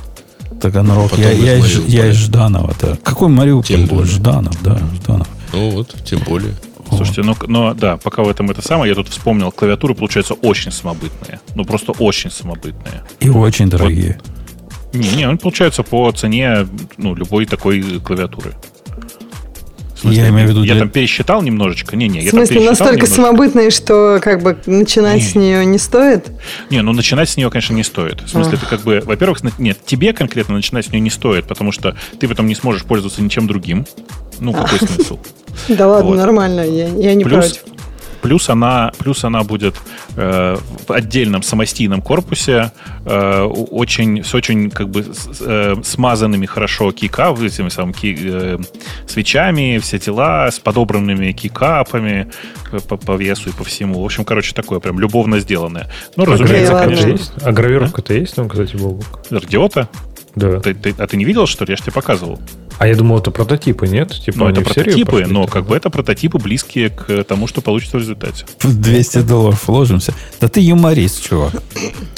Таганрог. Я, из я, я из Жданова. Да. Какой Мариуполь? Тем более. Жданов, да, Жданов. Ну вот, тем более. Слушайте, ну, ну да, пока в этом это самое, я тут вспомнил, клавиатуры получаются очень самобытные. Ну, просто очень самобытные. И очень дорогие. Не, не, они получаются по цене ну, любой такой клавиатуры. В смысле, Я имею в виду Я для- там пересчитал немножечко. Не, не, В я там смысле, пересчитал настолько немножечко. самобытные, что как бы начинать Не. с нее не стоит? Не, ну начинать с нее, конечно, не стоит. В смысле, ты как бы, во-первых, нет, тебе конкретно начинать с нее не стоит, потому что ты потом не сможешь пользоваться ничем другим. Ну, какой смысл? Да ладно, Вот. нормально, я, я не Плюс, против. плюс она, плюс она будет э, в отдельном самостийном корпусе э, очень, с очень как бы с- э, смазанными хорошо кика, этими самыми ки- э, свечами, все дела, с подобранными кикапами э, по, по весу и по всему. В общем, короче, такое прям любовно сделанное. Ну, разумеется, ладно. конечно, есть? А гравировка-то есть там, кстати, Бобук? радиота. Да. Ты- ты- а ты не видел, что ли? Я же тебе показывал. А я думал, это прототипы, нет? Типа Ну, это прототипы, но типа? как бы это прототипы, близкие к тому, что получится в результате. В 200 долларов вложимся. Да ты юморист, чувак.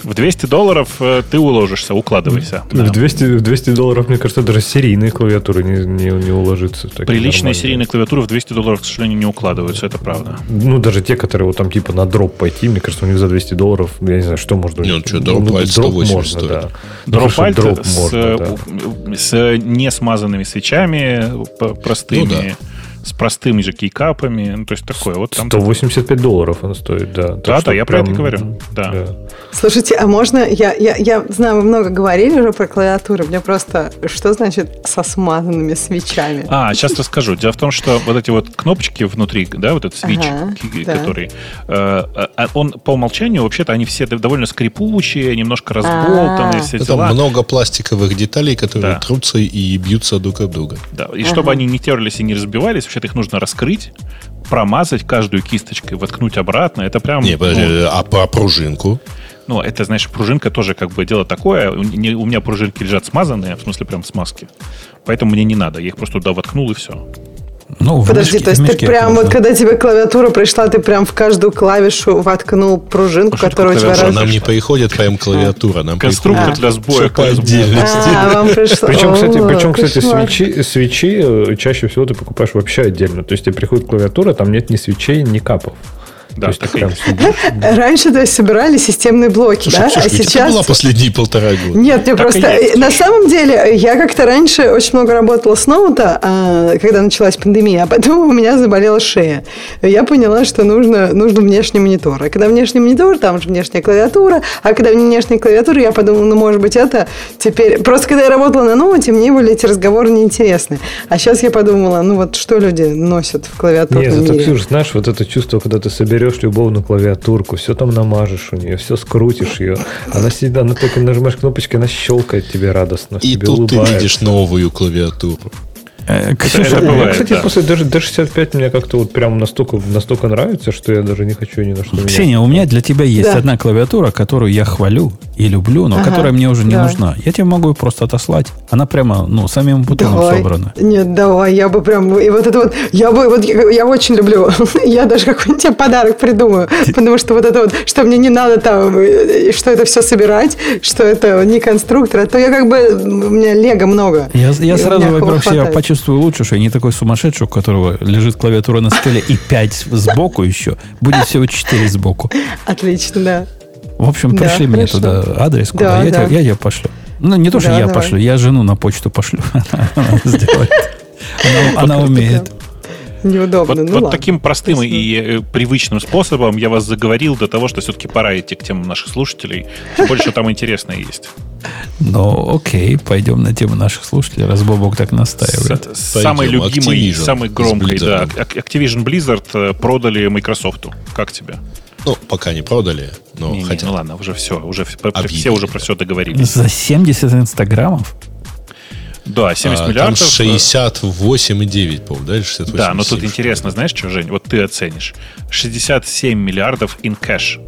В 200 долларов э, ты уложишься, укладывайся. В 200, в 200 долларов, мне кажется, даже серийные клавиатуры не, не, не уложится. Приличные серийные клавиатуры в 200 долларов, к сожалению, не укладываются, это правда. Ну, даже те, которые вот там типа на дроп пойти, мне кажется, у них за 200 долларов, я не знаю, что можно... у Не, них- ну что, дроп ну, дроп 180 можно, стоит. да. Ну, хорошо, Дропальт дроп с, можно, э, да. у- с не смазанными свечами, п- простыми, Ну да. С простыми же кейкапами, ну, то есть такое. Вот там 185 долларов он стоит, да. Да, да, я про это прям, говорю. Да. Слушайте, а можно, я, я, я знаю, вы много говорили уже про клавиатуру, мне просто, что значит со смазанными свечами? А, сейчас расскажу. Дело в том, что вот эти вот кнопочки внутри, да, вот этот свич, Ага, да. который, э, а он по умолчанию, вообще-то, они все довольно скрипучие, немножко разболтанные, А. все дела. Там много пластиковых деталей, которые Да. трутся и бьются друг об друга. Да, и чтобы они не терлись и не разбивались, вообще-то их нужно раскрыть, промазать каждую кисточкой, воткнуть обратно. Это прям... Не, подожди, ну, а про пружинку? Ну, это, знаешь, пружинка тоже как бы дело такое. У не- у меня пружинки лежат смазанные, в смысле прям в смазке. Поэтому мне не надо. Я их просто туда воткнул и все. Ну, в Подожди, мешке- то есть ты прям вот когда тебе клавиатура пришла, ты прям в каждую клавишу воткнул пружинку, Пружинку которая у тебя раз... Нам не приходит прям клавиатура, нам Конструктор приходит для сбоя. по отдельности. А, вам пришло. Причем, кстати, О, причем, кстати свечи, свечи э, чаще всего ты покупаешь вообще отдельно. То есть тебе приходит клавиатура, там нет ни свечей, ни капов. Да, то есть прям. Раньше, то есть, собирали системные блоки, Слушай, да? Ксюшка, а сейчас... была последние полтора года? Нет, мне Так и просто... есть, на Ксюша. самом деле, я как-то раньше очень много работала с ноута, а, когда началась пандемия, а потом у меня заболела шея. Я поняла, что нужно, нужен внешний монитор. А когда внешний монитор, там же внешняя клавиатура, а когда внешняя клавиатура, я подумала, ну, может быть, это теперь... Просто когда я работала на ноуте, мне были эти разговоры неинтересны. А сейчас я подумала, ну, вот что люди носят в клавиатурном Не, зато, мире? Ксюш, знаешь, вот это чувство, когда ты соберешь любовную клавиатурку, все там намажешь у нее, все скрутишь ее. Она сидит, она только нажимаешь кнопочки, она щелкает тебе радостно. И тебе тут ты улыбается. видишь новую клавиатуру. Э, Ксюша, это бывает, кстати, да. после даже D65 мне как-то вот прям настолько, настолько нравится, что я даже не хочу ни на что менять. Ксения, у меня для тебя есть Да. одна клавиатура, которую я хвалю и люблю, но Ага, которая мне уже не давай. нужна. Я тебе могу ее просто отослать. Она прямо, ну, самим бутоном Давай. собрана. Нет, давай, я бы прям, и вот это вот, я бы, вот, я, я очень люблю, я даже какой-нибудь тебе подарок придумаю, потому что вот это вот, что мне не надо там, что это все собирать, что это не конструктор, а то я как бы, у меня лего много. Я, я сразу, во-первых, себя хватает. Почувствую лучше, что я не такой сумасшедший, у которого лежит клавиатура на столе и 5 сбоку еще. Будет всего 4 сбоку. Отлично, да. В общем, Да, пришли мне туда адрес, куда Да, я, да. Тебе, я тебе пошлю. Ну, не то, что Да, я давай. пошлю, я жену на почту пошлю. Она сделает. Она, она умеет. Неудобно, Вот, ну вот ладно. таким простым и э, привычным способом я вас заговорил до того, что все-таки пора идти к темам наших слушателей. Тем больше там интересное есть. Ну, окей, пойдем на тему наших слушателей, раз Бобок так настаивает. С- самой Пойдем, любимой и Activision самой с громкой, да, Activision Blizzard э, продали Microsoft. Как тебе? Ну, пока не продали, но Не, не, хотя ну ладно, уже все, уже все уже про все договорились. За 70 инстаграмов? Да, 70 А, миллиардов. Там э, 68,9, по-моему, да? Или 68,7, Да, но тут что интересно, знаешь, что, Жень? Вот ты оценишь. 67 миллиардов in cash.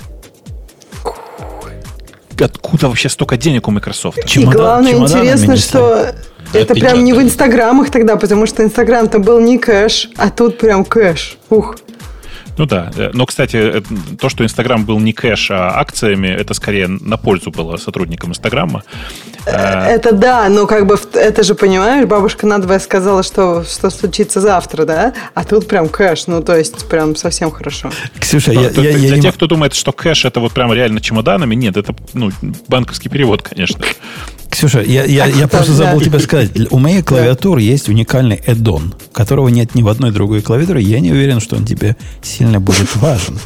Откуда вообще столько денег у Microsoft? И Чемодан- главное, интересно, что это прям не в инстаграмах тогда, потому что инстаграм-то был не кэш, а тут прям кэш. Ух. Ну да. Э, Но, кстати, э, то, что Инстаграм был не кэш, а акциями, это скорее на пользу было сотрудникам Инстаграма. Э, Это да, но как бы это же, понимаешь, бабушка надвое сказала, что, что случится завтра, да? А тут прям кэш, ну то есть прям совсем хорошо. Ксюша, Ну, я, то- я- для я тех, кто думает, что кэш это вот прям реально чемоданами, нет, это ну, банковский перевод, конечно. Ксюша, я, я, я просто да. забыл тебе сказать. У моей клавиатуры есть уникальный эддон, которого нет ни в одной другой клавиатуре. Я не уверен, что он тебе сильно будет важен.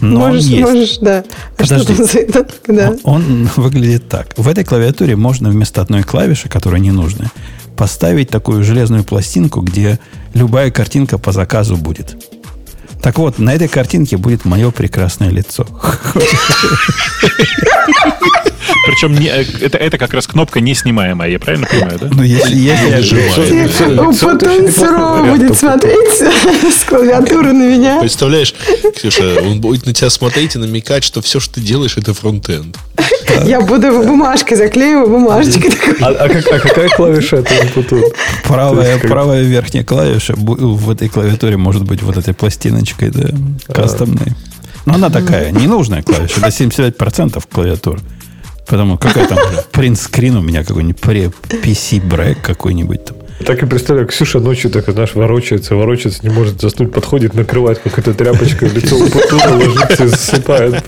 Но можешь, он есть. можешь, да. А что там за? Да. Он выглядит так. В этой клавиатуре можно вместо одной клавиши, которая не нужна, поставить такую железную пластинку, где любая картинка по заказу будет. Так вот, на этой картинке будет мое прекрасное лицо. Причем не- э, это, это как раз кнопка неснимаемая, я правильно понимаю, да? Ну, если, я Нажимаю. Потом сурово будет смотреть с клавиатуры на меня. Представляешь, Ксюша, он будет на тебя смотреть и намекать, что все, что ты делаешь, это фронтенд. Я буду его бумажкой заклеиваю, бумажечкой такой. А, а а какая клавиша это тут? правая, правая верхняя клавиша бу- в этой клавиатуре может быть вот этой пластиночкой, да, кастомной. Но она такая, ненужная клавиша, это 75% клавиатуры. Потому какая там принт-скрин у меня какой-нибудь пре- PC брек какой-нибудь там. Так и представляю, Ксюша ночью так, знаешь, ворочается, ворочается, не может заснуть, подходит, накрывает какой-то тряпочкой лицо ложится и засыпает.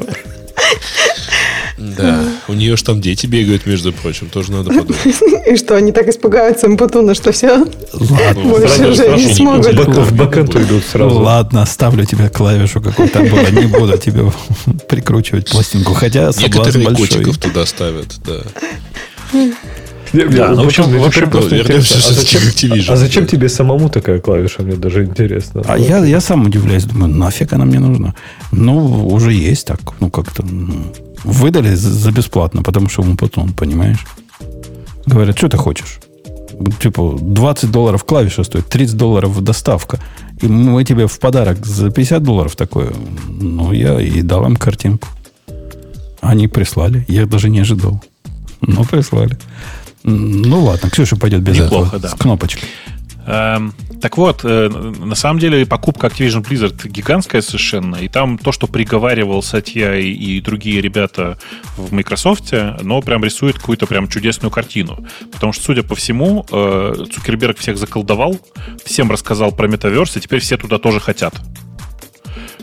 Да. У нее ж там дети бегают, между прочим, тоже надо подумать. И что, они так испугаются Мпутуна, что все Ладно, больше уже не смогут. В бэк- В бэкэнту идут сразу. ладно, оставлю тебе клавишу какую-то было. Не буду тебе прикручивать пластинку. Хотя соблазн большой. котиков туда ставят, да. Да, ну, в общем- Путун, мне в общем, теперь просто ну, вернемся интересно, а зачем-. А зачем тебе самому такая клавиша? Мне даже интересно. А я, я сам удивляюсь, думаю, нафиг она мне нужна? Ну, уже есть так, ну как-то. ну, выдали за, бесплатно, потому что ему потом, понимаешь? Говорят, что ты хочешь? Типа, 20 долларов клавиша стоит, 30 долларов доставка. И мы тебе в подарок за 50 долларов такое. Ну, я и дал им картинку. Они прислали. Я даже не ожидал. Но прислали. Ну ладно, Ксюша пойдет без Неплохо, этого. да. С кнопочкой. Эм, так вот, э, на самом деле покупка Activision Blizzard гигантская совершенно, и там то, что приговаривал Сатья и, и другие ребята в Microsoft, оно прям рисует какую-то прям чудесную картину. Потому что, судя по всему, э, Цукерберг всех заколдовал, всем рассказал про метаверс, и теперь все туда тоже хотят.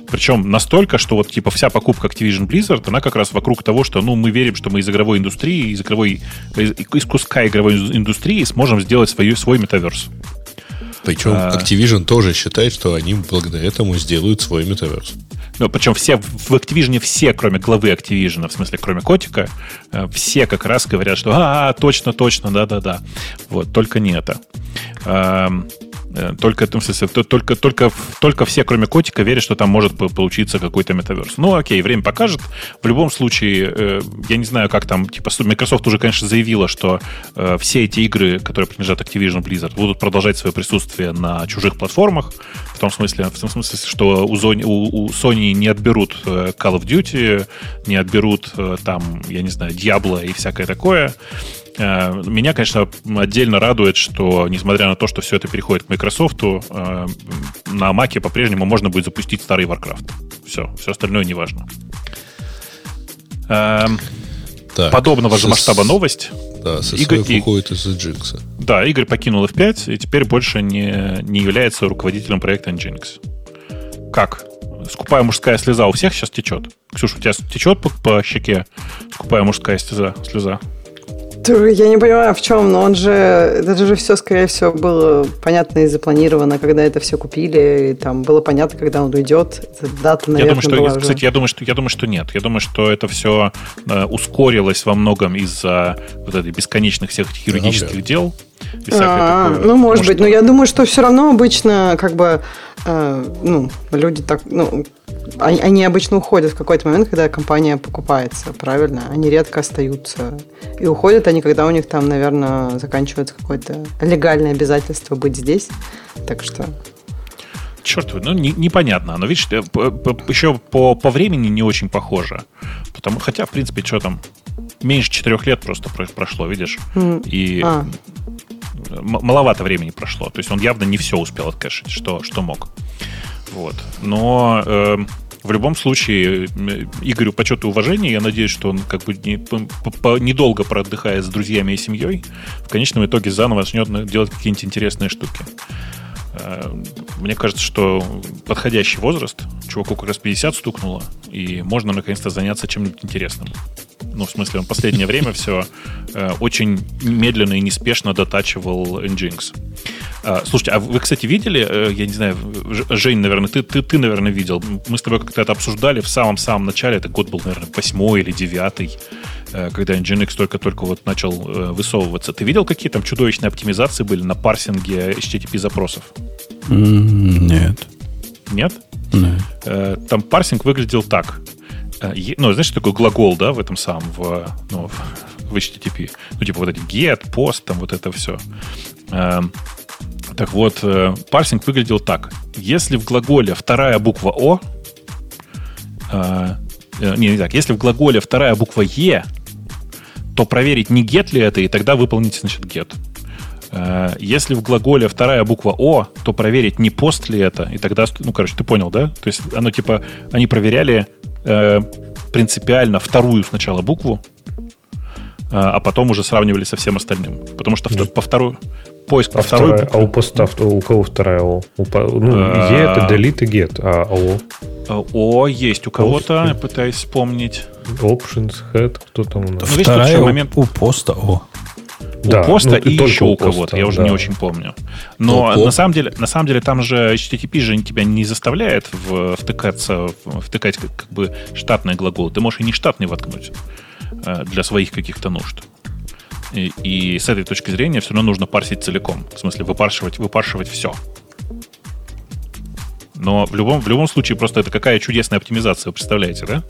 Причем настолько, что вот типа вся покупка Activision Blizzard, она как раз вокруг того, что ну мы верим, что мы из игровой индустрии, из игровой из, из куска игровой индустрии сможем сделать свой, свой метаверс. Причем А. Activision тоже считает, что они благодаря этому сделают свой метаверс. Ну, причем все в Activision, все, кроме главы Activision, в смысле, кроме Котика, э, все как раз говорят, что а, точно, точно, да-да-да. Вот, только не это. Э, Только, в смысле, то- только, только, только все, кроме котика, верят, что там может по- получиться какой-то метаверс. Ну, окей, время покажет. В любом случае, э, я не знаю, как там, типа, Microsoft уже, конечно, заявила, что э, все эти игры, которые принадлежат Activision Blizzard, будут продолжать свое присутствие на чужих платформах. В том смысле, в том смысле что у, Sony, не отберут Call of Duty, не отберут там, я не знаю, Diablo и всякое такое. Э, Меня, конечно, отдельно радует, что, несмотря на то, что все это переходит к Microsoft, э, на Маке по-прежнему можно будет запустить старый Warcraft. Все, все остальное не важно. Эм, Так, Подобного же масштаба новость. Да, Игорь- своих уходит из Nginx. Да, Игорь покинул F5 и теперь больше не, не является руководителем проекта Nginx. Как? Скупая мужская слеза у всех сейчас течет. Ксюша, у тебя течет по, по щеке скупая мужская слеза? слеза? Я не понимаю, в чем, но он же, это же все, скорее всего, было понятно и запланировано, когда это все купили, и там было понятно, когда он уйдет. Эта дата, Я наверное, думаю, что, была уже. кстати, я думаю, что я думаю, что нет. Я думаю, что это все ускорилось во многом из-за вот этой бесконечных всех этих юридических дел А, такое. ну, может Потому быть, но я думаю, что все равно обычно, как бы, э, ну, люди так, ну, они, они обычно уходят в какой-то момент, когда компания покупается, правильно? Они редко остаются. И уходят они, когда у них там, наверное, заканчивается какое-то легальное обязательство быть здесь. Так что черт, ну не, непонятно. Но видишь, э, еще по, по времени не очень похоже. Потому, хотя, в принципе, что там, меньше четырех лет просто прошло, видишь? Mm. И а. Маловато времени прошло. То есть он явно не все успел откэшить, что, что мог. Вот. Но э, в любом случае, Игорю почет и уважение. Я надеюсь, что он как бы не, по, по, недолго проотдыхая с друзьями и семьей, в конечном итоге заново начнет делать какие-нибудь интересные штуки. Э, мне кажется, что подходящий возраст, чуваку как раз 50 стукнуло, и можно наконец-то заняться чем-нибудь интересным. Ну, в смысле, он последнее время все э, очень медленно и неспешно дотачивал Nginx. А, слушайте, а вы, кстати, видели, э, я не знаю, Жень, наверное, ты, ты, ты, наверное, видел. Мы с тобой как-то это обсуждали в самом-самом начале, это год был, наверное, восьмой или девятый, э, когда Nginx только-только вот начал э, высовываться. Ты видел, какие там чудовищные оптимизации были на парсинге HTTP запросов? Нет. Нет? Нет. Там парсинг выглядел так. Ну, знаешь, такой глагол, да, в этом самом, в, ну, в HTTP. Ну, типа вот эти get, post, там вот это все. Так вот, э, парсинг выглядел так. Если в глаголе вторая буква О, э, э, не, не так, если в глаголе вторая буква Е, то проверить, не get ли это, и тогда выполнить, значит, get. Э, если в глаголе вторая буква О, то проверить, не пост ли это, и тогда, ну, короче, ты понял, да? То есть оно типа, они проверяли э, принципиально вторую сначала букву, э, а потом уже сравнивали со всем остальным. Потому что mm. по вторую, поиск а второй... Вторая, а у поста у кого вторая О? У, ну, а, Е это delete и get, а О? А, О есть у кого-то, я пытаюсь вспомнить. Options, head, кто там у нас? Ну, вторая момент... у поста О. У да, поста ну, и еще у кого-то, я уже да. не очень помню. Но ну, на самом деле, на самом деле там же HTTP же тебя не заставляет в, втыкаться, втыкать как, как бы штатный глагол. Ты можешь и не штатный воткнуть э, для своих каких-то нужд. И, и с этой точки зрения все равно нужно парсить целиком. В смысле, выпаршивать, выпаршивать все. Но в любом, в любом случае просто это какая чудесная оптимизация, вы представляете, да?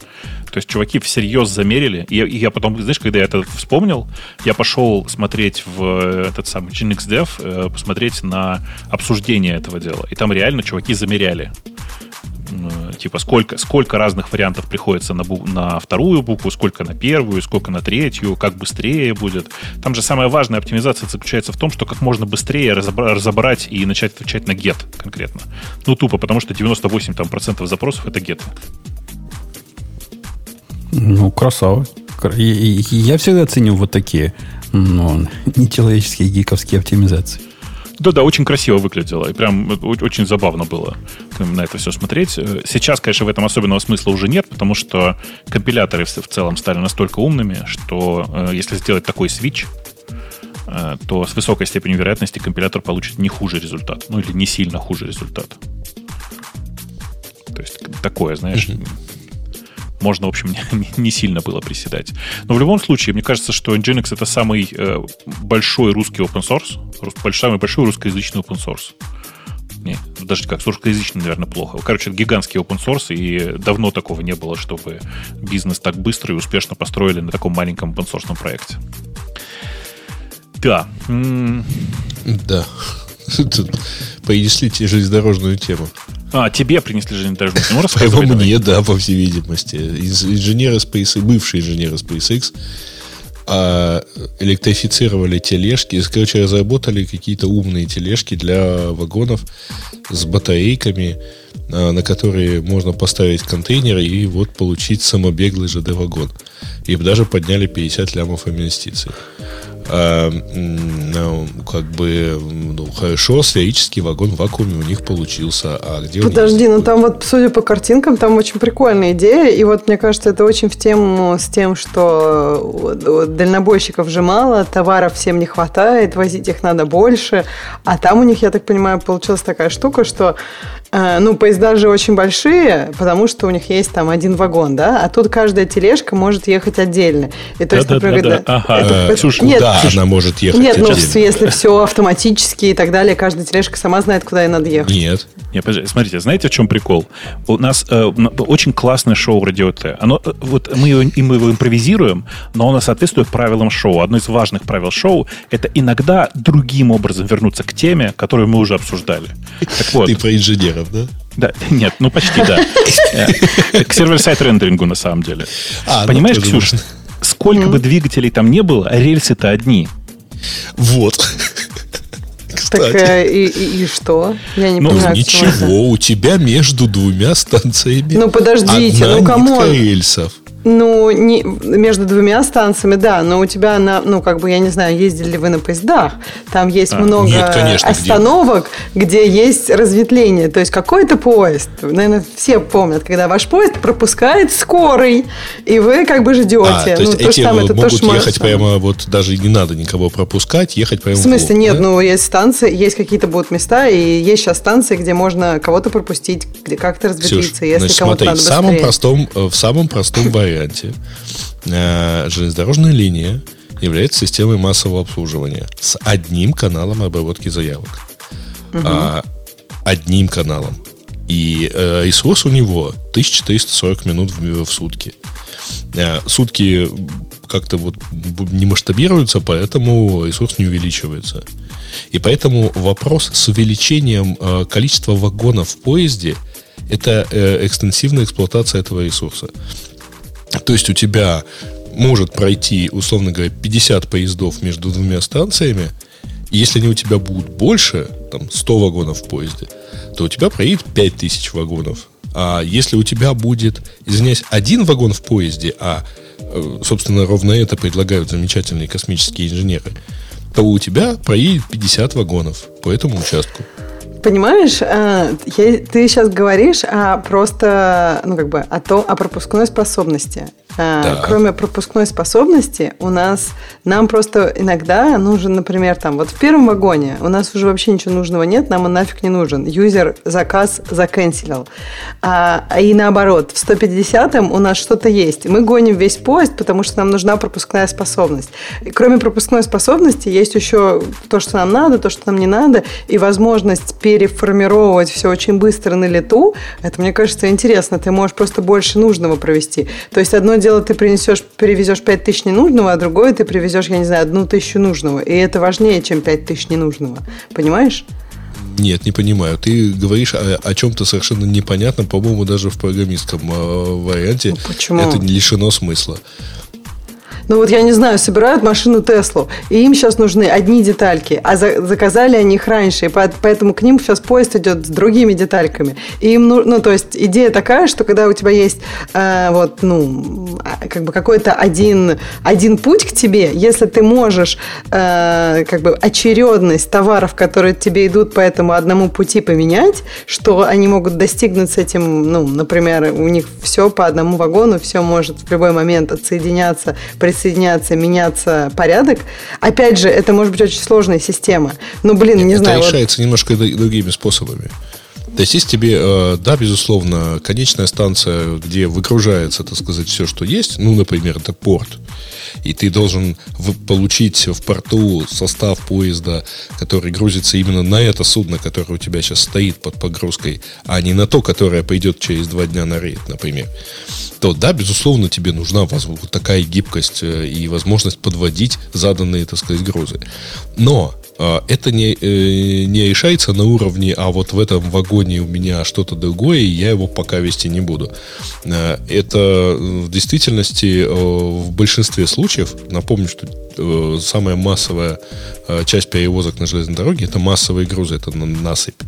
То есть чуваки всерьез замерили. И, и я потом, знаешь, когда я это вспомнил, я пошел смотреть в этот самый Nginx Dev, э, посмотреть на обсуждение этого дела. И там реально чуваки замеряли типа сколько, сколько разных вариантов приходится на, бу- на вторую букву, сколько на первую, сколько на третью, как быстрее будет. Там же самая важная оптимизация заключается в том, что как можно быстрее разобра- разобрать и начать отвечать на get конкретно. Ну, тупо, потому что 98% там, процентов запросов это get. Ну, красава. Я всегда ценю вот такие ну, нечеловеческие гиковские оптимизации. Да-да, очень красиво выглядело. И прям очень забавно было на это все смотреть. Сейчас, конечно, в этом особенного смысла уже нет, потому что компиляторы в целом стали настолько умными, что э, если сделать такой свич, э, то с высокой степенью вероятности компилятор получит не хуже результат. Ну или не сильно хуже результат. То есть такое, знаешь, можно, в общем, не, сильно было приседать. Но в любом случае, мне кажется, что Nginx это самый э, большой русский open source, самый большой русскоязычный open source. Не, даже как с русскоязычным, наверное, плохо. Короче, это гигантский open source, и давно такого не было, чтобы бизнес так быстро и успешно построили на таком маленьком open source проекте. Да. Да. Принесли тебе железнодорожную тему. А, тебе принесли железнодорожную тему. Ну, мне, да, по всей видимости. Инженеры SpaceX, бывшие инженеры SpaceX а, электрифицировали тележки, короче, разработали какие-то умные тележки для вагонов с батарейками, а, на которые можно поставить контейнеры и вот получить самобеглый ЖД-вагон. И даже подняли 50 лямов инвестиций ну, как бы ну, хорошо, сферический вагон в вакууме у них получился. А где Подожди, ну там вот, судя по картинкам, там очень прикольная идея. И вот, мне кажется, это очень в тему с тем, что дальнобойщиков же мало, товаров всем не хватает, возить их надо больше. А там у них, я так понимаю, получилась такая штука, что ну, поезда же очень большие, потому что у них есть там один вагон, да, а тут каждая тележка может ехать отдельно. И то есть, Да-да-да-да. например, Ага. это- Э, Ксюш, нет, Куда она может ехать? Нет, ну, если все автоматически и так далее, каждая тележка сама знает, куда ей надо ехать. Нет. Не, подожди, смотрите, знаете, в чем прикол? У нас э, очень классное шоу Радио Т. Оно, э, вот мы его, и мы его импровизируем, но оно соответствует правилам шоу. Одно из важных правил шоу – это иногда другим образом вернуться к теме, которую мы уже обсуждали. Так вот, Ты про инженеров, да? да, нет, ну почти да. Э, К сервер-сайт рендерингу на самом деле. А, ну, Понимаешь, Ксюш, сколько бы двигателей там не было, рельсы-то одни. Вот. Так Кстати. э, и, и- и что? Я не Ну, понимаю. Ничего, у тебя между двумя станциями. Ну, подождите, одна ну, нитка рельсов. Ну, не, между двумя станциями, да, но у тебя, на, ну, как бы, я не знаю, ездили ли вы на поездах, там есть много нет, конечно, где? остановок, где? есть разветвление. То есть какой-то поезд, наверное, все помнят, когда ваш поезд пропускает скорый, и вы как бы ждете. А, то есть ну, эти это то, могут что мы- ехать прямо, вот даже не надо никого пропускать, ехать прямо В смысле, лоб, нет, да? ну, есть станции, есть какие-то будут места, и есть сейчас станции, где можно кого-то пропустить, где как-то Ксюш, разветвиться, если значит, кому-то смотри, надо в самом быстрее. простом, э, в самом простом варианте э, железнодорожная линия является системой массового обслуживания с одним каналом обработки заявок. А, одним каналом. И э, ресурс у него 1440 минут в, в сутки. Э, сутки как-то вот не масштабируются, поэтому ресурс не увеличивается. И поэтому вопрос с увеличением э, количества вагонов в поезде это э, экстенсивная эксплуатация этого ресурса. То есть у тебя может пройти, условно говоря, 50 поездов между двумя станциями, и если они у тебя будут больше, там 100 вагонов в поезде, то у тебя проедет 5000 вагонов. А если у тебя будет, извиняюсь, один вагон в поезде, а, э, собственно, ровно это предлагают замечательные космические инженеры, то у тебя проедет 50 вагонов по этому участку. Понимаешь, а, я- ты сейчас говоришь о просто, ну как бы, о том, о пропускной способности. А, Да. Кроме пропускной способности, у нас нам просто иногда нужен, например, там, вот в первом вагоне у нас уже вообще ничего нужного нет, нам он нафиг не нужен. Юзер заказ заканчелил. А, а и наоборот, в 150-м у нас что-то есть. Мы гоним весь поезд, потому что нам нужна пропускная способность. И кроме пропускной способности есть еще то, что нам надо, то, что нам не надо, и возможность переформировать все очень быстро на лету. Это, мне кажется, интересно. Ты можешь просто больше нужного провести. То есть одно дело ты принесешь, перевезешь 5 тысяч ненужного, а другое ты привезешь, я не знаю, одну тысячу нужного. И это важнее, чем 5 тысяч ненужного. Понимаешь? Нет, не понимаю. Ты говоришь о, о чем-то совершенно непонятном, по-моему, даже в программистском э, варианте. Ну, почему? Это лишено смысла. Ну вот я не знаю, собирают машину Теслу, и им сейчас нужны одни детальки, а за- заказали они их раньше, и по- поэтому к ним сейчас поезд идет с другими детальками. И им, ну, ну то есть идея такая, что когда у тебя есть э, вот, ну, а, как бы какой-то один, один путь к тебе, если ты можешь э, как бы очередность товаров, которые тебе идут по этому одному пути поменять, что они могут достигнуть с этим, ну, например, у них все по одному вагону, все может в любой момент отсоединяться, присоединяться, меняться порядок. Опять же, это может быть очень сложная система. Ну, блин, не это знаю. вот- решается немножко д- другими способами. То есть, если тебе, э, да, безусловно, конечная станция, где выгружается, так сказать, все, что есть, ну, например, это порт, и ты должен получить в порту состав поезда, который грузится именно на это судно, которое у тебя сейчас стоит под погрузкой, а не на то, которое пойдет через два дня на рейд, например, то да, безусловно, тебе нужна вот такая гибкость э, и возможность подводить заданные, так сказать, грузы. Но это не, э, не решается на уровне, а вот в этом вагоне у меня что-то другое, и я его пока вести не буду. Э, Это э, в действительности в большинстве случаев, напомню, что самая массовая часть перевозок на железной дороге это массовые грузы, это на- насыпь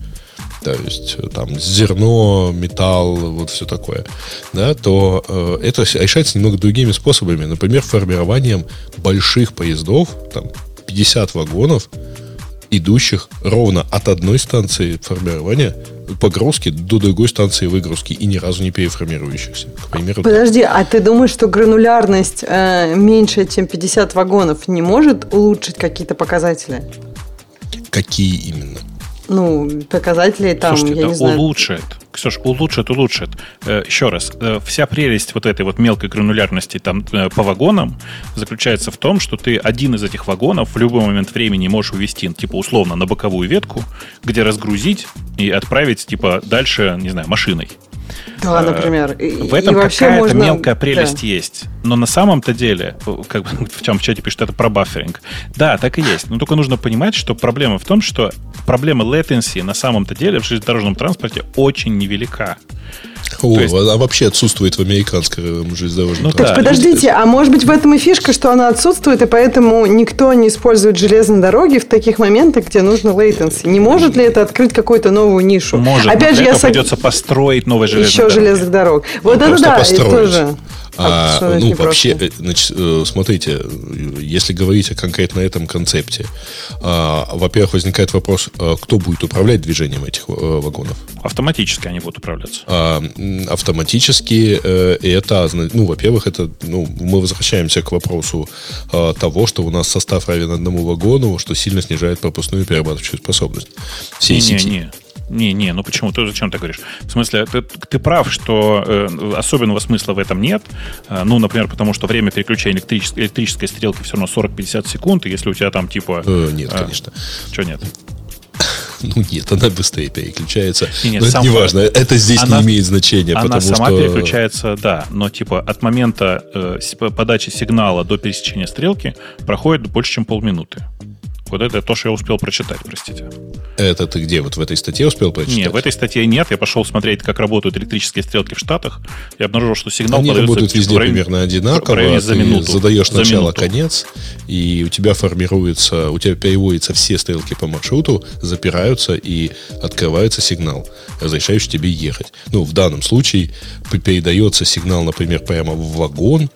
то есть там зерно, металл, вот все такое, да, то э, это решается немного другими способами. Например, формированием больших поездов, там 50 вагонов, идущих ровно от одной станции формирования погрузки до другой станции выгрузки и ни разу не переформирующихся. К примеру. Подожди, а ты думаешь, что гранулярность э, меньше, чем 50 вагонов, не может улучшить какие-то показатели? какие именно? Ну, показателей там, Слушайте, я не знаю. улучшит. Ксюш, улучшит, улучшит. Э, еще раз, э, вся прелесть вот этой вот мелкой гранулярности там э, по вагонам заключается в том, что ты один из этих вагонов в любой момент времени можешь увести, типа, условно, на боковую ветку, где разгрузить и отправить, типа, дальше, не знаю, машиной. Да, Э, например. И- В этом какая-то можно- мелкая прелесть да. есть. Но на самом-то деле, как бы в чем в чате пишут, это про бафферинг. Да, так и есть. Но только нужно понимать, что проблема в том, что проблема latency на самом-то деле в железнодорожном транспорте очень невелика. О, То есть- Она вообще отсутствует в американском железнодорожном Ну, Так Да, подождите, а может быть в этом и фишка, что она отсутствует, и поэтому никто не использует железные дороги в таких моментах, где нужно latency? Не может ли это открыть какую-то новую нишу? Может, но Опять для же, я этого сог- придется построить новые железные еще дороги. железных дорог. Вот это Просто да, построить. тоже. А, значит ну, не вообще, просто? э, значит, э, смотрите, если говорить о конкретно этом концепте, а, во-первых, возникает вопрос, а, кто будет управлять движением этих э, вагонов? Автоматически они будут управляться. А, автоматически это, ну, во-первых, это, ну, мы возвращаемся к вопросу а, того, что у нас состав равен одному вагону, что сильно снижает пропускную и перерабатывающую способность всей сети. Не-не-не. Не-не, ну почему? Ты зачем ты говоришь? В смысле, ты, ты прав, что э, особенного смысла в этом нет. Э, ну, например, потому что время переключения электрической, электрической стрелки все равно 40-50 секунд, и если у тебя там типа... Э, нет, А. конечно. Что нет? Ну нет, она быстрее переключается. Не, не, Но это сам не важно. Это здесь Она- не имеет значения, Она потому сама что... переключается, да, но типа от момента э, подачи сигнала до пересечения стрелки проходит больше, чем полминуты. Вот это то, что я успел прочитать, простите. Это ты где? Вот в этой статье успел прочитать? Не, в этой статье нет. Я пошел смотреть, как работают электрические стрелки в Штатах, и обнаружил, что сигнал Они работают везде районе- примерно одинаково. в районе за ты минуту. задаешь За начало, минуту. конец, и у тебя формируется, у тебя переводятся все стрелки по маршруту, запираются и открывается сигнал, разрешающий тебе ехать. Ну, в данном случае передается сигнал, например, прямо в вагон,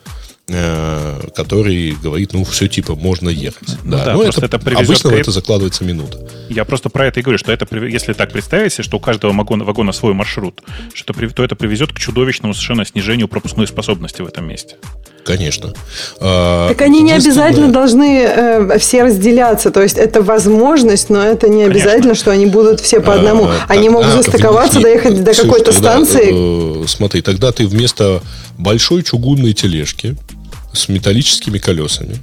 который говорит, ну, все, типа, можно ехать. Ну да, но просто это привезет обычно к- это закладывается минута. Я просто про это и говорю, что это, если так представить себе, что у каждого вагона, вагона свой маршрут, что это, то это приведет к чудовищному совершенно снижению пропускной способности в этом месте. Конечно. А, Так они не обязательно должны э, все разделяться. То есть это возможность, но это не Конечно. обязательно, что они будут все по одному. А, Они так, могут а, застыковаться, не- доехать до какой-то станции. э, смотри, тогда ты вместо большой чугунной тележки с металлическими колесами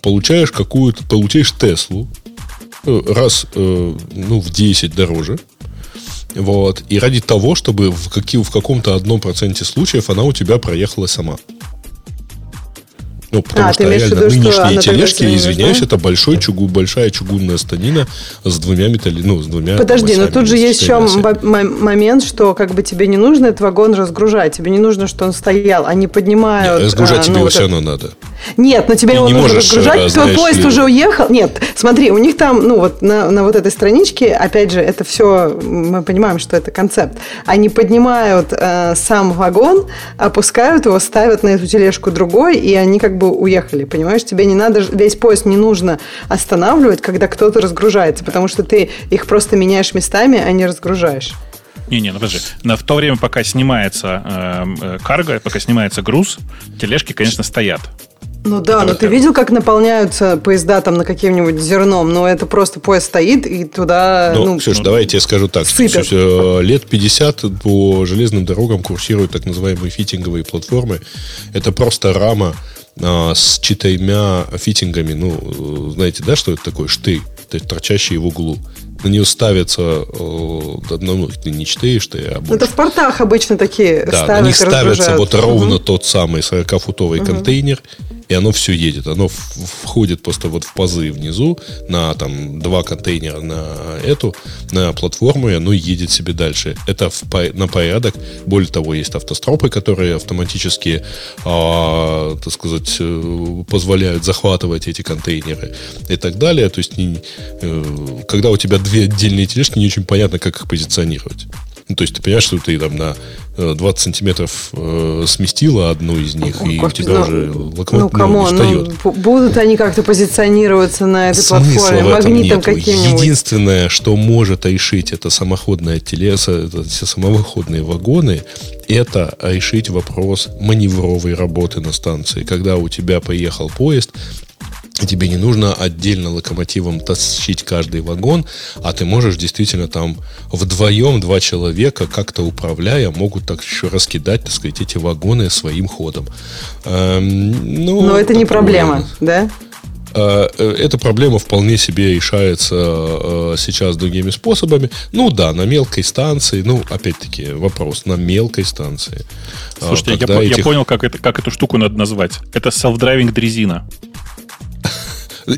получаешь какую-то, получаешь Теслу э, раз, э, ну, в 10 дороже. Вот. И ради того, чтобы в, каки- в каком-то одном проценте случаев она у тебя проехала сама. Ну, потому А, что реально виду, что нынешние тогда тележки, извиняюсь, это большой чугу, большая чугунная станина с двумя металли, ну, с двумя Подожди, но тут же есть еще момент, что как бы тебе не нужно этот вагон разгружать, тебе не нужно, что он стоял, они поднимают. Разгружать а, тебе ну, все равно надо. Нет, но тебе Ты его не нужно разгружать, э, твой поезд ли- уже уехал. Нет, смотри, у них там, ну вот на, на вот этой страничке, опять же, это все, мы понимаем, что это концепт. Они поднимают э, сам вагон, опускают его, ставят на эту тележку другой, и они как бы уехали, понимаешь? Тебе не надо, весь поезд не нужно останавливать, когда кто-то разгружается, потому что ты их просто меняешь местами, а не разгружаешь. Не-не, ну подожди. На, в то время, пока снимается э, э, карго, пока снимается груз, тележки, конечно, стоят. Ну да, но ты видел, как наполняются поезда там на каким-нибудь зерном? Ну, это просто поезд стоит, и туда... Ну, ну, Ксюш, давай я тебе скажу так. сыпят. Ксюш, э, лет 50 по железным дорогам курсируют так называемые фитинговые платформы. Это просто рама а, с четырьмя фитингами. Ну, э, знаете, да, что это такое? Штырь, то есть торчащие в углу. На нее ставятся, э, ну, не четыре штыря, а Ну, больше. это в портах обычно такие Да, ставят на них ставится вот ровно тот самый 40-футовый контейнер, и оно все едет. Оно входит просто вот в пазы внизу на там два контейнера на эту, на платформу, и оно едет себе дальше. Это в на порядок. Более того, есть автостропы, которые автоматически, а, так сказать, э, позволяют захватывать эти контейнеры и так далее. То есть, не- э, когда у тебя две отдельные тележки, не очень понятно, как их позиционировать. Ну, то есть ты понимаешь, что ты там на э, 20 сантиметров э, сместила одну из них, Ой, и у тебя ну, уже Ну, локомотив come on, ну, встает. бу- будут они как-то позиционироваться на этой Смысла платформе, в этом магнитом каким-нибудь. Единственное, что может решить это самоходная телеса, это все самоходные вагоны, это решить вопрос маневровой работы на станции. Когда у тебя поехал поезд, тебе не нужно отдельно локомотивом тащить каждый вагон, а ты можешь действительно там вдвоем два человека, как-то управляя, могут так еще раскидать, так сказать, эти вагоны своим ходом. Эм, ну, Но это не проблема, да? Э, э, Эта проблема вполне себе решается э, сейчас другими способами. Ну да, на мелкой станции, ну, опять-таки, вопрос, на мелкой станции. А, Слушайте, я, по- я этих- понял, как, это, как эту штуку надо назвать. Это self-driving дрезина.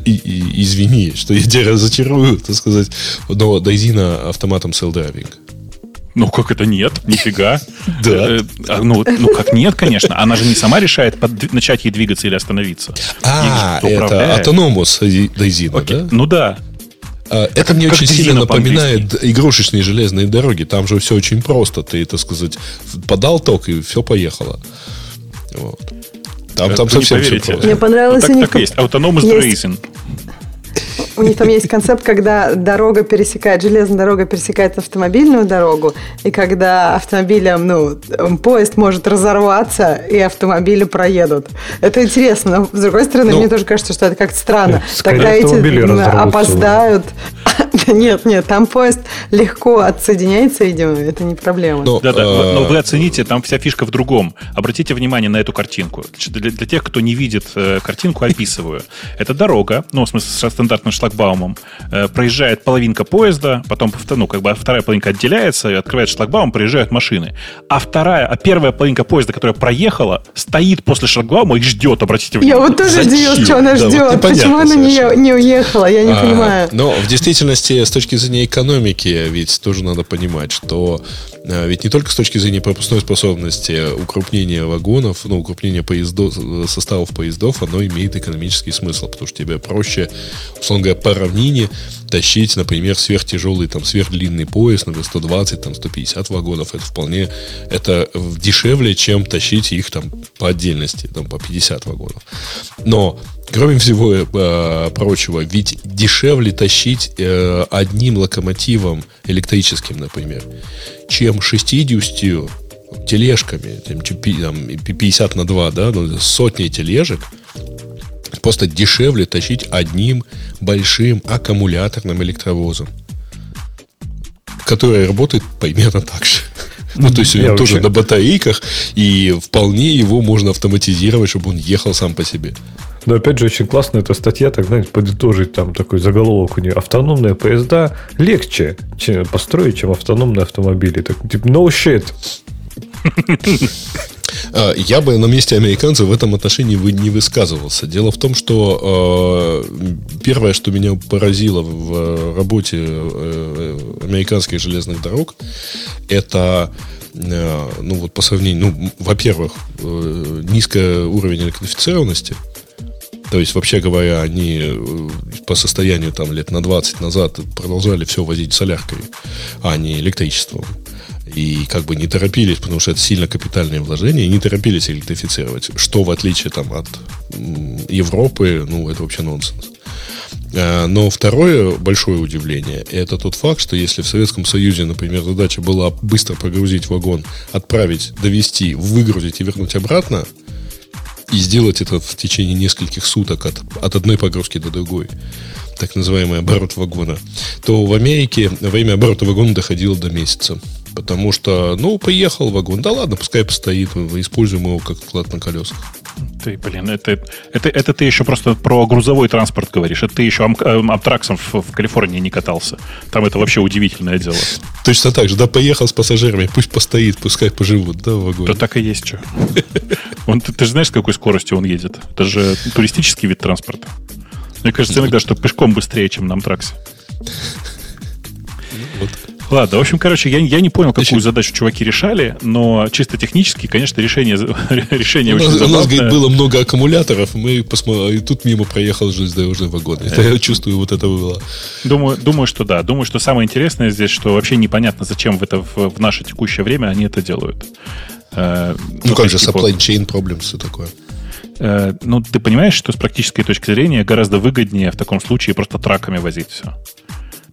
И- и- извини, что я тебя разочарую, так сказать, но дрезина автоматом self-driving. Ну, как это нет? Нифига. Да. Э, а, ну, ну, как нет, конечно. Она же не сама решает, начать ей двигаться или остановиться. А, это. Autonomous Дайзина, да? Ну да. А, Это мне как очень Дайзина сильно напоминает игрушечные железные дороги. Там же все очень просто. Ты, так сказать, подал ток и все поехало. Вот. Там, Э, там вы не совсем все просто. Мне понравилось у так, них... так и есть. Autonomous есть- Racing. У них там есть концепт, когда дорога пересекает, железная дорога пересекает автомобильную дорогу, и когда автомобилем, ну, поезд может разорваться, и автомобили проедут. Это интересно, но с другой стороны, Ну, мне тоже кажется, что это как-то странно. Тогда эти опоздают. Да Нет, нет, там поезд легко отсоединяется, видимо, это не проблема. Но, Да, да. э, Но вы оцените, там вся фишка в другом. Обратите внимание на эту картинку. Для, для тех, кто не видит э, картинку, описываю. Это дорога, ну, в смысле, стандартным шлагбаумом. Э, проезжает половинка поезда, потом, повтор- ну, как бы вторая половинка отделяется, и открывает шлагбаум, проезжают машины. А вторая, а первая половинка поезда, которая проехала, стоит после шлагбаума и ждет, обратите Я внимание. вот тоже удивилась, что она Да, вот ждет. непонятно Почему она не, не уехала, я не А, понимаю. Но в действительности, с точки зрения экономики, ведь тоже надо понимать, что а, ведь не только с точки зрения пропускной способности укрупнение вагонов, ну, укрупнение поездов, составов поездов, оно имеет экономический смысл, потому что тебе проще, условно говоря, по равнине тащить, например, сверхтяжелый, там, сверхдлинный поезд, например, 120, там, 150 вагонов. Это вполне, это дешевле, чем тащить их там по отдельности, там, по 50 вагонов. Но Кроме всего э, прочего, ведь дешевле тащить э, одним локомотивом электрическим, например, чем 60 тележками, там, чем пи- там, 50 на 2, да, ну, сотни тележек, просто дешевле тащить одним большим аккумуляторным электровозом, который работает примерно так же. Ну, то есть Я он тоже вообще- на батарейках, и вполне его можно автоматизировать, чтобы он ехал сам по себе. Но опять же, очень классно эта статья, так, знаете, подытожить там такой заголовок у нее. Автономные поезда легче чем построить, чем автономные автомобили. Так, типа, no shit. А, Я бы на месте американцев в этом отношении не высказывался. Дело в том, что э, первое, что меня поразило в э, работе э, американских железных дорог, это э, ну вот по сравнению, ну, во-первых, э, низкий уровень электрифицированности. То есть, вообще говоря, они э, по состоянию там лет на 20 назад продолжали все возить соляркой, а не электричеством. И как бы не торопились, потому что это сильно капитальные вложения, и не торопились электрифицировать. Что в отличие там от Европы, ну, это вообще нонсенс. А, Но второе большое удивление – это тот факт, что если в Советском Союзе, например, задача была быстро прогрузить вагон, отправить, довести, выгрузить и вернуть обратно, и сделать это в течение нескольких суток от, от одной погрузки до другой, так называемый оборот вагона, то в Америке время оборота вагона доходило до месяца. Потому что, ну, поехал вагон, да ладно, пускай постоит, используем его как склад на колесах. Ты, блин, это, это, это ты еще просто про грузовой транспорт говоришь. Это ты еще ам, амтраксом в, в Калифорнии не катался. Там это вообще удивительное дело. Точно так же, да, поехал с пассажирами, пусть постоит, пускай поживут, да, в вагоне. Да так и есть что. Он, ты, ты же знаешь, с какой скоростью он едет? Это же туристический вид транспорта. Мне кажется иногда, что пешком быстрее, чем на Амтраксе. Вот. Ладно, в общем, короче, я, я не понял, какую Значит- задачу чуваки решали, но чисто технически, конечно, решение, решение У очень нас, у нас, забавное. говорит, было много аккумуляторов, мы посмотрели, и тут мимо проехал железнодорожный вагон. Это я чувствую, вот это было. Думаю, думаю, что да. Думаю, что самое интересное здесь, что вообще непонятно, зачем в, это, в, в наше текущее время они это делают. Э, Ну, то как же, supply chain problems, все такое. э, ну, ты понимаешь, что с практической точки зрения гораздо выгоднее в таком случае просто траками возить все.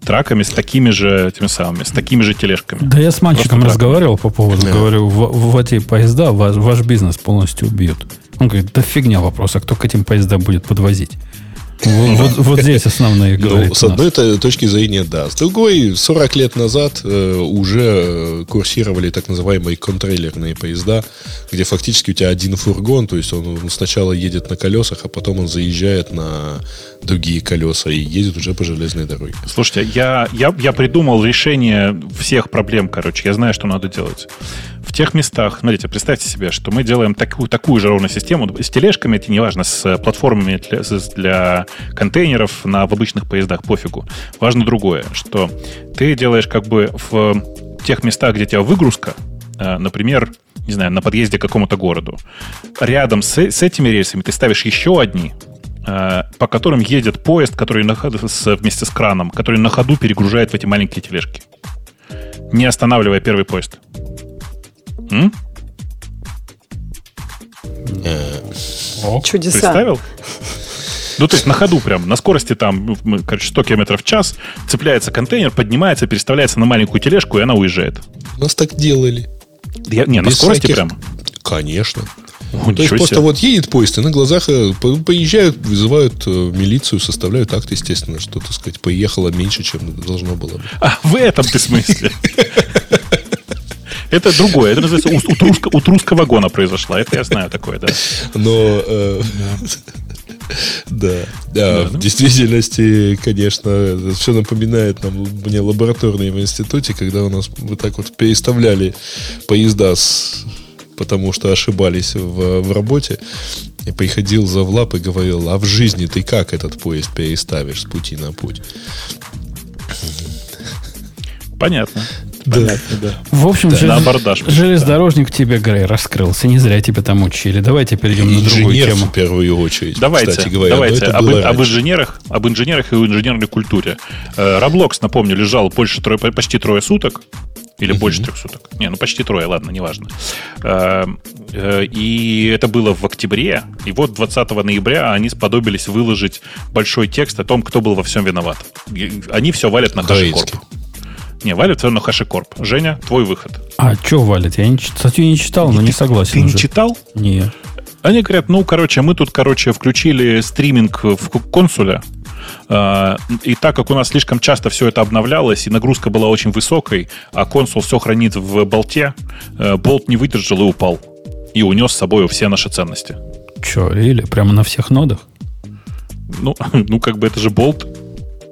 Траками с такими же, теми самыми, с такими же тележками. Да я с мальчиком Просто разговаривал по поводу, Да. говорю, в, в эти поезда ваш, ваш бизнес полностью убьют. Он говорит, да фигня вопрос, а кто к этим поездам будет подвозить? Вот, вот- здесь основные Ну, говорит с у нас. одной то- точки зрения, да. С другой, 40 лет назад э, уже э, курсировали так называемые контрейлерные поезда, где фактически у тебя один фургон, то есть он сначала едет на колесах, а потом он заезжает на другие колеса и едет уже по железной дороге. Слушайте, я, я, я придумал решение всех проблем, короче. Я знаю, что надо делать. В тех местах, смотрите, представьте себе, что мы делаем такую, такую же ровно систему с тележками, это неважно, с платформами для, с- для контейнеров на, в обычных поездах, пофигу. Важно другое, что ты делаешь как бы в тех местах, где у тебя выгрузка, э, например, не знаю, на подъезде к какому-то городу, рядом с, с этими рельсами ты ставишь еще одни, э, по которым едет поезд, который на ходу, с- вместе с краном, который на ходу перегружает в эти маленькие тележки, не останавливая первый поезд. М? Чудеса. Представил? Ну, то есть на ходу прям, на скорости там, ну, короче, 100 км в час, цепляется контейнер, поднимается, переставляется на маленькую тележку, и она уезжает. У нас так делали. Я- не, на Без скорости всяких- прям. Конечно. О, То есть ничего просто себе. вот едет поезд, и на глазах э, по- поезжают, вызывают э, милицию, составляют акт, естественно, что, так сказать, поехало меньше, чем должно было бы. А, в этом ты смысле? Это другое. Это называется утруска, утруска вагона произошла. Это я знаю такое, да. Но э, да, да, в действительности, конечно, все напоминает нам мне лабораторные в институте, когда у нас вот так вот переставляли поезда, с- потому что ошибались в, в работе. И приходил Завлап и говорил, а в жизни ты как этот поезд переставишь с пути на путь? Понятно. Да. Понятно, да. В общем, Да, желез- железнодорожник тебе, Грей, раскрылся. Не зря тебя там учили. Давайте перейдем на другую тему. в первую очередь, Давайте, кстати говоря. давайте об, инженерах, об инженерах и инженерной культуре. Э, Roblox, напомню, лежал больше трое, почти трое суток. Или больше трех суток. Не, ну почти трое, ладно, неважно. Э, э, И это было в октябре. И вот 20 ноября они сподобились выложить большой текст о том, кто был во всем виноват. Они все валят на HashiCorp. Не, валят все на HashiCorp. Женя, твой выход. А что валит? Я не, статью не читал, но не согласен. Ты не уже. читал? Нет. Они говорят, ну, короче, мы тут, короче, включили стриминг в консуля, а, и так как у нас слишком часто все это обновлялось, и нагрузка была очень высокой, а консул все хранит в болте, э, болт не выдержал и упал. И унес с собой все наши ценности. Че, или прямо на всех нодах? Ну, ну как бы это же болт.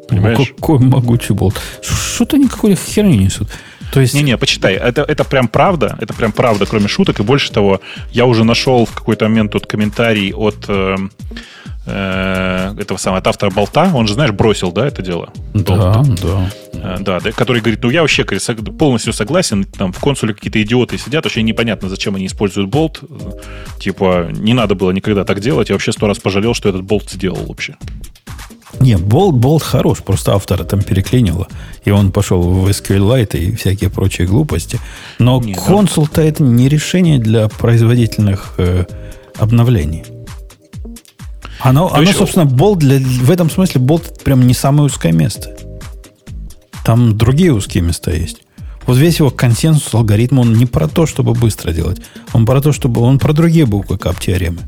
Понимаешь? Ну, какой могучий болт. Что-то они какой-то херни несут. То есть, Не-не, почитай. Это, это прям правда. Это прям правда, кроме шуток. И больше того, я уже нашел в какой-то момент тут комментарий от э, э, этого самого от автора болта. Он же, знаешь, бросил, да, это дело? да, да. Э, Да, да, который говорит, ну я вообще говорит, полностью согласен, там в консуле какие-то идиоты сидят, вообще непонятно, зачем они используют болт. Типа, не надо было никогда так делать, я вообще сто раз пожалел, что этот болт сделал вообще. Не, болт, болт хорош, просто автора там переклинило. И он пошел в SQLite и всякие прочие глупости. Но Не, консул-то это не решение для производительных э, обновлений. Оно, оно есть- собственно, болт для, в этом смысле болт прям не самое узкое место. Там другие узкие места есть. Вот весь его консенсус алгоритм, он не про то, чтобы быстро делать. Он про то, чтобы... Он про другие буквы кап теоремы.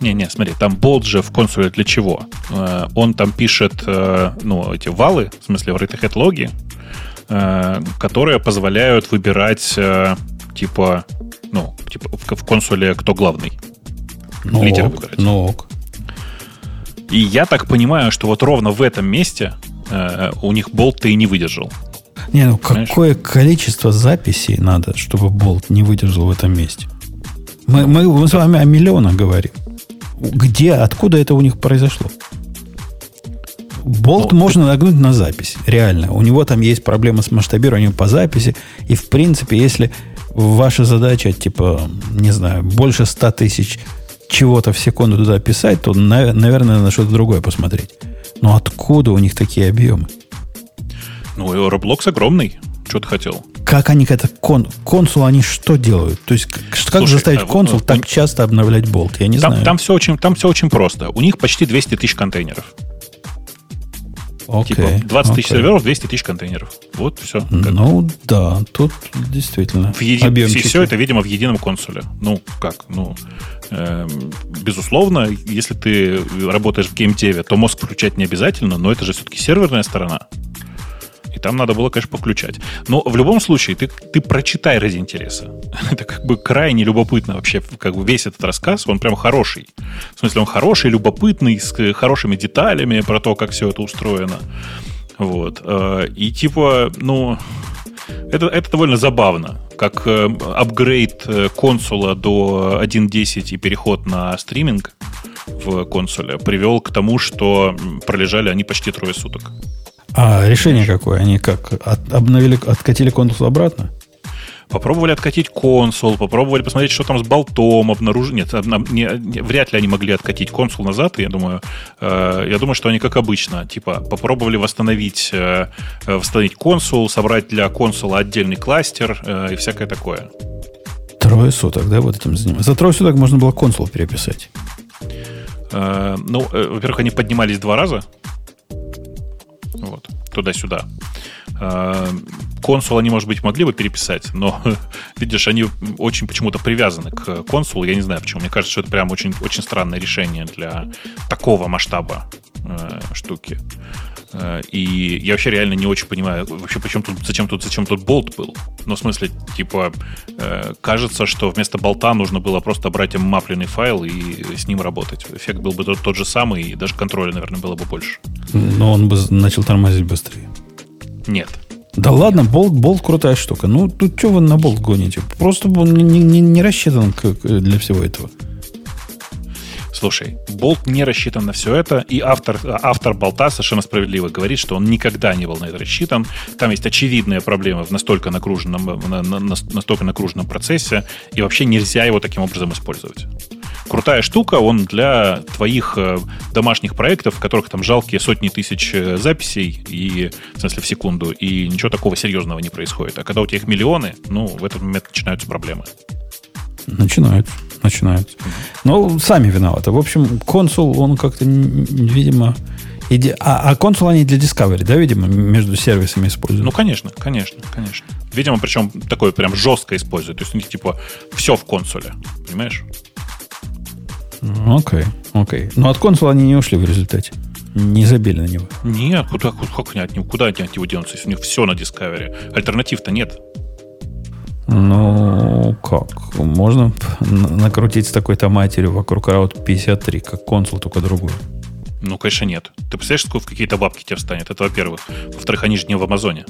Не-не, смотри, там болт же в консуле для чего? Э, Он там пишет, э, ну, эти валы, в смысле, в Red Hat логи, э, которые позволяют выбирать, типа, ну, типа в консуле кто главный. Ну, Лидеры ок, выбирать. ну ок. И я так понимаю, что вот ровно в этом месте у них болт-то и не выдержал. Не, ну Понимаешь? какое количество записей надо, чтобы болт не выдержал в этом месте? Мы, мы, мы с вами о миллионах говорим. Где, откуда это у них произошло? Болт Ну, можно нагнуть на запись. Реально. У него там есть проблема с масштабированием по записи. И, в принципе, если ваша задача, типа, не знаю, больше 100 тысяч чего-то в секунду туда писать, то, на- наверное, на что-то другое посмотреть. Но откуда у них такие объемы? Ну, и Roblox огромный. Что ты хотел? Как они это кон, консул они что делают? То есть как, Слушай, заставить вот, консул ну, так часто обновлять болт? Я не Там, знаю. там, все очень, там все очень просто. У них почти 200 тысяч контейнеров. Окей, типа 20 тысяч серверов, 200 тысяч контейнеров. Вот все. Ну, да, тут действительно В еди- объемчики. все это, видимо, в едином консуле. Ну, как? Ну, эм, безусловно, если ты работаешь в геймдеве, то мозг включать не обязательно, но это же все-таки серверная сторона. И там надо было, конечно, подключать. Но в любом случае, ты, ты прочитай ради интереса. Это как бы крайне любопытно вообще. Как бы весь этот рассказ, он прям хороший. В смысле, он хороший, любопытный, с э, хорошими деталями про то, как все это устроено. Вот. Э, И типа, ну, это, это довольно забавно, как э, апгрейд консула до 1.10 и переход на стриминг в консуле привел к тому, что пролежали они почти трое суток. А решение какое? Они как? От- обновили, откатили контур обратно? Попробовали откатить консул, попробовали посмотреть, что там с болтом, обнаружить. Нет, не- не- вряд ли они могли откатить консул назад, я думаю. Э, я думаю, что они как обычно, типа, попробовали восстановить, э, э, восстановить консул, собрать для консула отдельный кластер э, и всякое такое. Трое суток, да, вот этим заниматься. За трое суток можно было консул переписать. Э, ну, э, во-первых, они поднимались два раза. Туда-сюда. Э, консул они, может быть, могли бы переписать, но, видишь, они очень почему-то привязаны к консулу. Я не знаю почему. Мне кажется, что это прям очень, очень странное решение для такого масштаба э, штуки. Э, И я вообще реально не очень понимаю, вообще, почему тут, зачем тут, зачем тут болт был. Ну, в смысле, типа, э, кажется, что вместо болта нужно было просто брать мапленный файл и с ним работать. Эффект был бы тот, тот же самый, и даже контроля, наверное, было бы больше. Но он бы начал тормозить быстрее. Нет. Да ладно, болт, болт крутая штука. Ну, тут что вы на болт гоните? Просто он не, не- не рассчитан для всего этого. Слушай, болт не рассчитан на все это, и автор, автор болта совершенно справедливо говорит, что он никогда не был на это рассчитан. Там есть очевидные проблемы в настолько нагруженном, на- на- на- настолько нагруженном процессе, и вообще нельзя его таким образом использовать. Крутая штука, он для твоих э, домашних проектов, в которых там жалкие сотни тысяч э, записей, и, в смысле, в секунду, и ничего такого серьезного не происходит. А когда у тебя их миллионы, ну, в этот момент начинаются проблемы. Начинают. Начинают. Ну, сами виноваты. В общем, консул, он как-то, видимо... иде- А, а консул они для Discovery, да, видимо, между сервисами используют? Ну, конечно, конечно, конечно. Видимо, причем такое прям жестко используют. То есть у них типа все в консуле. Понимаешь? Ну, Окей, окей. Но от консула они не ушли в результате. Не забили на него. Нет, куда, куда, как него, куда они от него денутся, если у них все на Discovery? Альтернатив-то нет. Ну, как? Можно накрутить с такой-то матерью вокруг Route 53, как консул, только другой. Ну, конечно, нет. Ты представляешь, сколько в какие-то бабки тебе встанет? Это во-первых. Во-вторых, они же не в Амазоне.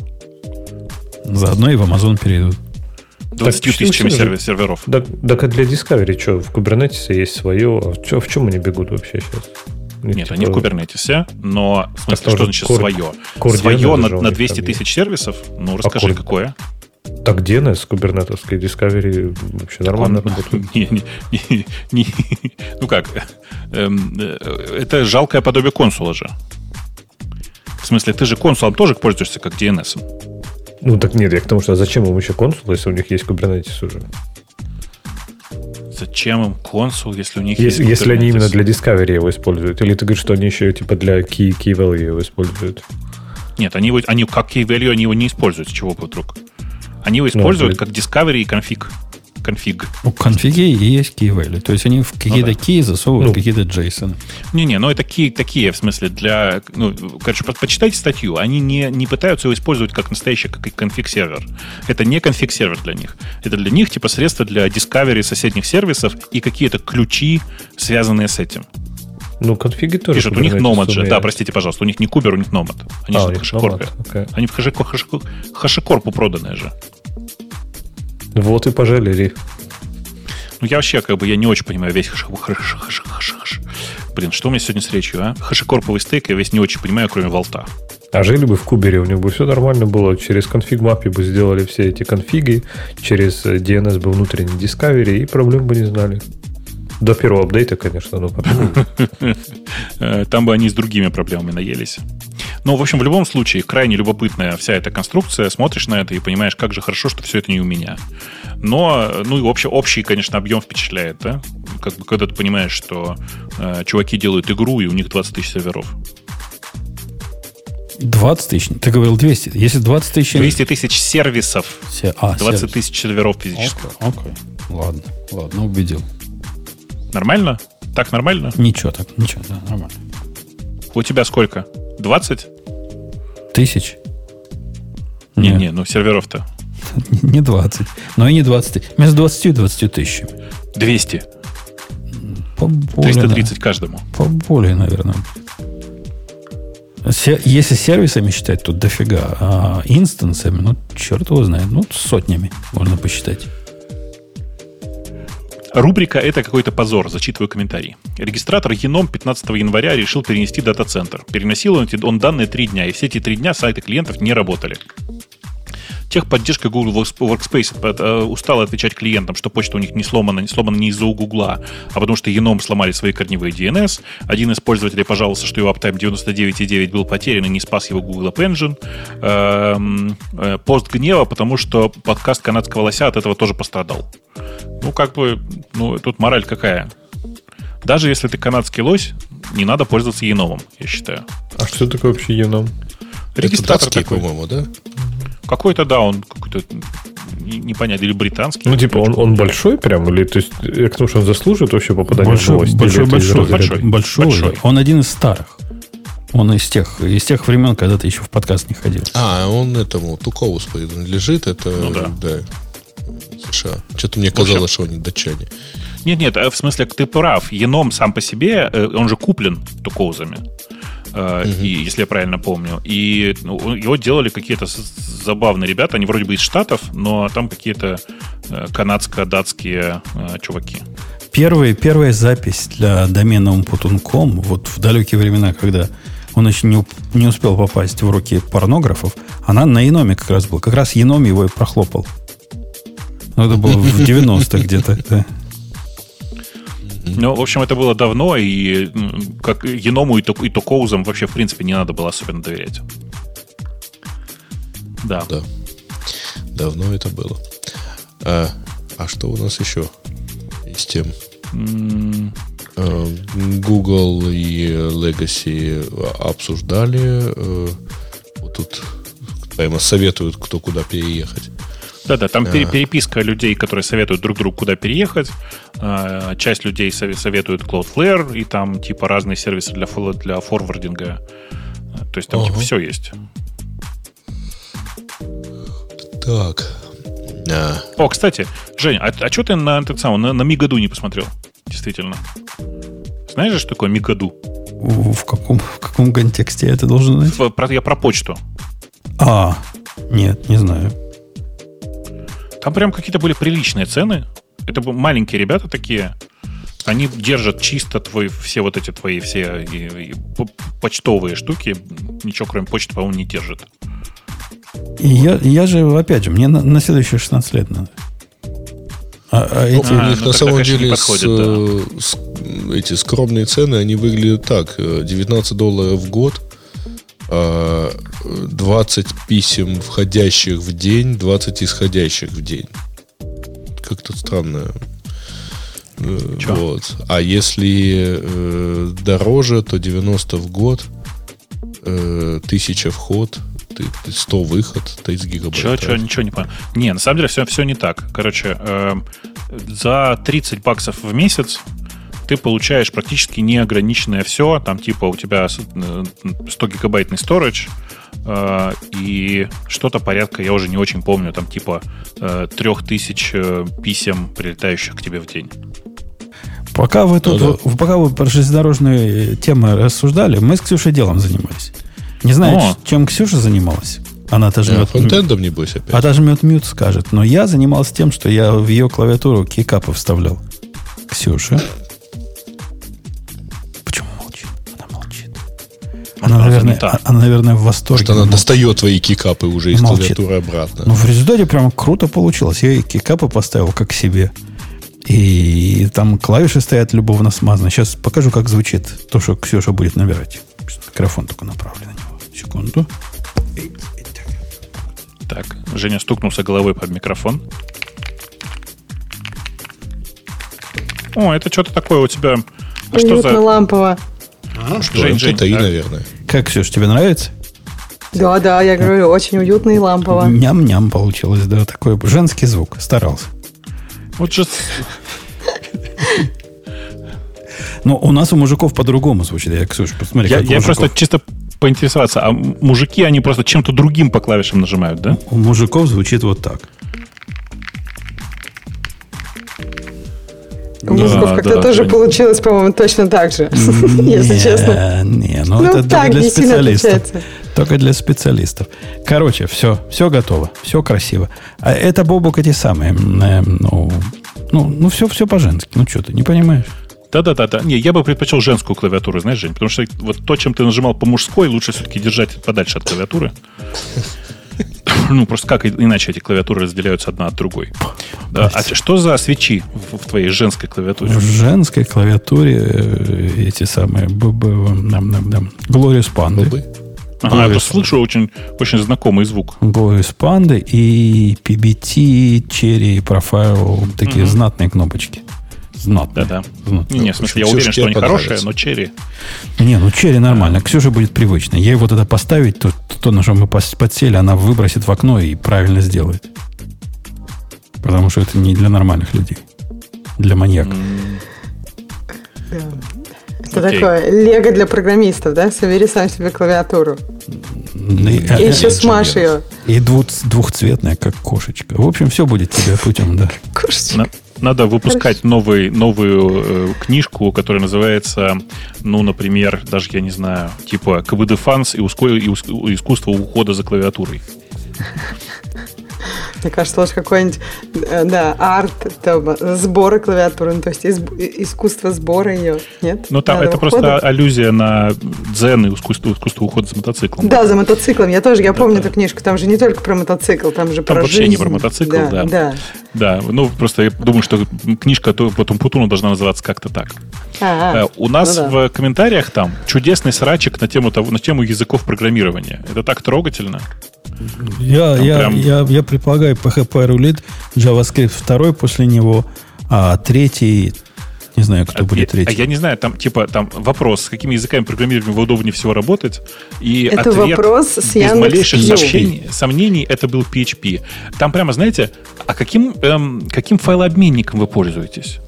Заодно и в Amazon перейдут. 20 Так, тысячами сервер- серверов. Так, так а для Discovery что, в Kubernetes есть свое? А чё- в чем они бегут вообще сейчас? Них, Нет, типа, они в Кубернетисе, но в смысле, что значит кор- свое? core Свое на, на них 200 там тысяч сервисов? Ну, расскажи, core- какое? Так DNS кубернетовский Discovery вообще нормально Он- работает. не- не- не- не- ну как? Эм, э, Это жалкое подобие консула же. В смысле, ты же консулом тоже пользуешься как DNS. Ну так нет, я к тому, что зачем им еще консул, если у них есть Kubernetes уже? Зачем им консул, если у них Если, есть если они именно для Discovery его используют. Или ты говоришь, что они еще типа для key, key value его используют. Нет, они, его- они как key value они его не используют, с чего бы вдруг? Они его используют Ну, как discovery и конфиг. Конфиг. У конфиги и есть key. То есть они в какие-то да. key засовывают Ну. какие-то JSON. Не-не, ну это такие, такие, в смысле, для... Ну, короче, по- почитайте статью. Они не, не пытаются его использовать как настоящий как конфиг-сервер. Это не конфиг-сервер для них. Это для них типа средства для discovery соседних сервисов и какие-то ключи, связанные с этим. Ну, конфиги тоже. Пишут, у них Nomad же. Да, простите, пожалуйста, у них не Кубер, у них Nomad. Они А, же в хашикорпе. Окей. Они в хашико- хашико- хашикорпу проданные же. Вот и пожалели. Ну, я вообще, как бы, я не очень понимаю весь хаш... хаш- хаш- хаш- хаш- Блин, что у меня сегодня с речью, а? Хашикорповый стейк я весь не очень понимаю, кроме волта. А жили бы в Кубере, у них бы все нормально было. Через конфиг мапе бы сделали все эти конфиги, через DNS бы внутренний Discovery, и проблем бы не знали. До первого апдейта, конечно, но потом... Э, Там бы они с другими проблемами наелись. Но, в общем, в любом случае, крайне любопытная вся эта конструкция. Смотришь на это и понимаешь, как же хорошо, что все это не у меня. Но, ну и вообще, общий, конечно, объем впечатляет, да? Как бы, когда ты понимаешь, что э, чуваки делают игру, и у них 20 тысяч серверов. 20 тысяч. Ты говорил 200. Если 20 тысяч... 200 тысяч сервисов, Се- а, 20 сервис. тысяч серверов физических. Окей, окей. Ладно, ладно, убедил. Нормально? Так нормально? Ничего так, ничего, да, нормально. У тебя сколько? 20? Тысяч? Не, Нет. не, ну серверов-то. Не 20. Но и не 20 тысяч. Между 20 и 20 тысячами. 200. Поболее, 330 каждому. Поболее, наверное. Если сервисами считать, то дофига. А инстансами, ну, черт его знает. Ну, сотнями можно посчитать. Рубрика «Это какой-то позор», зачитываю комментарий. Регистратор Еном 15 января решил перенести дата-центр. Переносил он, данные три дня, и все эти три дня сайты клиентов не работали. Техподдержка Google Works- Workspace э, устала отвечать клиентам, что почта у них не сломана, не сломана не из-за Гугла, а потому что Еном сломали свои корневые DNS. Один из пользователей пожаловался, что его Uptime 99.9 был потерян и не спас его Google App Engine. Эм, э, Пост гнева, потому что подкаст канадского лося от этого тоже пострадал. Ну, как бы, ну, тут мораль какая? Даже если ты канадский лось, не надо пользоваться еномом, я считаю. А что такое вообще Еном? Это Регистратор датский, такой. по-моему, да? Какой-то, да, он какой-то не- непонятно, или британский. Ну, типа, он, он большой прям? Или, то есть, я к тому, что он заслуживает вообще попадания в Большой, новости? большой, большой, большой. большой. Большой. Он один из старых. Он из тех, из тех времен, когда ты еще в подкаст не ходил. А, он этому Тукову принадлежит, это Ну да. США. Что-то мне В общем- казалось, что они датчане. Нет, нет, э, в смысле, ты прав. Еном сам по себе, э, он же куплен тукоузами. Э, И, если я правильно помню. И ну, его делали какие-то забавные ребята. Они вроде бы из Штатов, но там какие-то э, канадско-датские э, чуваки. Первая, первая запись для домена umputun.com, вот в далекие времена, когда он еще не, не успел попасть в руки порнографов, она на Еноме как раз была. Как раз Еном его и прохлопал. Ну, это было в 90-х где-то. Ну, в общем, это было давно, и как Еному и, Ток- и Токоузам вообще, в принципе, не надо было особенно доверять. Да. Да. Давно это было. А, а что у нас еще из тем? Э, Google и Legacy обсуждали. э, Вот тут прямо советуют, кто куда переехать. Да-да, там пере- переписка людей, которые советуют друг другу, куда переехать. А, Часть людей сове- советует Cloudflare, и там типа разные сервисы для, для форвардинга. А, То есть там типа Ага. все есть. Так. А, О, кстати, Жень, а, что ты на этот самый, на, на Мигаду не посмотрел? Действительно. Знаешь же, что такое Мигаду? В, в каком, в каком контексте я это должен знать? В- про- я про почту. А, нет, не знаю. Там прям какие-то были приличные цены. Это были маленькие ребята такие. Они держат чисто твой, все вот эти твои все и- и почтовые штуки. Ничего, кроме почты, по-моему, не держит. И я, я же, опять же, мне на, на следующие 16 лет надо. А, а ну, эти- у А, них ну на самом деле подходит, с, э, с- эти скромные цены, они выглядят так. э, 19 долларов в год, 20 писем входящих в день, 20 исходящих в день. Как-то странно. Э, Чё? Вот. А если э, дороже, то 90 в год, э, 1000 вход, ты- ты 100 выход, 30 гигабайт. Че, че, ничего не понял. Не, на самом деле все, все не так. Короче, эм, за 30 баксов в месяц ты получаешь практически неограниченное все. Там типа у тебя с- э, 100 гигабайтный storage, э, и что-то порядка, я уже не очень помню, там типа э, 3000 э, писем, прилетающих к тебе в день. Пока вы тут, Ну вы- пока вы про железнодорожные темы рассуждали, мы с Ксюшей делом занимались. Не знаю, О. чем Ксюша занималась. Она-то А, жмет, Фронтендом, небось, опять. она жмет мют, скажет. Но я занимался тем, что я в ее клавиатуру кикапы вставлял. Ксюша. Она, наверное, занята. а- она, наверное, в восторге. Что она Молчит. достает твои кикапы уже из Молчит. клавиатуры обратно. Ну, в результате прям круто получилось. Я и кикапы поставил как себе. И там клавиши стоят любовно смазаны. Сейчас покажу, как звучит то, что Ксюша будет набирать. Микрофон только направлен на него. Секунду. Так, Женя стукнулся головой под микрофон. О, это что-то такое у тебя. А что за... лампово. Что, Жень, Жень, а? наверное. Как, Ксюша, тебе нравится? Да, да, я говорю, очень уютно и лампово. Ням-ням получилось, да, такой женский звук. Старался. Вот же Но у нас у мужиков по-другому звучит. Я, Ксюша, посмотри, я, как я мужиков. просто чисто поинтересоваться, а мужики, они просто чем-то другим по клавишам нажимают, да? У мужиков звучит вот так. У мужиков Да, как-то да, тоже Жень. получилось, по-моему, точно так же, если Не, честно. Не, ну, Ну, это так, только для не сильно специалистов. Только для специалистов. Короче, все, все готово, все красиво. А это Бобок эти самые, э, ну, ну, ну все, все по-женски. Ну что ты, не понимаешь? Да-да-да. Не, я бы предпочел женскую клавиатуру, знаешь, Жень, потому что вот то, чем ты нажимал по мужской, лучше все-таки держать подальше от клавиатуры. Ну, просто как иначе эти клавиатуры разделяются одна от другой. Да, а что за свечи в, в твоей женской клавиатуре? В женской клавиатуре э, эти самые б- б- нам, нам, нам, Glorious Panda. Ага, я слышу очень, очень знакомый звук. Glorious Panda и PBT, Cherry Profile, такие знатные кнопочки. Знатные. Да-да. Знатные. Не, не, в смысле, я Ксюша, уверен, что они хорошие, понравится. но черри. Не, ну черри нормально. Ксюша будет привычно. Ей вот это поставить, то, то, на что мы подсели, она выбросит в окно и правильно сделает. Потому что это не для нормальных людей. Для маньяков. Это Окей. такое лего для программистов, да? Собери сам себе клавиатуру. И, И э, еще э, смажь ее. и двух- двухцветная, как кошечка. В общем, все будет тебе путем, да. Кушать. На- Надо выпускать новый, новую э, книжку, которая называется, ну, например, даже я не знаю, типа КБД Фанс и, уско- и ус- искусство ухода за клавиатурой. Мне кажется, лучше какой-нибудь, э, да, арт, там, сбора клавиатуры, ну, то есть изб- искусство сбора ее, нет? Ну, там Надо это ухода. просто аллюзия на дзен и искусство, искусство ухода за мотоциклом. Да, за мотоциклом. Я тоже, я помню эту книжку. Там же не только про мотоцикл, там же Там про вообще жизнь. не про мотоцикл, да. Да. Да, ну, просто я думаю, что книжка то- по Тумпутуну должна называться как-то так. А, Э, У нас ну да. в комментариях там чудесный срачик на тему, того, на тему языков программирования. Это так трогательно. Я, Там я, прям- я, я предполагаю, PHP рулит, JavaScript второй после него, а третий, не знаю, кто А будет а третий. я не знаю, там типа там вопрос, с какими языками программирования вы удобнее всего работать. И Это ответ вопрос с без малейших Яндекс.Кью. сомнений, сомнений это был PHP. Там прямо, знаете, а каким, эм, каким файлообменником вы пользуетесь?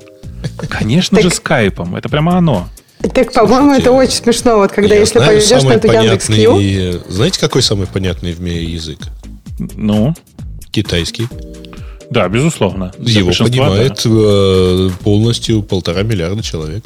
Конечно же, скайпом. Это прямо оно. Так, по-моему, это очень смешно. Вот когда Я если знаю самый эту Яндекс.Кью, понятный... Знаете, какой самый понятный в мире язык? Ну, Китайский. да, безусловно. Его понимает э, полностью полтора миллиарда человек.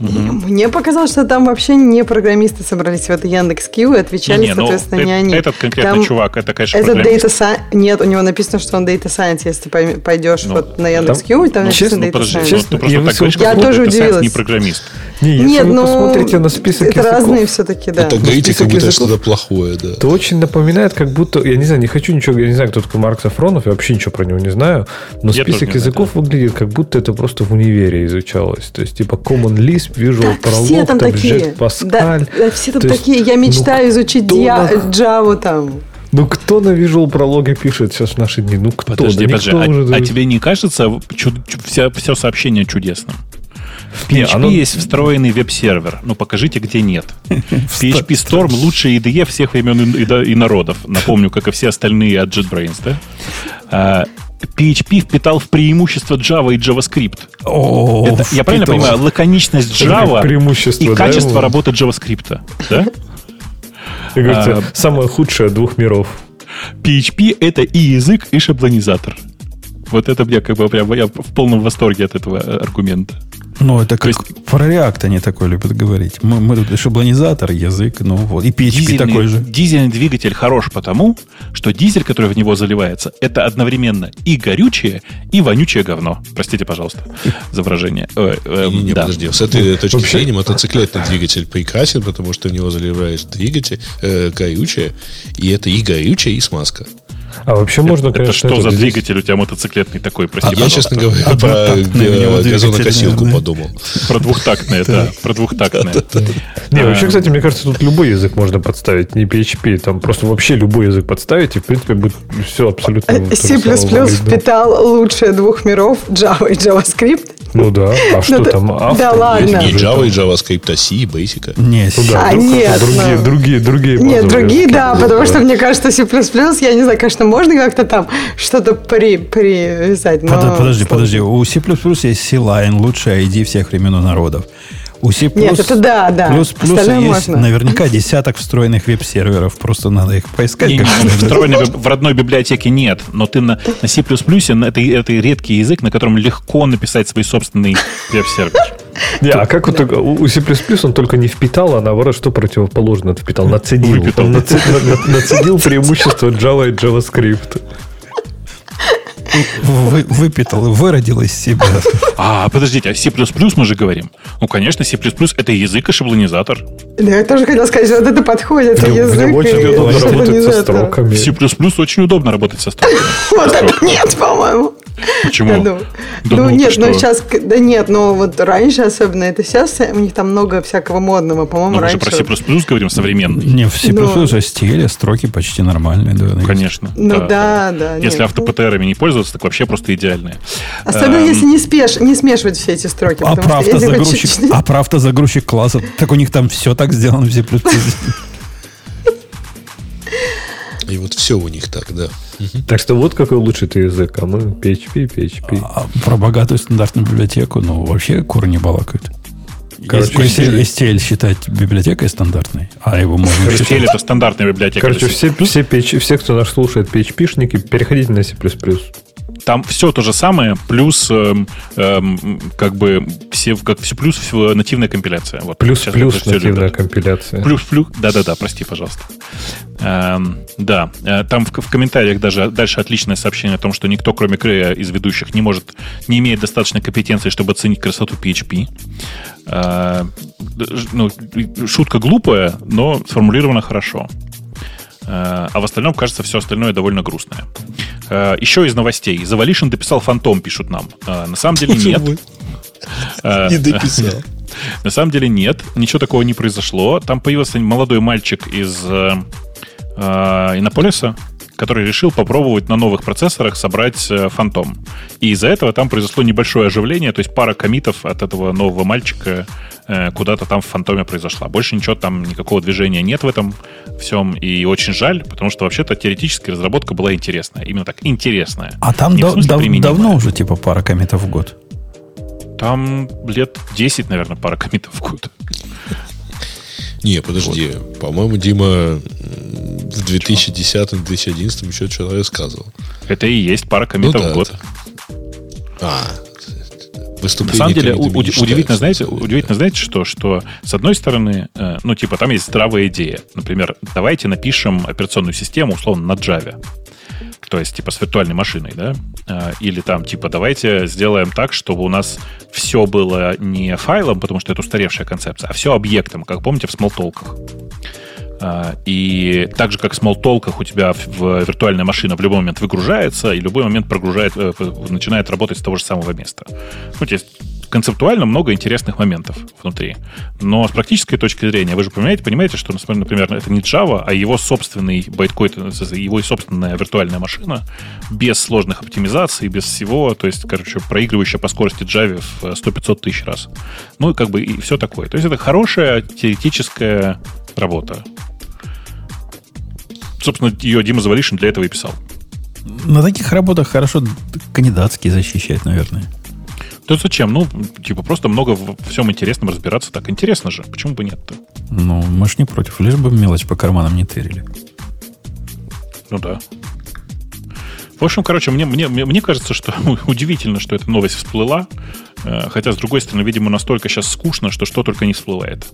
Мне показалось, что там вообще не программисты собрались в это Яндекс.Кью и отвечали, Не-не, ну, соответственно, не э- они. этот конкретный Там чувак, это, конечно, Это программист. Data Science. Нет, у него написано, что он Data Science. Если ты пойдешь Ну, вот на Яндекс.Кью, и там Ну, написано ну, Data подожди, Science. ну, Честно, ты просто я так говоришь, Я тоже удивилась. не программист. Не, если Нет, вы ну, посмотрите на список это языков, разные все-таки, да. Это Ну, говорите, как будто что-то плохое, да. то очень напоминает, как будто, я не знаю, не хочу ничего, я не знаю, кто такой Марк Сафронов, я вообще ничего про него не знаю, но Я список не знаю, языков выглядит, как будто это просто в универе изучалось. То есть, типа, Common Lisp, Visual Так, все Prolog, там там, такие. Pascal. Да, да, все там То есть, такие. Я ну, мечтаю изучить кто Dia- на- Java там. Ну, кто на Visual Prolog пишет сейчас в наши дни? Ну, кто? Подожди, Да подожди, а, уже- а тебе не кажется чу- чу- вся, все сообщение чудесным? В Не, PHP оно- есть встроенный веб-сервер. Ну, покажите, где нет. PHP Storm лучший IDE всех времен и, и до- и народов. Напомню, как и все остальные от JetBrains, да? PHP впитал в преимущество Java и JavaScript. О, Это, я правильно понимаю, лаконичность Java и да, качество его? работы JavaScript. Да? Как говорится, а, самое худшее двух миров. PHP это и язык, и шаблонизатор. Вот это мне как бы прям я в полном восторге от этого э, аргумента. Ну, это как То про React они такое любят говорить. Мы, мы тут шаблонизатор, язык, ну вот. И PHP Дизельный, такой же. дизельный двигатель хорош потому, что дизель, который в него заливается, это одновременно и горючее, и вонючее говно. Простите, пожалуйста, за выражение. Э, э, Не, не, да. подожди, с этой точки Вообще- зрения мотоциклетный двигатель прекрасен, потому что в него заливаешь двигатель, э, горючее, и это и горючее, и смазка. А вообще можно, это конечно, что этот за здесь- двигатель у тебя мотоциклетный такой, прости, А я, честно говоря, про у него э, двигатель, газонокосилку подумал. Про двухтактное, да, про двухтактное. Не, вообще, А, кстати, мне кажется, тут любой язык можно подставить, не PHP. Там просто вообще любой язык подставить, и, в принципе, будет все абсолютно... же C++ впитал лучшие двух миров Java и JavaScript. Ну да, а что да- там? да ладно. Не Java и? JavaScript, а C и Basic. Не, Ну А, вдруг нет, это другие, ну. другие, другие Нет, другие, да, потому что мне кажется, C++, я не знаю, конечно, можно как-то там что-то при, привязать, но... Под- подожди, сложно. подожди. У C++ есть C-Line, лучшая ID всех времен и народов. У C++ Нет, это да, да. Плюс, плюс есть можно. наверняка десяток встроенных веб-серверов. Просто надо их поискать. Не, биб- в родной библиотеке нет, но ты на, на C++ на- это, это редкий язык, на котором легко написать свой собственный веб-сервер. Не, а как вот так, у у C++ он только не впитал, а наоборот, что противоположно впитал? Нацедил. Выпитал. Он нацедил преимущество Java и JavaScript. Вы- выпитал, выродил из себя. А, подождите, а C++ мы же говорим? Ну, конечно, C++ это язык и шаблонизатор. Да, я тоже хотела сказать, что вот это подходит, Мне- язык Мне очень удобно работать со строками. В C++ очень удобно работать со строками. Вот это нет, по-моему. Почему? Я думаю. Да ну, ну, нет, ну сейчас, да нет, но вот раньше особенно, это сейчас у них там много всякого модного, по-моему, Ну, мы же раньше. про C++ говорим современный. Не, в C++ Ну. же стиле, строки почти нормальные. Да, Конечно. Ну да, да. Если нет. автопТРами не пользоваться, так вообще просто идеальные. Особенно Эм, если не, спеш, не смешивать все эти строки. А автозагрузчик, чуть-чуть- а про автозагрузчик классов, так у них там все так сделано в C++. И вот все у них так, да. Так что вот какой лучший ты язык, а мы PHP, PHP. А про богатую стандартную библиотеку, ну, вообще куры не балакают. Короче, STL считать библиотекой стандартной, а его можно STL считать... это стандартная библиотека. Короче, все, все, PH все, кто нас слушает, PHP-шники, переходите на C++. Там все то же самое, плюс эм, эм, как бы все, как все плюс всё нативная компиляция. Вот. Сейчас Плюс-плюс это всё нативная любят. компиляция. Плюс, плюс, да-да-да, прости, пожалуйста. Эм, да, э, там в, в комментариях даже дальше отличное сообщение о том, что никто, кроме Крея из ведущих, не может, не имеет достаточной компетенции, чтобы оценить красоту PHP. Э, ну, шутка глупая, но сформулирована хорошо. Э, А в остальном, кажется, все остальное довольно грустное. Э, Еще из новостей. Завалишин дописал фантом, пишут нам. Э, На самом деле нет. Не дописал. на самом деле нет, ничего такого не произошло. Там появился молодой мальчик из Иннополиса, который решил попробовать на новых процессорах собрать фантом. И из-за этого там произошло небольшое оживление, то есть пара комитов от этого нового мальчика куда-то там в фантоме произошла. Больше ничего там, никакого движения нет в этом всем. И очень жаль, потому что вообще-то теоретически разработка была интересная. Именно так, интересная. А там Не в дав- давно уже типа пара комитов в год. Там лет 10, наверное, пара комитов в год. Не, подожди. По-моему, Дима в 2010-2011 еще что-то рассказывал. Это и есть пара комитов Ну да, в год. это- А, На выступление самом деле, у- удивительно, знаете, на удивительно, знаете, что? Что, с одной стороны, э, ну, типа, там есть здравая идея. Например, давайте напишем операционную систему, условно, на Java. То есть, типа, с виртуальной машиной, да? Э, Или там, типа, давайте сделаем так, чтобы у нас все было не файлом, потому что это устаревшая концепция, а все объектом, как помните в смолтолках. А, И так же, как в смолтолках у тебя в- виртуальная машина в любой момент выгружается и в любой момент прогружает, э, начинает работать с того же самого места. То есть концептуально много интересных моментов внутри. Но с практической точки зрения, вы же понимаете, понимаете, что, например, это не Java, а его собственный байткоин, его собственная виртуальная машина, без сложных оптимизаций, без всего, то есть, короче, проигрывающая по скорости Java в 100-500 тысяч раз. Ну, и как бы и все такое. То есть это хорошая теоретическая работа. Собственно, ее Дима Завалишин для этого и писал. На таких работах хорошо кандидатские защищать, наверное. Да зачем? Ну, типа, просто много в всем интересном разбираться. Так интересно же. Почему бы нет-то? Ну, мы ж не против, лишь бы мелочь по карманам не тырили. Ну да. В общем, короче, мне, мне, мне кажется, что удивительно, что эта новость всплыла. Э, Хотя, с другой стороны, видимо, настолько сейчас скучно, что что только не всплывает.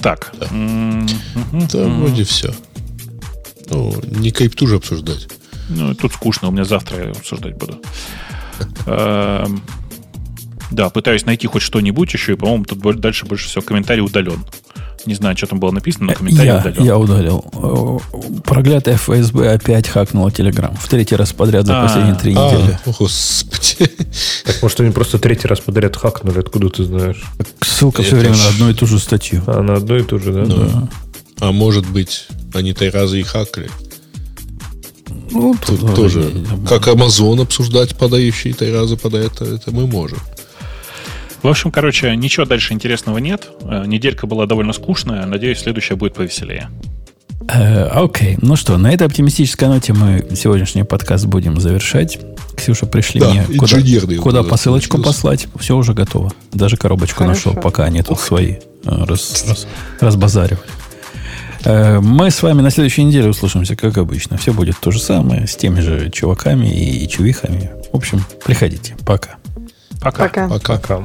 Так. Да, вроде все. Ну, не крипту же обсуждать. Ну, тут скучно, у меня завтра я обсуждать буду. Эм, Да, пытаюсь найти хоть что-нибудь еще, и, по-моему, тут дальше больше всего комментарий удален. Не знаю, что там было написано, но комментарий Я, удален. я удалил. Э, Проклятая ФСБ опять хакнула Телеграм. В третий раз подряд за А, последние три А, недели. господи. Так, может, они просто третий раз подряд хакнули, откуда ты знаешь? Ссылка все время на одну и ту же статью. А, на одно и то же, да? А может быть, они три раза и хакали? Ну, Тут тоже, не- как Amazon обсуждать подающие три раза подает, это, это мы можем. В общем, короче, ничего дальше интересного нет. Э, Неделька была довольно скучная. Надеюсь, следующая будет повеселее. Э, Окей, ну что, на этой оптимистической ноте мы сегодняшний подкаст будем завершать. Ксюша, пришли Да, мне куда, куда посылочку послать. Все уже готово. Даже коробочку Хорошо. нашел, пока они тут свои э, раз- раз- разбазаривали. Э, Мы с вами на следующей неделе услышимся, как обычно. Все будет то же самое, с теми же чуваками и чувихами. В общем, приходите. Пока. Пока. Пока. Пока. Пока.